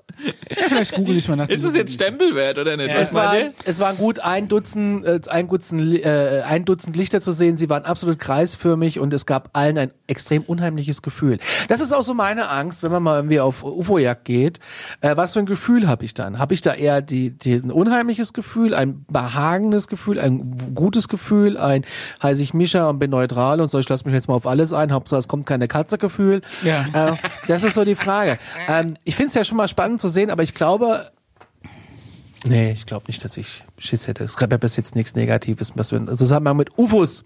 Ja, vielleicht google ich mal nach. Ist es jetzt Stempelwert oder nicht? Ja, Es, war, es waren gut ein Dutzend, äh, ein, Dutzend, äh, ein Dutzend Lichter zu sehen. Sie waren absolut kreisförmig und es gab allen ein extrem unheimliches Gefühl. Das ist auch so meine Angst, wenn man mal irgendwie auf UFO-Jagd geht. Äh, was für ein Gefühl habe ich dann? Habe ich da eher die, die, ein unheimliches Gefühl, ein behagendes Gefühl, ein gutes Gefühl, ein heiße ich Mischa und bin neutral und so, ich lasse mich jetzt mal auf alles ein, Hauptsache es kommt keine Katze Gefühl. Ja. Äh, das ist so die Frage. Ähm, ich finde es ja schon mal spannend zu sehen, aber ich glaube, Nee, ich glaube nicht, dass ich Schiss hätte. Es gab ja bis jetzt nichts Negatives, was wir im Zusammenhang mit UFOs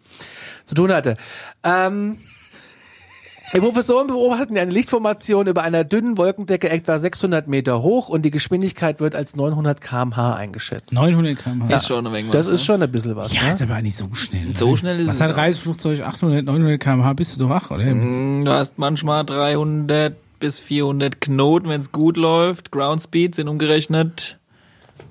zu tun hatte. Ähm, die Professoren beobachten eine Lichtformation über einer dünnen Wolkendecke etwa 600 Meter hoch und die Geschwindigkeit wird als 900 km/h eingeschätzt. 900 km/h. Ist schon ein wenig Das was, ist ne? schon ein bisschen was. Ja, ne? ist aber nicht so schnell. So schnell ist Was es hat auch. Reiseflugzeug 800, 900 km/h? Bist du doch wach, oder? Mm, Du hast manchmal 300 bis 400 Knoten, wenn es gut läuft. Ground Speed sind umgerechnet.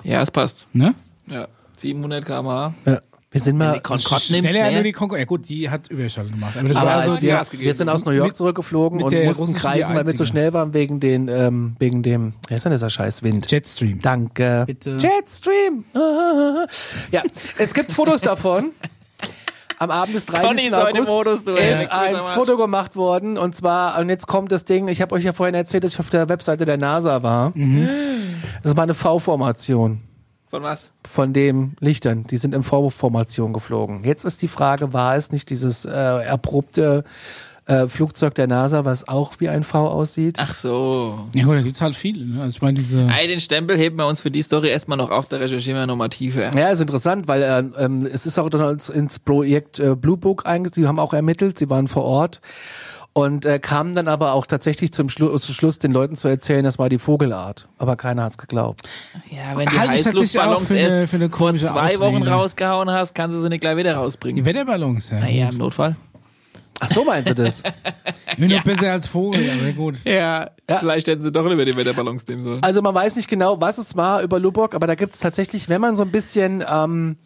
Ja, es passt. Ne? Ja, 700 km/h. Ja. Wir sind mal, Concorde nimmst, Schneller ne? nur die Konkurrenz. Ja gut, die hat Überschall gemacht. Aber das aber war so als die, wir, wir sind aus New York Mit- zurückgeflogen mit und mussten kreisen, weil wir zu schnell waren wegen den, ähm, wegen dem, wer ist denn dieser scheiß Wind? Jetstream. Danke. Bitte. Jetstream. [laughs] Ja, es gibt Fotos davon. [laughs] Am Abend des 30. Conny ist heute im August Modus, du, ist ey. ein. Foto gemacht worden und zwar, und jetzt kommt das Ding, ich habe euch ja vorhin erzählt, dass ich auf der Webseite der NASA war. Mhm. Das war eine V-Formation. Von was? von den Lichtern. Die sind in Vorwurfformation geflogen. Jetzt ist die Frage, war es nicht dieses äh, erprobte äh, Flugzeug der NASA, was auch wie ein V aussieht? Ach so. Ja, gut, da gibt's halt viele. Ne? Also ich meine, diese. Ey, den Stempel heben wir uns für die Story erstmal noch auf, da recherchieren wir nochmal tiefer. Ja, ist interessant, weil äh, ähm, es ist auch dann ins, ins Projekt äh, Blue Book eingesetzt. Sie haben auch ermittelt, sie waren vor Ort und äh, kamen dann aber auch tatsächlich zum, Schlu zum Schluss den Leuten zu erzählen, das war die Vogelart. Aber keiner hat's geglaubt. Ja, wenn die tatsächlich auch Heißluftballons für eine- erst für eine vor zwei Wochen Ausrede. rausgehauen hast, kannst du sie nicht gleich wieder Die rausbringen. Wetterballons, ja. Naja, im Notfall. Ach so meinst du das? Ich bin noch besser als Vogel, aber gut. Ja, Ja. vielleicht hätten sie doch lieber die Wetterballons nehmen sollen. Also man weiß nicht genau, was es war über Lubbock, aber da gibt es tatsächlich, wenn man so ein bisschen, ähm,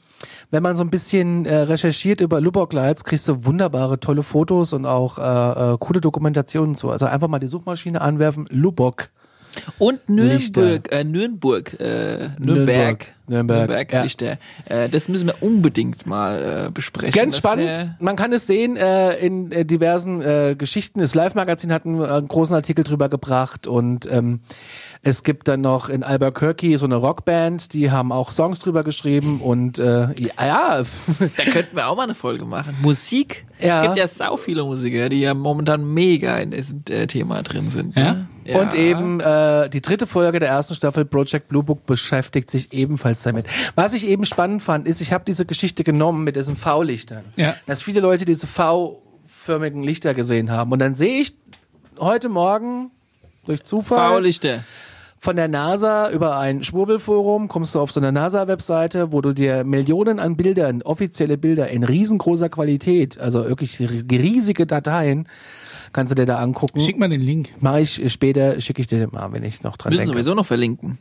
wenn man so ein bisschen äh, recherchiert über Lubbock Lights, kriegst du wunderbare, tolle Fotos und auch äh, äh, coole Dokumentationen zu. Also einfach mal die Suchmaschine anwerfen, Lubbock. Und Lichter. Nürnberg, äh, Nürnberg, äh, Nürnberg, Nürnberg, Nürnberg, ja. Lichter. Äh, das müssen wir unbedingt mal äh, besprechen. Ganz spannend. Man kann es sehen äh, in äh, diversen äh, Geschichten. Das Live-Magazin hat einen, äh, einen großen Artikel drüber gebracht und ähm, es gibt dann noch in Albuquerque so eine Rockband, die haben auch Songs drüber geschrieben und äh, ja, ja [laughs] Da könnten wir auch mal eine Folge machen. Musik. Ja. Es gibt ja sau viele Musiker, die ja momentan mega in diesem äh, Thema drin sind. Ne? Ja. Und eben äh, die dritte Folge der ersten Staffel Project Blue Book beschäftigt sich ebenfalls damit. Was ich eben spannend fand, ist, ich habe diese Geschichte genommen mit diesen V-Lichtern. Ja. Dass viele Leute diese V-förmigen Lichter gesehen haben. Und dann sehe ich heute Morgen durch Zufall V-Lichter. von der NASA über ein Schwurbelforum, kommst du auf so eine NASA-Webseite, wo du dir Millionen an Bildern, offizielle Bilder in riesengroßer Qualität, also wirklich riesige Dateien, kannst du dir da angucken. Schick mal den Link. Mach ich später, schicke ich dir mal, wenn ich noch dran Müssen denke. sowieso noch verlinken.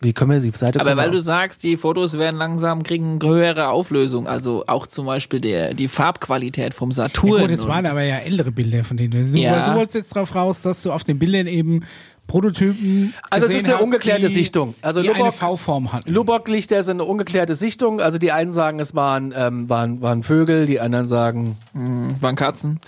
Wie können wir die Seite Aber weil du sagst, die Fotos werden langsam, kriegen höhere Auflösung. Also auch zum Beispiel der, die Farbqualität vom Saturn. Ja, gut, und- waren aber ja ältere Bilder von denen. Du, Ja. du wolltest jetzt drauf raus, dass du auf den Bildern eben Prototypen Also es ist eine hast, ungeklärte die, Sichtung. Also die eine Lubbock- V-Form hatten. Lubbock-Lichter sind eine ungeklärte Sichtung. Also die einen sagen, es waren, ähm, waren, waren Vögel, die anderen sagen, es waren Katzen.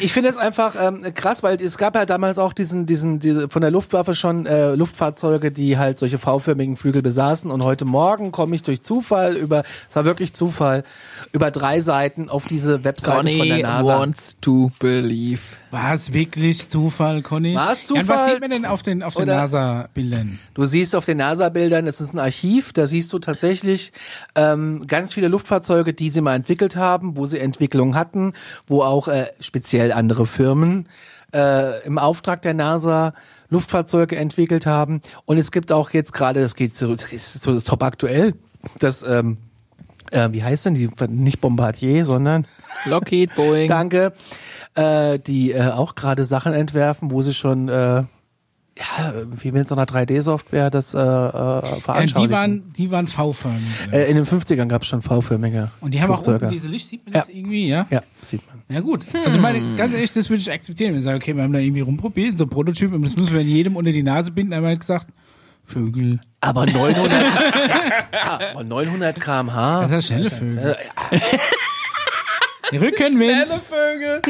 Ich finde es einfach ähm, krass, weil es gab ja damals auch diesen, diesen, diese, von der Luftwaffe schon äh, Luftfahrzeuge, die halt solche V-förmigen Flügel besaßen. Und heute Morgen komme ich durch Zufall über, es war wirklich Zufall, über drei Seiten auf diese Webseite von der Conny NASA. wants to believe. War es wirklich Zufall, Conny? War es Ja, und was Zufall? sieht man denn auf den, auf den NASA-Bildern? Du siehst auf den NASA-Bildern, es ist ein Archiv, da siehst du tatsächlich ähm, ganz viele Luftfahrzeuge, die sie mal entwickelt haben, wo sie Entwicklungen hatten, wo auch äh, speziell andere Firmen äh, im Auftrag der NASA Luftfahrzeuge entwickelt haben. Und es gibt auch jetzt gerade, das geht so, das ist so das top aktuell, das, ähm, äh, wie heißt denn die, nicht Bombardier, sondern Lockheed, Boeing. Danke. Äh, die äh, auch gerade Sachen entwerfen, wo sie schon, äh, ja, wie mit so einer 3D-Software das äh, äh, Ja, veranschaulichen. die waren, die waren V-förmig. äh, in den 50ern gab es schon V-förmige und die haben auch Flugzeuge. unten diese Licht, sieht man das Ja. irgendwie, ja? Ja, sieht man. Ja gut. Also ich meine, ganz ehrlich, das würde ich akzeptieren. Wenn ich sage, okay, wir haben da irgendwie rumprobiert, so Prototypen, das müssen wir in jedem unter die Nase binden, einmal gesagt, Vögel. Aber 900, [laughs] ja, aber 900 km/h. Das ist schnelle Vögel. [laughs] Rückenwind. Vögel.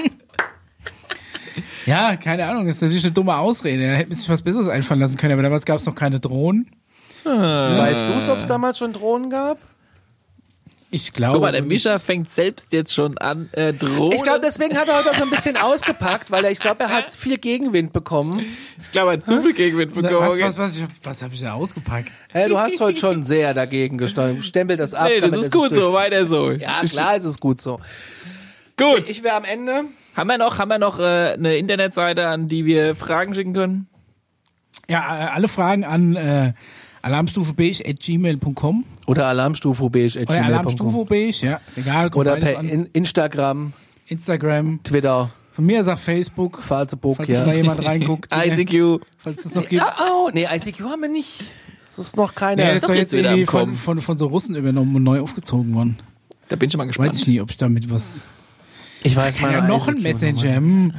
Ja, keine Ahnung, das ist natürlich eine dumme Ausrede. Da hätte man sich was Besseres einfallen lassen können, aber damals gab es noch keine Drohnen. Weißt du, ob es damals schon Drohnen gab? Ich glaube. Guck mal, der Mischa fängt selbst jetzt schon an, äh, Drohnen. Ich glaube, deswegen hat er heute so ein bisschen ausgepackt, weil er, ich glaube, er hat viel Gegenwind bekommen. ich glaube, er hat zu viel Gegenwind bekommen. was, was, was, ich, was habe ich da ausgepackt? Hey, du hast heute schon sehr dagegen gestanden. Stempel das ab. nee, das damit ist es gut durch- so, weiter so. Ja, klar, es ist gut so. Gut. Ich wäre am Ende. Haben wir noch, haben wir noch äh, eine Internetseite, an die wir Fragen schicken können? Ja, äh, alle Fragen an äh, alarmstufebeige.gmail.com Oder Alarmstufe beige at oder gmail.com. alarmstufebeige, ja, ist egal. Oder per in Instagram, Instagram. Twitter, Von mir sagt Facebook, Facebook, falls ja. da jemand reinguckt. [laughs] ICQ. falls es noch gibt. Ah, oh, nee, ICQ haben wir nicht. Das ist noch keine. Ja, ist ist doch jetzt irgendwie von, Kommen. von, von so Russen übernommen und neu aufgezogen worden. Da bin ich schon mal Weiß gespannt. ich nie, ob ich damit was. Ich weiß Ja, meine noch ein Messenger. Hm.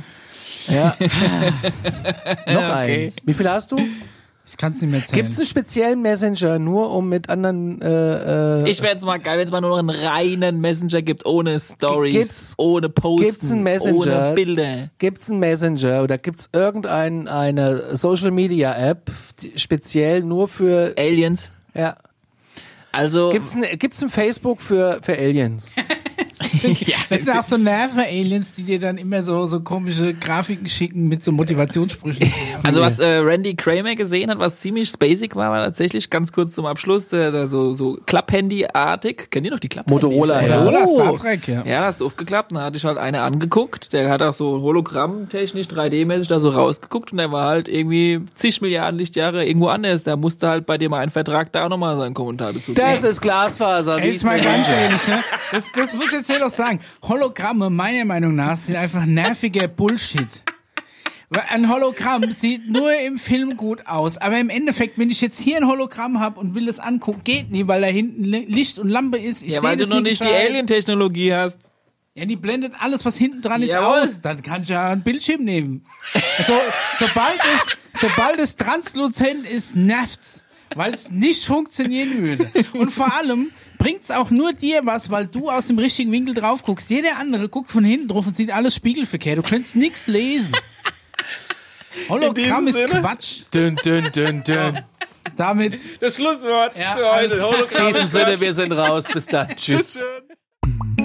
Ja. [laughs] noch Okay. eins. Wie viel hast du? Ich kann es nicht mehr erzählen. Gibt es einen speziellen Messenger nur um mit anderen äh, äh, Ich wäre jetzt mal geil, wenn es mal nur noch einen reinen Messenger gibt, ohne Stories, Gibt's- ohne Posten, gibt's einen Messenger? ohne Bilder. Gibt's einen Messenger oder gibt's irgendeine eine Social Media App die speziell nur für Aliens. ja Also gibt's ein gibt's ein Facebook für für Aliens? [laughs] [laughs] ja, Das sind auch so Nerven-Aliens, die dir dann immer so, so komische Grafiken schicken mit so Motivationssprüchen. [laughs] Also was äh, Randy Kramer gesehen hat, was ziemlich basic war, war tatsächlich ganz kurz zum Abschluss, der, der so so Klapphandy-artig. Kennt ihr noch die Klapphandys? Motorola, ja. Motorola, Oh. Star Trek, ja. Ja, hast du aufgeklappt, dann hatte ich halt eine angeguckt, der hat auch so hologrammtechnisch, 3D-mäßig da so rausgeguckt und der war halt irgendwie zig Milliarden Lichtjahre irgendwo anders. Da musste halt bei dir mal ein Vertrag da auch nochmal seinen Kommentar dazu Das ist Glasfaser. Ey, jetzt mal ganz ehrlich, ne? Das, das muss ich jetzt hier noch sagen. Hologramme, meiner Meinung nach, sind einfach nerviger Bullshit. Ein Hologramm sieht nur im Film gut aus, aber im Endeffekt, wenn ich jetzt hier ein Hologramm habe und will das angucken, geht nie, weil da hinten Li- Licht und Lampe ist. Ich Ja, weil du noch nicht die. Alien-Technologie hast. Ja, die blendet alles, was hinten dran ist, Jawohl. aus. Dann kann ich ja einen Bildschirm nehmen. So, sobald es, sobald es transluzent ist, nervt's. Weil es nicht funktionieren würde. Und vor allem bringt's auch nur dir was, weil du aus dem richtigen Winkel drauf guckst. Jeder andere guckt von hinten drauf und sieht alles spiegelverkehrt. Du könntest nichts lesen. [laughs] Hologramm ist Sinne? Quatsch. Dünn, dünn, dünn, dünn. [laughs] Damit Das Schlusswort Ja, für heute. Hologramm In diesem Sinne, wir sind raus. Bis dann. Tschüss. Tschüss.